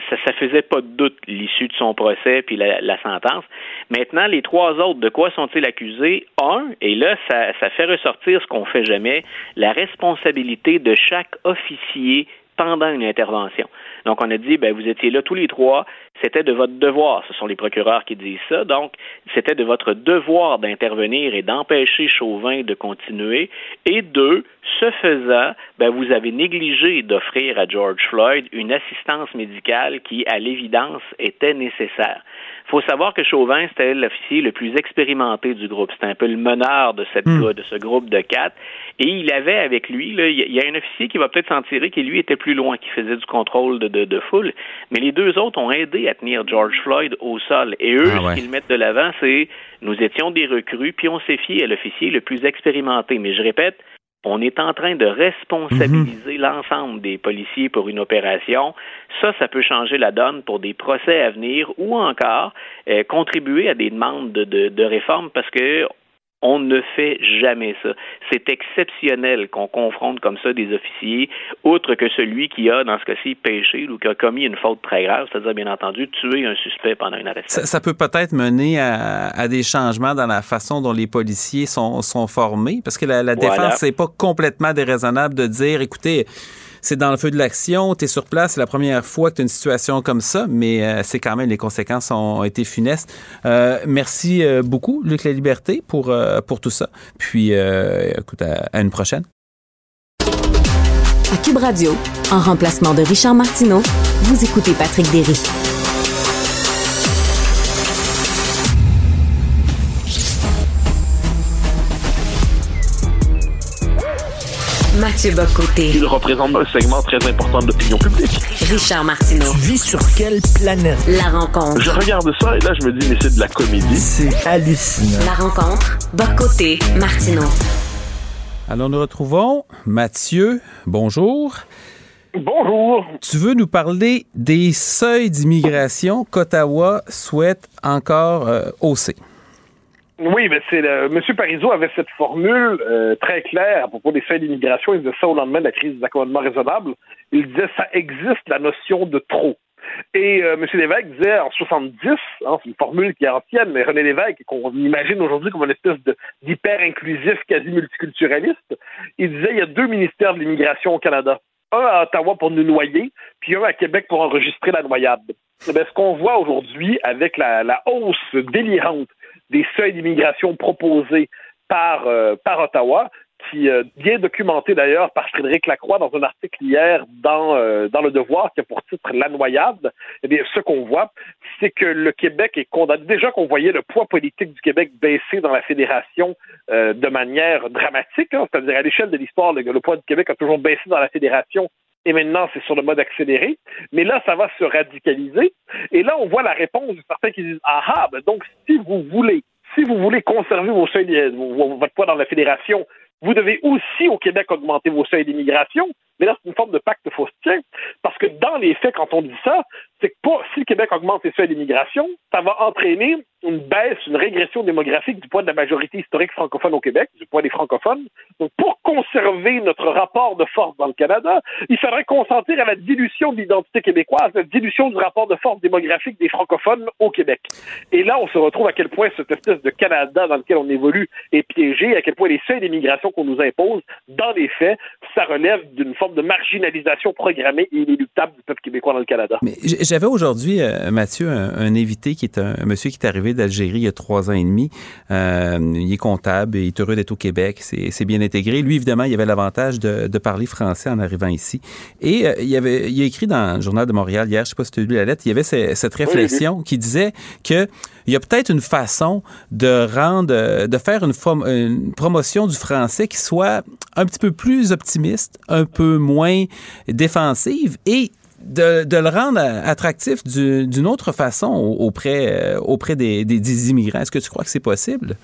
ça, ça faisait pas de doute l'issue de son procès puis la, la, sentence. Maintenant, les trois autres, de quoi sont-ils accusés? Un, et là, ça, ça fait ressortir ce qu'on fait jamais, la responsabilité de chaque officier pendant une intervention. Donc, on a dit, ben, vous étiez là tous les trois, c'était de votre devoir, ce sont les procureurs qui disent ça, donc c'était de votre devoir d'intervenir et d'empêcher Chauvin de continuer. Et deux, ce faisant, ben, vous avez négligé d'offrir à George Floyd une assistance médicale qui, à l'évidence, était nécessaire. Il faut savoir que Chauvin, c'était l'officier le plus expérimenté du groupe. C'était un peu le meneur de, cette, hmm. de ce groupe de quatre. Et il avait avec lui, il y a un officier qui va peut-être s'en tirer, qui lui était plus loin, qui faisait du contrôle de, de, foule. Mais les deux autres ont aidé à tenir George Floyd au sol. Et eux, ah ce qu'ils mettent de l'avant, c'est nous étions des recrues, puis on s'est fié à l'officier le plus expérimenté. Mais je répète, on est en train de responsabiliser mhm. l'ensemble des policiers pour une opération. Ça, ça peut changer la donne pour des procès à venir ou encore euh, contribuer à des demandes de, de, de réforme parce que On ne fait jamais ça. C'est exceptionnel qu'on confronte comme ça des officiers, outre que celui qui a, dans ce cas-ci, péché ou qui a commis une faute très grave, c'est-à-dire, bien entendu, tuer un suspect pendant une arrestation. Ça, peut peut-être mener à, des changements dans la façon dont les policiers sont, formés, parce que la, la défense, c'est pas complètement déraisonnable de dire, écoutez, c'est dans le feu de l'action, tu es sur place, c'est la première fois que tu as une situation comme ça, mais euh, c'est quand même, les conséquences ont été funestes. Euh, merci euh, beaucoup, Luc La Liberté, pour, pour tout ça. Puis, écoute, à, une prochaine. À Cube Radio, en remplacement de Richard Martineau, vous écoutez Patrick Derry. Mathieu Bocoté. Il représente un segment très important de l'opinion publique. Richard Martineau. Tu vis sur quelle planète? La rencontre. Je regarde ça et là, je me dis, mais c'est de la comédie. C'est hallucinant. La rencontre. Bocoté. Martineau. Alors, nous retrouvons Mathieu. Bonjour. Bonjour. Tu veux nous parler des seuils d'immigration qu'Ottawa souhaite encore euh, hausser? Oui, mais c'est le, M. Parizeau avait cette formule euh, très claire à propos des faits d'immigration. Il disait ça au lendemain de la crise des accommodements raisonnables. Il disait ça existe la notion de trop. Et euh, M. Lévesque disait en 70, hein, c'est une formule qui est ancienne, mais René Lévesque, qu'on imagine aujourd'hui comme une espèce d'hyper inclusif, quasi multiculturaliste, il disait il y a deux ministères de l'immigration au Canada. Un à Ottawa pour nous noyer, puis un à Québec pour enregistrer la noyade. Eh ce qu'on voit aujourd'hui avec la, la hausse délirante des seuils d'immigration proposés par, euh, par Ottawa, qui euh, bien documenté d'ailleurs par Frédéric Lacroix dans un article hier dans, euh, dans Le Devoir qui a pour titre La noyade. Eh bien, ce qu'on voit, c'est que le Québec est condamné. Déjà qu'on voyait le poids politique du Québec baisser dans la fédération de manière dramatique, hein, c'est-à-dire à, l'échelle de l'histoire, le, poids du Québec a toujours baissé dans la fédération et maintenant c'est sur le mode accéléré. Mais là, ça va se radicaliser. Et là, on voit la réponse de certains qui disent Ah ah, ben donc si vous voulez, si vous voulez conserver vos seuils, votre poids dans la fédération, vous devez aussi au Québec augmenter vos seuils d'immigration. Mais là, c'est une forme de pacte faustien, parce que dans les faits, quand on dit ça, c'est que si le Québec augmente ses seuils d'immigration, ça va entraîner une baisse, une régression démographique du poids de la majorité historique francophone au Québec, du poids des francophones. Donc, pour conserver notre rapport de force dans le Canada, il faudrait consentir à la dilution de l'identité québécoise, la dilution du rapport de force démographique des francophones au Québec. Et là, on se retrouve à quel point cette espèce de Canada dans lequel on évolue est piégé, à quel point les seuils d'immigration qu'on nous impose, dans les faits, ça relève d'une forme de marginalisation programmée et inéluctable du peuple québécois dans le Canada. Mais j'avais aujourd'hui, euh, Mathieu, un, invité qui est un, monsieur qui est arrivé d'Algérie il y a trois ans et demi. Euh, il est comptable, il est heureux d'être au Québec, c'est bien intégré. Lui, évidemment, il avait l'avantage de, parler français en arrivant ici. Et euh, il, avait, il a écrit dans le Journal de Montréal hier, je ne sais pas si tu as lu la lettre, il y avait cette réflexion qui disait que il y a peut-être une façon de rendre, de faire une, une, promotion du français qui soit un petit peu plus optimiste, un peu moins défensive et de, le rendre attractif d'une autre façon auprès, euh, auprès des, des, immigrants. Est-ce que tu crois que c'est possible?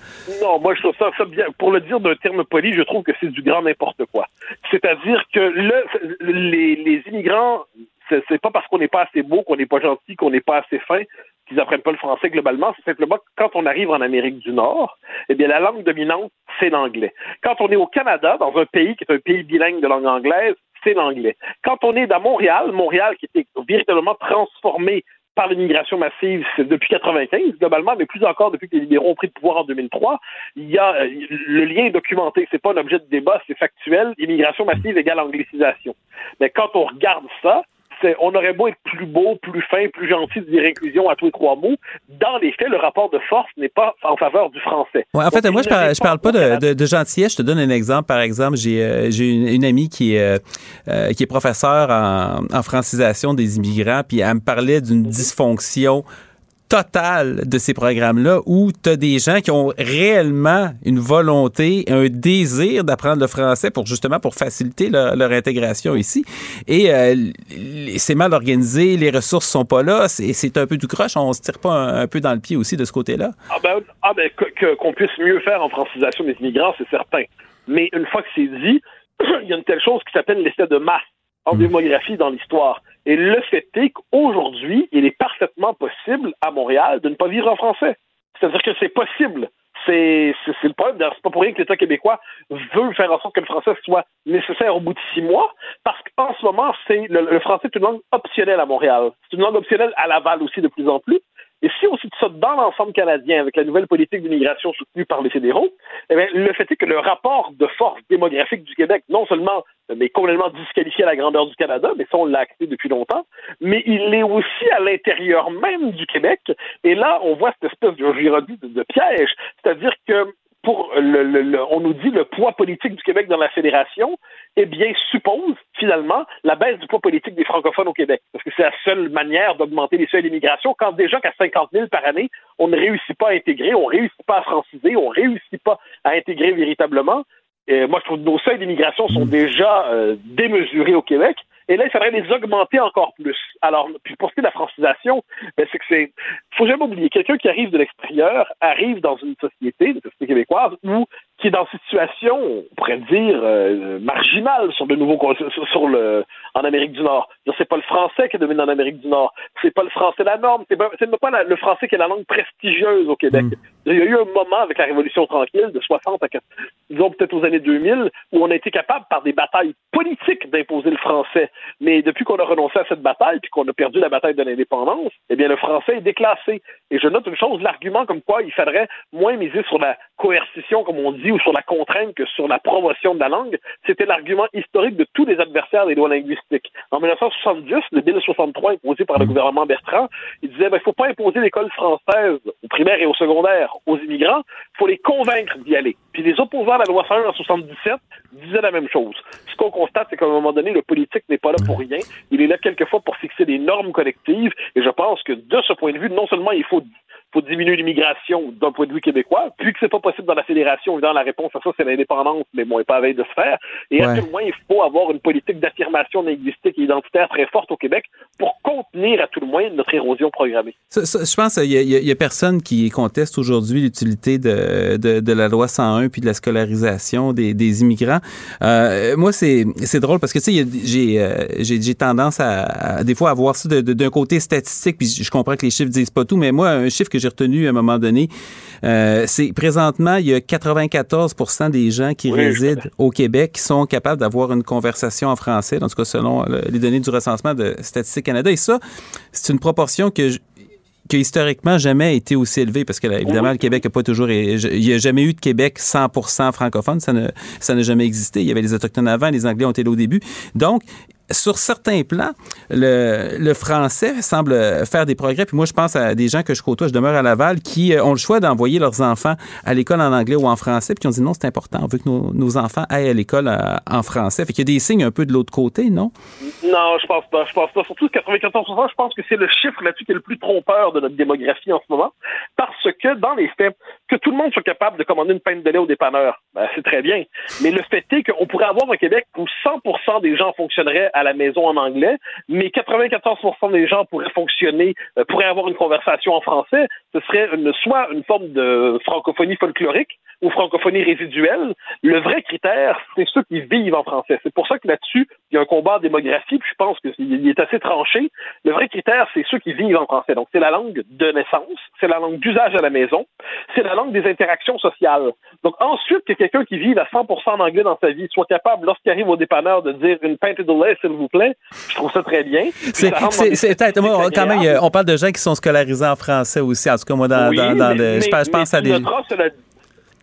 Non, moi je trouve ça, bien. Pour le dire d'un terme poli, je trouve que c'est du grand n'importe quoi. C'est-à-dire que le, les, les immigrants, c'est pas parce qu'on n'est pas assez beau, qu'on n'est pas gentil, qu'on n'est pas assez fin qu'ils apprennent pas le français globalement. C'est simplement que quand on arrive en Amérique du Nord, eh bien la langue dominante c'est l'anglais. Quand on est au Canada, dans un pays qui est un pays bilingue de langue anglaise, c'est l'anglais. Quand on est dans Montréal, Montréal qui était véritablement transformé par l'immigration massive depuis 95, globalement, mais plus encore depuis que les libéraux ont pris le pouvoir en 2003. Il y a le lien est documenté, c'est pas un objet de débat, c'est factuel. Immigration massive égale anglicisation. Mais quand on regarde ça, on aurait beau être plus beau, plus fin, plus gentil de dire inclusion à tous les trois mots. Dans les faits, le rapport de force n'est pas en faveur du français. en fait, moi, je parle, parle pas de, de, gentillesse. Je te donne un exemple. Par exemple, j'ai euh, une, amie qui est, euh, qui est professeure en, en francisation des immigrants, puis elle me parlait d'une dysfonction total de ces programmes-là où tu as des gens qui ont réellement une volonté, un désir d'apprendre le français pour justement pour faciliter leur, intégration ici. Et euh, c'est mal organisé, les ressources sont pas là, c'est un peu du croche. On se tire pas un, peu dans le pied aussi de ce côté-là? Ah ben, ah ben qu'on puisse mieux faire en francisation des immigrants, c'est certain. Mais une fois que c'est dit, il y a une telle chose qui s'appelle l'essai de masse en hmm. démographie dans l'histoire. Et le fait est qu'aujourd'hui, il est parfaitement possible à Montréal de ne pas vivre en français. C'est-à-dire que c'est possible C'est le problème. C'est pas pour rien que l'État québécois veut faire en sorte que le français soit nécessaire au bout de six mois, parce qu'en ce moment, c'est le, français est une langue optionnelle à Montréal. C'est une langue optionnelle à Laval aussi de plus en plus. Et si on cite ça dans l'ensemble canadien avec la nouvelle politique d'immigration soutenue par les fédéraux, eh bien, le fait est que le rapport de force démographique du Québec, non seulement est complètement disqualifié à la grandeur du Canada, mais ça on l'a acté depuis longtemps, mais il l'est aussi à l'intérieur même du Québec. Et là, on voit cette espèce de, de, de piège, c'est-à-dire que pour le, on nous dit le poids politique du Québec dans la fédération, eh bien, suppose finalement la baisse du poids politique des francophones au Québec. Parce que c'est la seule manière d'augmenter les seuils d'immigration quand déjà qu'à 50 000 par année, on ne réussit pas à intégrer, on ne réussit pas à franciser, on ne réussit pas à intégrer véritablement. Et moi, je trouve que nos seuils d'immigration sont déjà euh, démesurés au Québec. Et là, il faudrait les augmenter encore plus. Alors, puis pour ce qui est de la francisation, ben, c'est que c'est, faut jamais oublier, quelqu'un qui arrive de l'extérieur arrive dans une société, une société québécoise, où qui est dans une situation, on pourrait dire, euh, marginale sur de nouveaux sur le en Amérique du Nord. C'est pas le français qui domine en Amérique du Nord. C'est pas le français la norme. C'est pas, pas le français qui est la langue prestigieuse au Québec. Mm. Il y a eu un moment avec la Révolution tranquille de 60 à disons peut-être aux années 2000 où on a été capable par des batailles politiques d'imposer le français. Mais depuis qu'on a renoncé à cette bataille puis qu'on a perdu la bataille de l'indépendance, eh bien le français est déclassé. Et je note une chose, l'argument comme quoi il faudrait moins miser sur la coercition, comme on dit, ou sur la contrainte que sur la promotion de la langue, c'était l'argument historique de tous les adversaires des lois linguistiques. En 1970, le Bill 63 imposé par le gouvernement Bertrand, il disait, ben, il ne faut pas imposer l'école française au primaire et au secondaire aux immigrants, il faut les convaincre d'y aller. Puis les opposants à la loi 101 en 77 disaient la même chose. Ce qu'on constate, c'est qu'à un moment donné, le politique n'est pas là pour rien. Il est là quelquefois pour fixer des normes collectives. Et je pense que de ce point de vue, non seulement il faut faut diminuer l'immigration d'un point de vue québécois, puis que c'est pas possible dans la fédération, évidemment, la réponse à ça, c'est l'indépendance, mais bon, il n'est pas à veille de se faire. Et à tout le moins, il faut avoir une politique d'affirmation linguistique et identitaire très forte au Québec pour contenir à tout le moins notre érosion programmée. je pense qu'il y, a personne qui conteste aujourd'hui l'utilité de, de, la loi 101 puis de la scolarisation des, des immigrants. Euh, moi, c'est drôle parce que, tu sais, euh, j'ai tendance à, des fois à voir ça d'un côté statistique, puis je comprends que les chiffres disent pas tout, mais moi, un chiffre que j'ai retenu à un moment donné, euh, c'est présentement, il y a 94 des gens qui résident au Québec qui sont capables d'avoir une conversation en français, en tout cas selon les données du recensement de Statistique Canada. Et ça, c'est une proportion que qui historiquement jamais été aussi élevée parce que évidemment le Québec n'a pas toujours il n'y a jamais eu de Québec 100% francophone. Ça ne ça n'a jamais existé. Il y avait les autochtones avant les anglais ont été là au début. Donc sur certains plans, le, français semble faire des progrès. Puis moi, je pense à des gens que je côtoie, je demeure à Laval, qui euh, ont le choix d'envoyer leurs enfants à l'école en anglais ou en français, puis qui ont dit non, c'est important, on veut que nos, enfants aillent à l'école euh, en français. Fait qu'il y a des signes un peu de l'autre côté, non? Non, je pense pas. Je pense pas. Surtout 94% je pense que c'est le chiffre là-dessus qui est le plus trompeur de notre démographie en ce moment. Parce que, dans les faits, que tout le monde soit capable de commander une pinte de lait au dépanneur, ben, c'est très bien. Mais le fait est qu'on pourrait avoir un Québec où 100% des gens fonctionneraient à la maison en anglais, mais 94% des gens pourraient fonctionner, euh, pourraient avoir une conversation en français. Ce serait soit une forme de francophonie folklorique ou francophonie résiduelle. Le vrai critère, c'est ceux qui vivent en français. C'est pour ça que là-dessus, il y a un combat démographique, puis je pense qu'il est assez tranché. Le vrai critère, c'est ceux qui vivent en français. Donc, c'est la langue de naissance, c'est la langue d'usage à la maison, c'est la langue des interactions sociales. Donc, ensuite, que quelqu'un qui vit à 100% en anglais dans sa vie soit capable, lorsqu'il arrive au dépanneur, de dire une pinte de lait, s'il vous plaît, je trouve ça très bien. C'est, quand même, on parle de gens qui sont scolarisés en français aussi. En tout cas, moi, dans, dans, je, pense à des.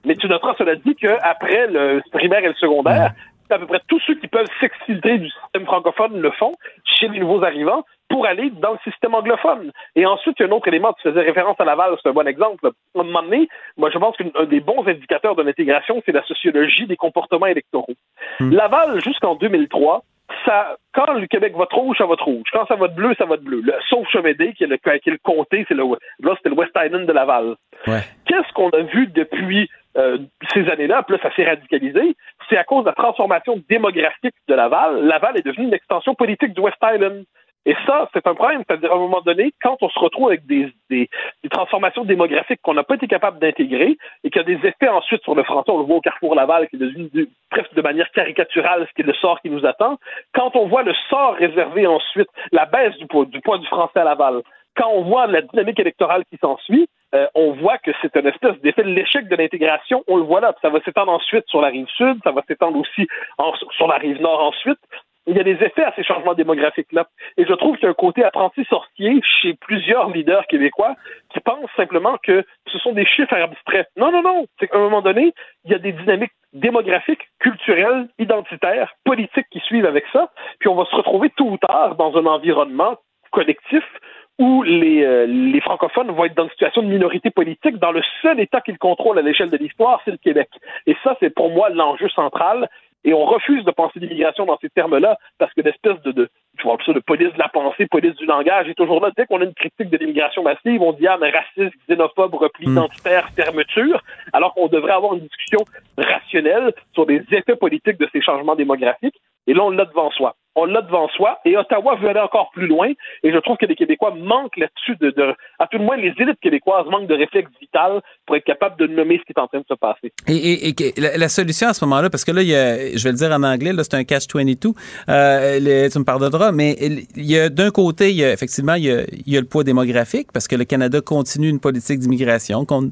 Mais tu noteras, cela dit, qu'après le primaire et le secondaire, à peu près tous ceux qui peuvent s'exfiltrer du système francophone le font chez les nouveaux arrivants pour aller dans le système anglophone. Et ensuite, il y a un autre élément, tu faisais référence à Laval, c'est un bon exemple. À un moment donné, moi, je pense qu'un des bons indicateurs de l'intégration, c'est la sociologie des comportements électoraux. Hmm. Laval, jusqu'en 2003, ça, quand le Québec vote rouge, ça vote rouge. Quand ça vote bleu, ça vote bleu. Le, sauf Chemédé, qui est le, qui est le comté, c'est le, là, c'était le West Island de Laval. Qu'est-ce qu'on a vu depuis euh, ces années-là, plus ça s'est radicalisé, c'est à cause de la transformation démographique de Laval. Laval est devenu une extension politique du West Island. Et ça, c'est un problème. C'est-à-dire, à un moment donné, quand on se retrouve avec des, des, transformations démographiques qu'on n'a pas été capable d'intégrer et qu'il y a des effets ensuite sur le français, on le voit au Carrefour Laval, qui est devenu presque de manière caricaturale ce qui est le sort qui nous attend. Quand on voit le sort réservé ensuite, la baisse du, poids du français à Laval, quand on voit la dynamique électorale qui s'ensuit, euh, on voit que c'est une espèce d'effet de l'échec de l'intégration. On le voit là. Ça va s'étendre ensuite sur la rive sud, ça va s'étendre aussi sur la rive nord ensuite. Il y a des effets à ces changements démographiques-là. Et je trouve qu'il y a un côté apprenti sorcier chez plusieurs leaders québécois qui pensent simplement que ce sont des chiffres abstraits. Non, non, non. C'est qu'à un moment donné, il y a des dynamiques démographiques, culturelles, identitaires, politiques qui suivent avec ça. Puis on va se retrouver tôt ou tard dans un environnement collectif où les, euh, les, francophones vont être dans une situation de minorité politique dans le seul État qu'ils contrôlent à l'échelle de l'histoire, c'est le Québec. Et ça, c'est pour moi l'enjeu central. Et on refuse de penser l'immigration dans ces termes-là parce que l'espèce de, de, tu vois, ça, de police de la pensée, police du langage est toujours là. Dès qu'on a une critique de l'immigration massive, on dit ah mais raciste, xénophobe, repli identitaire, fermeture, alors qu'on devrait avoir une discussion rationnelle sur les effets politiques de ces changements démographiques. Et là, on l'a devant soi on l'a devant soi. Et Ottawa veut aller encore plus loin. Et je trouve que les Québécois manquent là-dessus de, à tout le moins, les élites québécoises manquent de réflexe vital pour être capables de nommer ce qui est en train de se passer. Et, la, solution à ce moment-là, parce que là, il y a, je vais le dire en anglais, là, c'est un catch-22, euh, tu me pardonneras, mais il y a d'un côté, il y a, effectivement, il y a, il y a le poids démographique, parce que le Canada continue une politique d'immigration, comme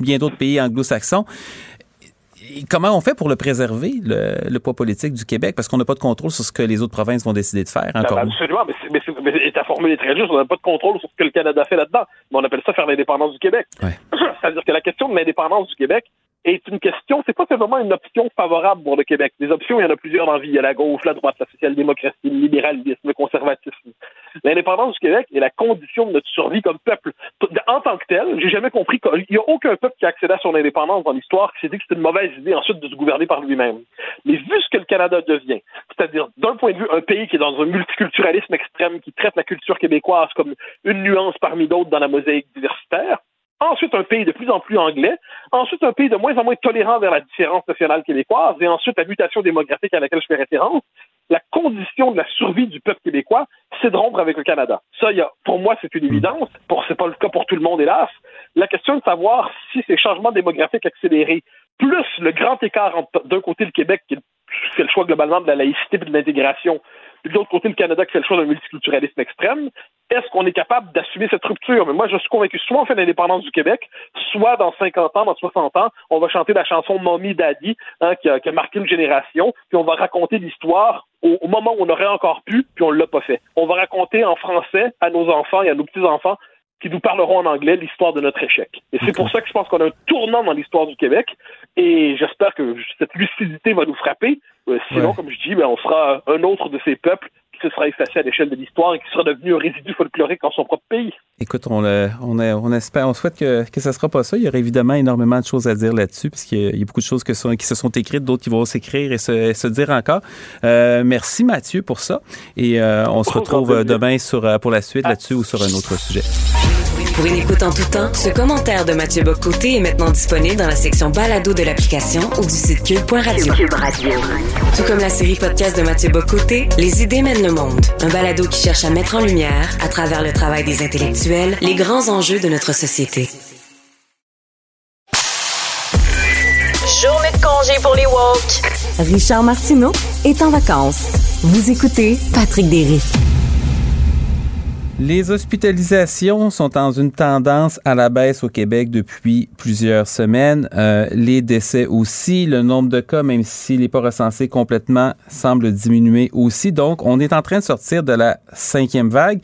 bien d'autres pays anglo-saxons comment on fait pour le préserver, le, poids politique du Québec? Parce qu'on n'a pas de contrôle sur ce que les autres provinces vont décider de faire. Encore ben, absolument, mais, mais, ta formule est très juste. On n'a pas de contrôle sur ce que le Canada fait là-dedans. Mais on appelle ça faire l'indépendance du Québec. C'est-à-dire que la question de l'indépendance du Québec, est une question, c'est pas simplement une option favorable pour le Québec. Des options, il y en a plusieurs dans la vie. Il y a la gauche, la droite, la social-démocratie, le libéralisme, le conservatisme. L'indépendance du Québec est la condition de notre survie comme peuple. En tant que tel, j'ai jamais compris qu'il n'y a aucun peuple qui a accédé à son indépendance dans l'histoire qui s'est dit que c'était une mauvaise idée ensuite de se gouverner par lui-même. Mais vu ce que le Canada devient, c'est-à-dire d'un point de vue un pays qui est dans un multiculturalisme extrême, qui traite la culture québécoise comme une nuance parmi d'autres dans la mosaïque diversitaire, ensuite un pays de plus en plus anglais, ensuite un pays de moins en moins tolérant vers la différence nationale québécoise, et ensuite la mutation démographique à laquelle je fais référence, la condition de la survie du peuple québécois, c'est de rompre avec le Canada. Ça, y a, pour moi, c'est une évidence. Pour, c'est pas le cas pour tout le monde, hélas. La question de savoir si ces changements démographiques accélérés, plus le grand écart entre d'un côté le Québec qui fait le choix globalement de la laïcité et de l'intégration, puis de l'autre côté le Canada qui fait le choix d'un multiculturalisme extrême, est-ce qu'on est capable d'assumer cette rupture? Mais moi, je suis convaincu, soit on fait l'indépendance du Québec, soit dans 50 ans, dans 60 ans, on va chanter la chanson Mommy Daddy, hein, qui, a, marqué une génération, puis on va raconter l'histoire au, moment où on aurait encore pu, puis on l'a pas fait. On va raconter en français à nos enfants et à nos petits-enfants qui nous parleront en anglais l'histoire de notre échec. Et c'est pour ça que je pense qu'on a un tournant dans l'histoire du Québec, et j'espère que cette lucidité va nous frapper. Euh, sinon, comme je dis, ben, on sera un autre de ces peuples qui se sera effacé à l'échelle de l'histoire et qui sera devenu un résidu folklorique dans son propre pays. Écoute, on, on, on espère, on souhaite que, que ça ne sera pas ça. Il y aurait évidemment énormément de choses à dire là-dessus, puisqu'il y, a beaucoup de choses qui se sont écrites, d'autres qui vont s'écrire et se, dire encore. Euh, merci Mathieu pour ça. Et euh, on se retrouve demain sur, pour la suite là-dessus ou sur un autre sujet. Pour une écoute en tout temps, ce commentaire de Mathieu Bocoté est maintenant disponible dans la section balado de l'application ou du site cube.radio. Cube Radio. Tout comme la série podcast de Mathieu Bocoté, Les idées mènent le monde. Un balado qui cherche à mettre en lumière, à travers le travail des intellectuels, les grands enjeux de notre société. Journée de congé pour les woke. Richard Martineau est en vacances. Vous écoutez Patrick Derry. Les hospitalisations sont dans une tendance à la baisse au Québec depuis plusieurs semaines. Euh, les décès aussi, le nombre de cas, même s'il n'est pas recensé complètement, semble diminuer aussi. Donc, on est en train de sortir de la cinquième vague.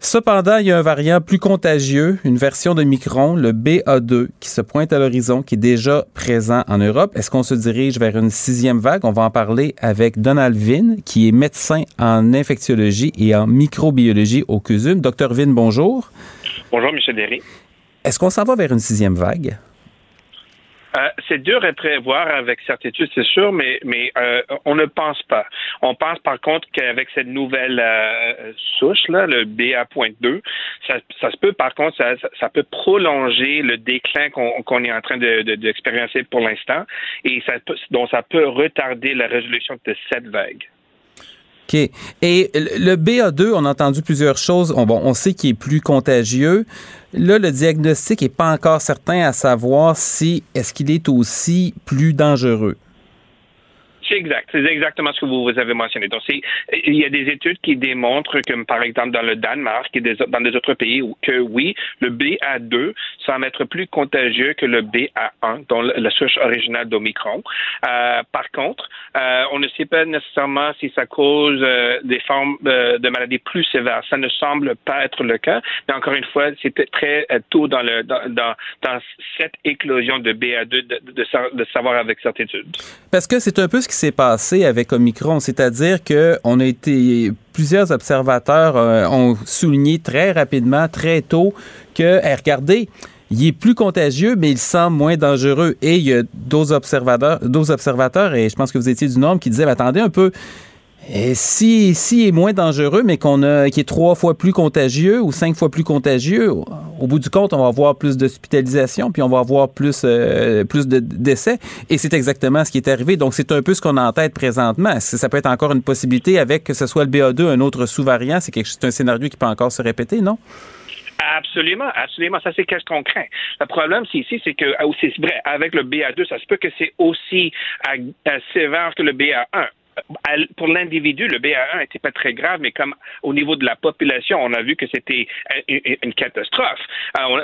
Cependant, il y a un variant plus contagieux, une version de Micron, le BA2, qui se pointe à l'horizon, qui est déjà présent en Europe. Est-ce qu'on se dirige vers une sixième vague? On va en parler avec Donald Vin, qui est médecin en infectiologie et en microbiologie au CUSUM. Docteur Vin, bonjour. Bonjour, Michel Derry. Est-ce qu'on s'en va vers une sixième vague? Euh, c'est dur à prévoir avec certitude, c'est sûr, mais, mais euh, on ne pense pas. On pense par contre qu'avec cette nouvelle euh, souche, là, le BA.2, ça, ça, se peut, par contre, ça, ça peut prolonger le déclin qu'on est en train d'expériencer de, pour l'instant et ça peut, donc ça peut retarder la résolution de cette vague. OK. Et le BA2, on a entendu plusieurs choses. On, on sait qu'il est plus contagieux. Là, le diagnostic n'est pas encore certain à savoir si est-ce qu'il est aussi plus dangereux. C'est exact. C'est exactement ce que vous, avez mentionné. Donc, il y a des études qui démontrent que, par exemple, dans le Danemark et dans des autres pays, que oui, le BA2 semble être plus contagieux que le BA1, dont la souche originale d'Omicron. Euh, par contre, euh, on ne sait pas nécessairement si ça cause euh, des formes de maladies plus sévères. Ça ne semble pas être le cas. Mais encore une fois, c'était très tôt dans cette éclosion de BA2 de, de, de, de savoir avec certitude. Parce que c'est un peu ce qui s'est passé avec Omicron, c'est-à-dire qu'on a été plusieurs observateurs euh, ont souligné très rapidement, très tôt, que, hey, regardez, il est plus contagieux, mais il semble moins dangereux. Et il y a d'autres observateurs, observateurs, et je pense que vous étiez du nombre, qui disaient, attendez un peu, et si, si est moins dangereux, mais qu'on a, qui est trois fois plus contagieux ou cinq fois plus contagieux, au, bout du compte, on va avoir plus d'hospitalisation, puis on va avoir plus, euh, plus de décès. Et c'est exactement ce qui est arrivé. Donc, c'est un peu ce qu'on a en tête présentement. Ça peut être encore une possibilité avec que ce soit le BA2, un autre sous-variant? C'est, c'est un scénario qui peut encore se répéter, non? Absolument, absolument. Ça, c'est qu'est-ce qu'on craint? Le problème, c'est ici, c'est que, c'est vrai, avec le BA2, ça se peut que c'est aussi sévère que le BA1 pour l'individu, le BA1 n'était pas très grave, mais comme au niveau de la population, on a vu que c'était une catastrophe.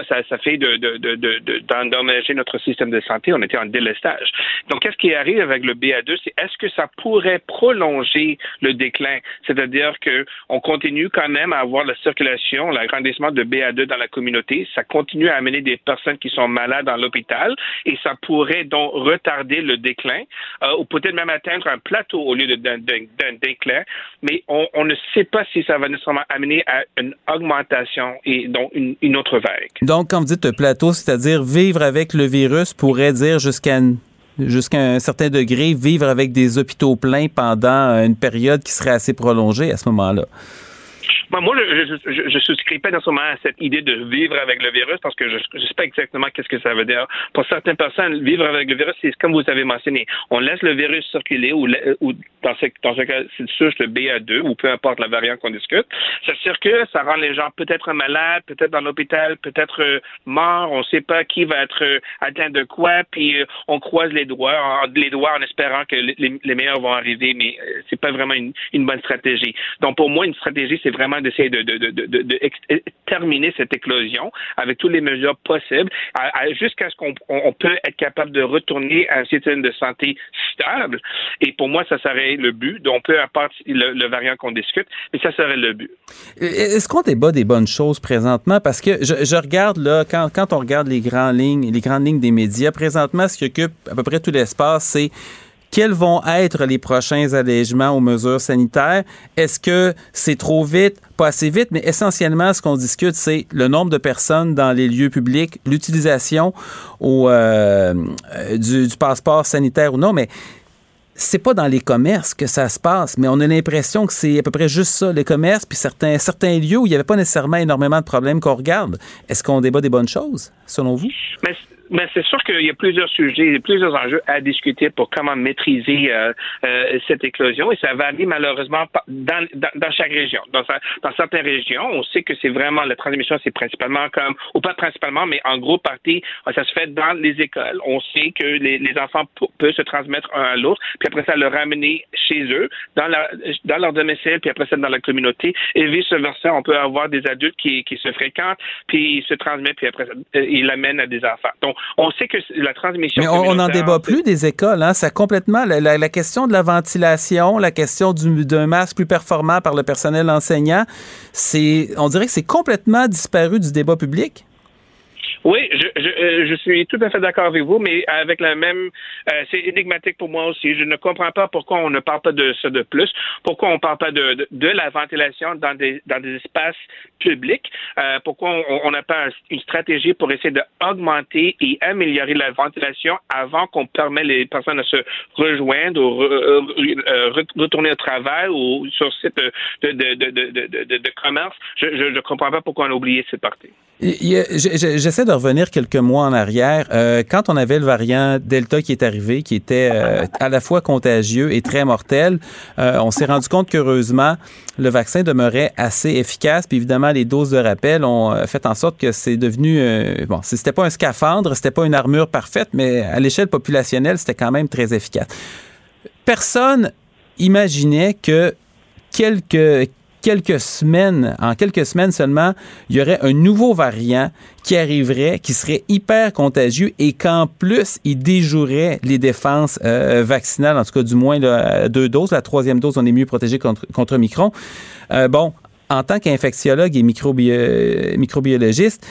Ça, ça fait d'endommager de, de, notre système de santé. On était en délestage. Donc, qu'est-ce qui arrive avec le BA2? C'est est-ce que ça pourrait prolonger le déclin? C'est-à-dire que on continue quand même à avoir la circulation, l'agrandissement de BA2 dans la communauté. Ça continue à amener des personnes qui sont malades dans l'hôpital et ça pourrait donc retarder le déclin euh, ou peut-être même atteindre un plateau au lieu d'un déclin, mais on, on, ne sait pas si ça va nécessairement amener à une augmentation et donc une, une autre vague. Donc, quand vous dites plateau, c'est-à-dire vivre avec le virus pourrait dire jusqu'à jusqu'à un certain degré, vivre avec des hôpitaux pleins pendant une période qui serait assez prolongée à ce moment-là. Moi, je, je, je, souscris pas nécessairement à cette idée de vivre avec le virus parce que je ne sais pas exactement qu'est-ce que ça veut dire. Pour certaines personnes, vivre avec le virus, c'est comme vous avez mentionné. On laisse le virus circuler ou, ou dans, ce, dans ce cas, c'est souche le BA2 ou peu importe la variante qu'on discute. Ça circule, ça rend les gens peut-être malades, peut-être dans l'hôpital, peut-être euh, morts. On ne sait pas qui va être euh, atteint de quoi. Puis euh, on croise les doigts, en, les doigts en espérant que les, meilleurs vont arriver, mais c'est pas vraiment une, bonne stratégie. Donc pour moi, une stratégie, c'est vraiment d'essayer de, de, de, de, terminer cette éclosion avec toutes les mesures possibles jusqu'à ce qu'on on peut être capable de retourner à un système de santé stable. Et pour moi, ça serait le but. Donc, peu importe le, variant qu'on discute, mais ça serait le but. Est-ce qu'on débat des bonnes choses présentement? Parce que je, regarde là, quand, quand on regarde les grandes lignes, les grandes lignes des médias, présentement, ce qui occupe à peu près tout l'espace, c'est quels vont être les prochains allègements aux mesures sanitaires? Est-ce que c'est trop vite? Pas assez vite, mais essentiellement, ce qu'on discute, c'est le nombre de personnes dans les lieux publics, l'utilisation au, euh, du, du passeport sanitaire ou non, mais c'est pas dans les commerces que ça se passe, mais on a l'impression que c'est à peu près juste ça, les commerces, puis certains, certains lieux où il n'y avait pas nécessairement énormément de problèmes qu'on regarde. Est-ce qu'on débat des bonnes choses, selon vous? Mais c'est sûr qu'il y a plusieurs sujets, plusieurs enjeux à discuter pour comment maîtriser euh, euh, cette éclosion et ça varie malheureusement dans, dans, dans chaque région. Dans, dans, certaines régions, on sait que c'est vraiment la transmission, c'est principalement comme, ou pas principalement, mais en gros partie, ça se fait dans les écoles. On sait que les, les enfants peuvent se transmettre un à l'autre, puis après ça le ramener chez eux, dans, la, dans leur domicile, puis après ça dans la communauté, et vice versa, on peut avoir des adultes qui, qui se fréquentent, puis ils se transmettent, puis après ça, ils l'amènent à des enfants. On sait que la transmission. Mais on n'en débat plus des écoles. Hein? Ça complètement la, la, la, question de la ventilation, la question d'un masque plus performant par le personnel enseignant, c'est, on dirait que c'est complètement disparu du débat public. Oui, je, je, euh, je, suis tout à fait d'accord avec vous, mais avec la même, euh, c'est énigmatique pour moi aussi. Je ne comprends pas pourquoi on ne parle pas de ça de plus, pourquoi on ne parle pas de, de, de, la ventilation dans des, dans des espaces publics, euh, pourquoi on n'a pas une stratégie pour essayer d'augmenter et améliorer la ventilation avant qu'on permet les personnes à se rejoindre ou re, euh, retourner au travail ou sur site de, de, de, de, de commerce. Je ne comprends pas pourquoi on a oublié cette partie. J'essaie de revenir quelques mois en arrière. Euh, quand on avait le variant Delta qui est arrivé, qui était euh, à la fois contagieux et très mortel, euh, on s'est rendu compte qu'heureusement, le vaccin demeurait assez efficace. Puis évidemment, les doses de rappel ont fait en sorte que c'est devenu bon, c'était pas un scaphandre, c'était pas une armure parfaite, mais à l'échelle populationnelle, c'était quand même très efficace personne imaginait que quelques quelques semaines, en quelques semaines seulement, il y aurait un nouveau variant qui arriverait, qui serait hyper contagieux et qu'en plus, il déjouerait les défenses euh, vaccinales, en tout cas du moins deux doses. La troisième dose, on est mieux protégé contre, contre Micron. Euh, bon, en tant qu'infectiologue et microbiologiste,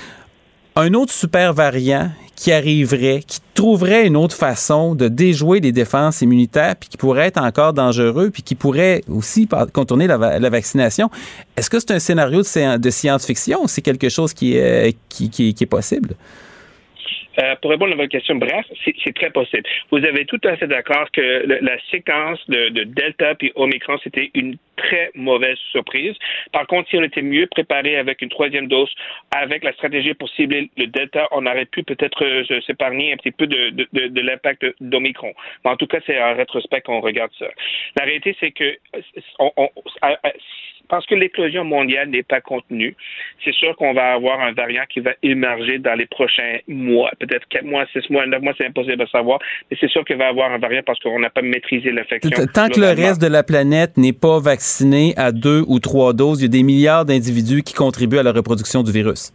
un autre super variant qui arriverait, qui trouverait une autre façon de déjouer les défenses immunitaires, puis qui pourrait être encore dangereux, puis qui pourrait aussi contourner la, vaccination. Est-ce que c'est un scénario de, science-fiction ou c'est quelque chose qui est, possible? Euh, pour répondre à votre question, bref, c'est très possible. Vous avez tout à fait d'accord que la séquence de, de Delta puis Omicron, c'était une très mauvaise surprise. Par contre, si on était mieux préparé avec une troisième dose, avec la stratégie pour cibler le Delta, on aurait pu peut-être euh, s'épargner un petit peu de, de, de, de l'impact d'Omicron. En tout cas, c'est en rétrospect qu'on regarde ça. La réalité, c'est que on, on, parce que l'éclosion mondiale n'est pas contenue, c'est sûr qu'on va avoir un variant qui va émerger dans les prochains mois, peut-être 4 mois, 6 mois, 9 mois, c'est impossible de savoir, mais c'est sûr qu'il va y avoir un variant parce qu'on n'a pas maîtrisé l'infection. Tant que le reste de la planète n'est pas vacciné à deux ou trois doses, il y a des milliards d'individus qui contribuent à la reproduction du virus.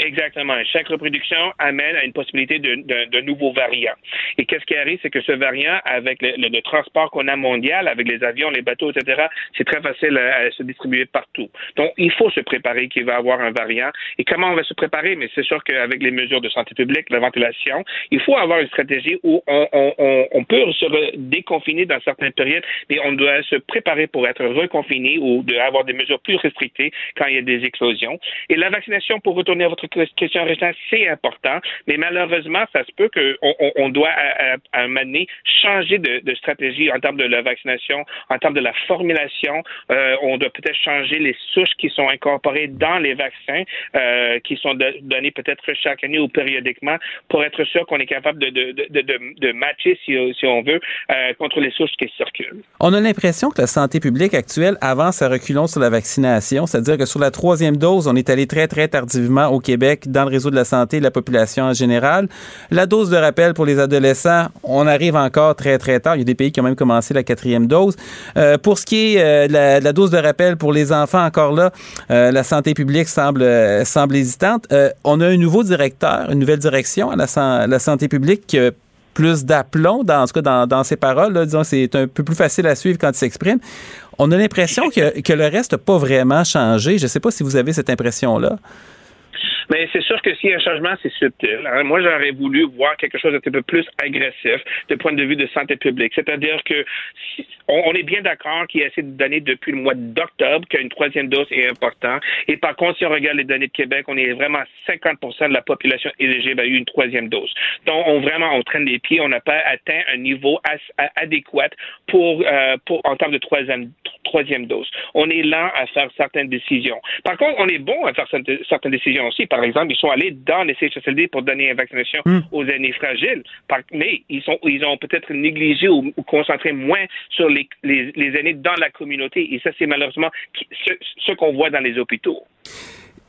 Exactement. Chaque reproduction amène à une possibilité de, nouveaux variants. Et qu'est-ce qui arrive, c'est que ce variant, avec le, transport qu'on a mondial, avec les avions, les bateaux, etc., c'est très facile à, se distribuer partout. Donc, il faut se préparer qu'il va y avoir un variant. Et comment on va se préparer? Mais c'est sûr qu'avec les mesures de santé publique, la ventilation, il faut avoir une stratégie où on, peut se déconfiner dans certaines périodes, mais on doit se préparer pour être reconfiné ou de avoir des mesures plus restrictées quand il y a des explosions. Et la vaccination, pour retourner à votre question restante, c'est important, mais malheureusement, ça se peut qu'on on, doit à, un moment donné changer de, stratégie en termes de la vaccination, en termes de la formulation. Euh, on doit peut-être changer les souches qui sont incorporées dans les vaccins, euh, qui sont donnés peut-être chaque année ou périodiquement, pour être sûr qu'on est capable de, de, matcher, si, si, on veut, euh, contre les souches qui circulent. On a l'impression que la santé publique actuelle avance à reculons sur la vaccination, c'est-à-dire que sur la troisième dose, on est allé très, très tardivement au Québec dans le réseau de la santé et la population en général. La dose de rappel pour les adolescents, on arrive encore très, très tard. Il y a des pays qui ont même commencé la quatrième dose. Euh, pour ce qui est euh, de la, dose de rappel pour les enfants, encore là, euh, la santé publique semble, semble hésitante. on a un nouveau directeur, une nouvelle direction à la, santé publique qui plus d'aplomb, dans, en tout cas dans, dans ses paroles. Là, disons, c'est un peu plus facile à suivre quand il s'exprime. On a l'impression que, que le reste n'a pas vraiment changé. Je ne sais pas si vous avez cette impression-là. Mais c'est sûr que s'il y a un changement, c'est subtil. Hein. Moi, j'aurais voulu voir quelque chose d'un peu plus agressif de point de vue de santé publique. C'est-à-dire que on, est bien d'accord qu'il y a assez de données depuis le mois d'octobre qu'une troisième dose est importante. Et par contre, si on regarde les données de Québec, on est vraiment 50% de la population éligible à eu une troisième dose. Donc, on vraiment on traîne les pieds. On n'a pas atteint un niveau adéquat pour, euh, pour en termes de troisième troisième dose. On est lent à faire certaines décisions. Par contre, on est bon à faire certaines décisions aussi. Par exemple, ils sont allés dans les CHSLD pour donner une vaccination hmm. aux aînés fragiles, mais ils, sont, ils ont peut-être négligé ou, concentré moins sur les, les, aînés dans la communauté. Et ça, c'est malheureusement ce, ce qu'on voit dans les hôpitaux.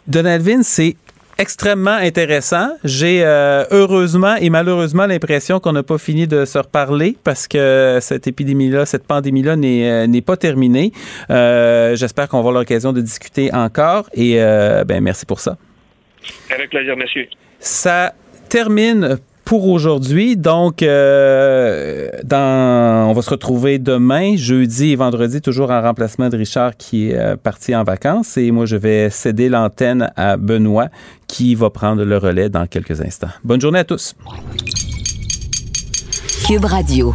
Donald Vin, c'est extrêmement intéressant. J'ai euh, heureusement et malheureusement l'impression qu'on n'a pas fini de se reparler parce que cette épidémie-là, cette pandémie-là n'est, euh, pas terminée. Euh, j'espère qu'on va avoir l'occasion de discuter encore et ben merci pour ça. Avec plaisir, monsieur. Ça termine pour aujourd'hui. Donc, euh, dans, on va se retrouver demain, jeudi et vendredi, toujours en remplacement de Richard qui est euh, parti en vacances. Et moi, je vais céder l'antenne à Benoît qui va prendre le relais dans quelques instants. Bonne journée à tous. Cube Radio.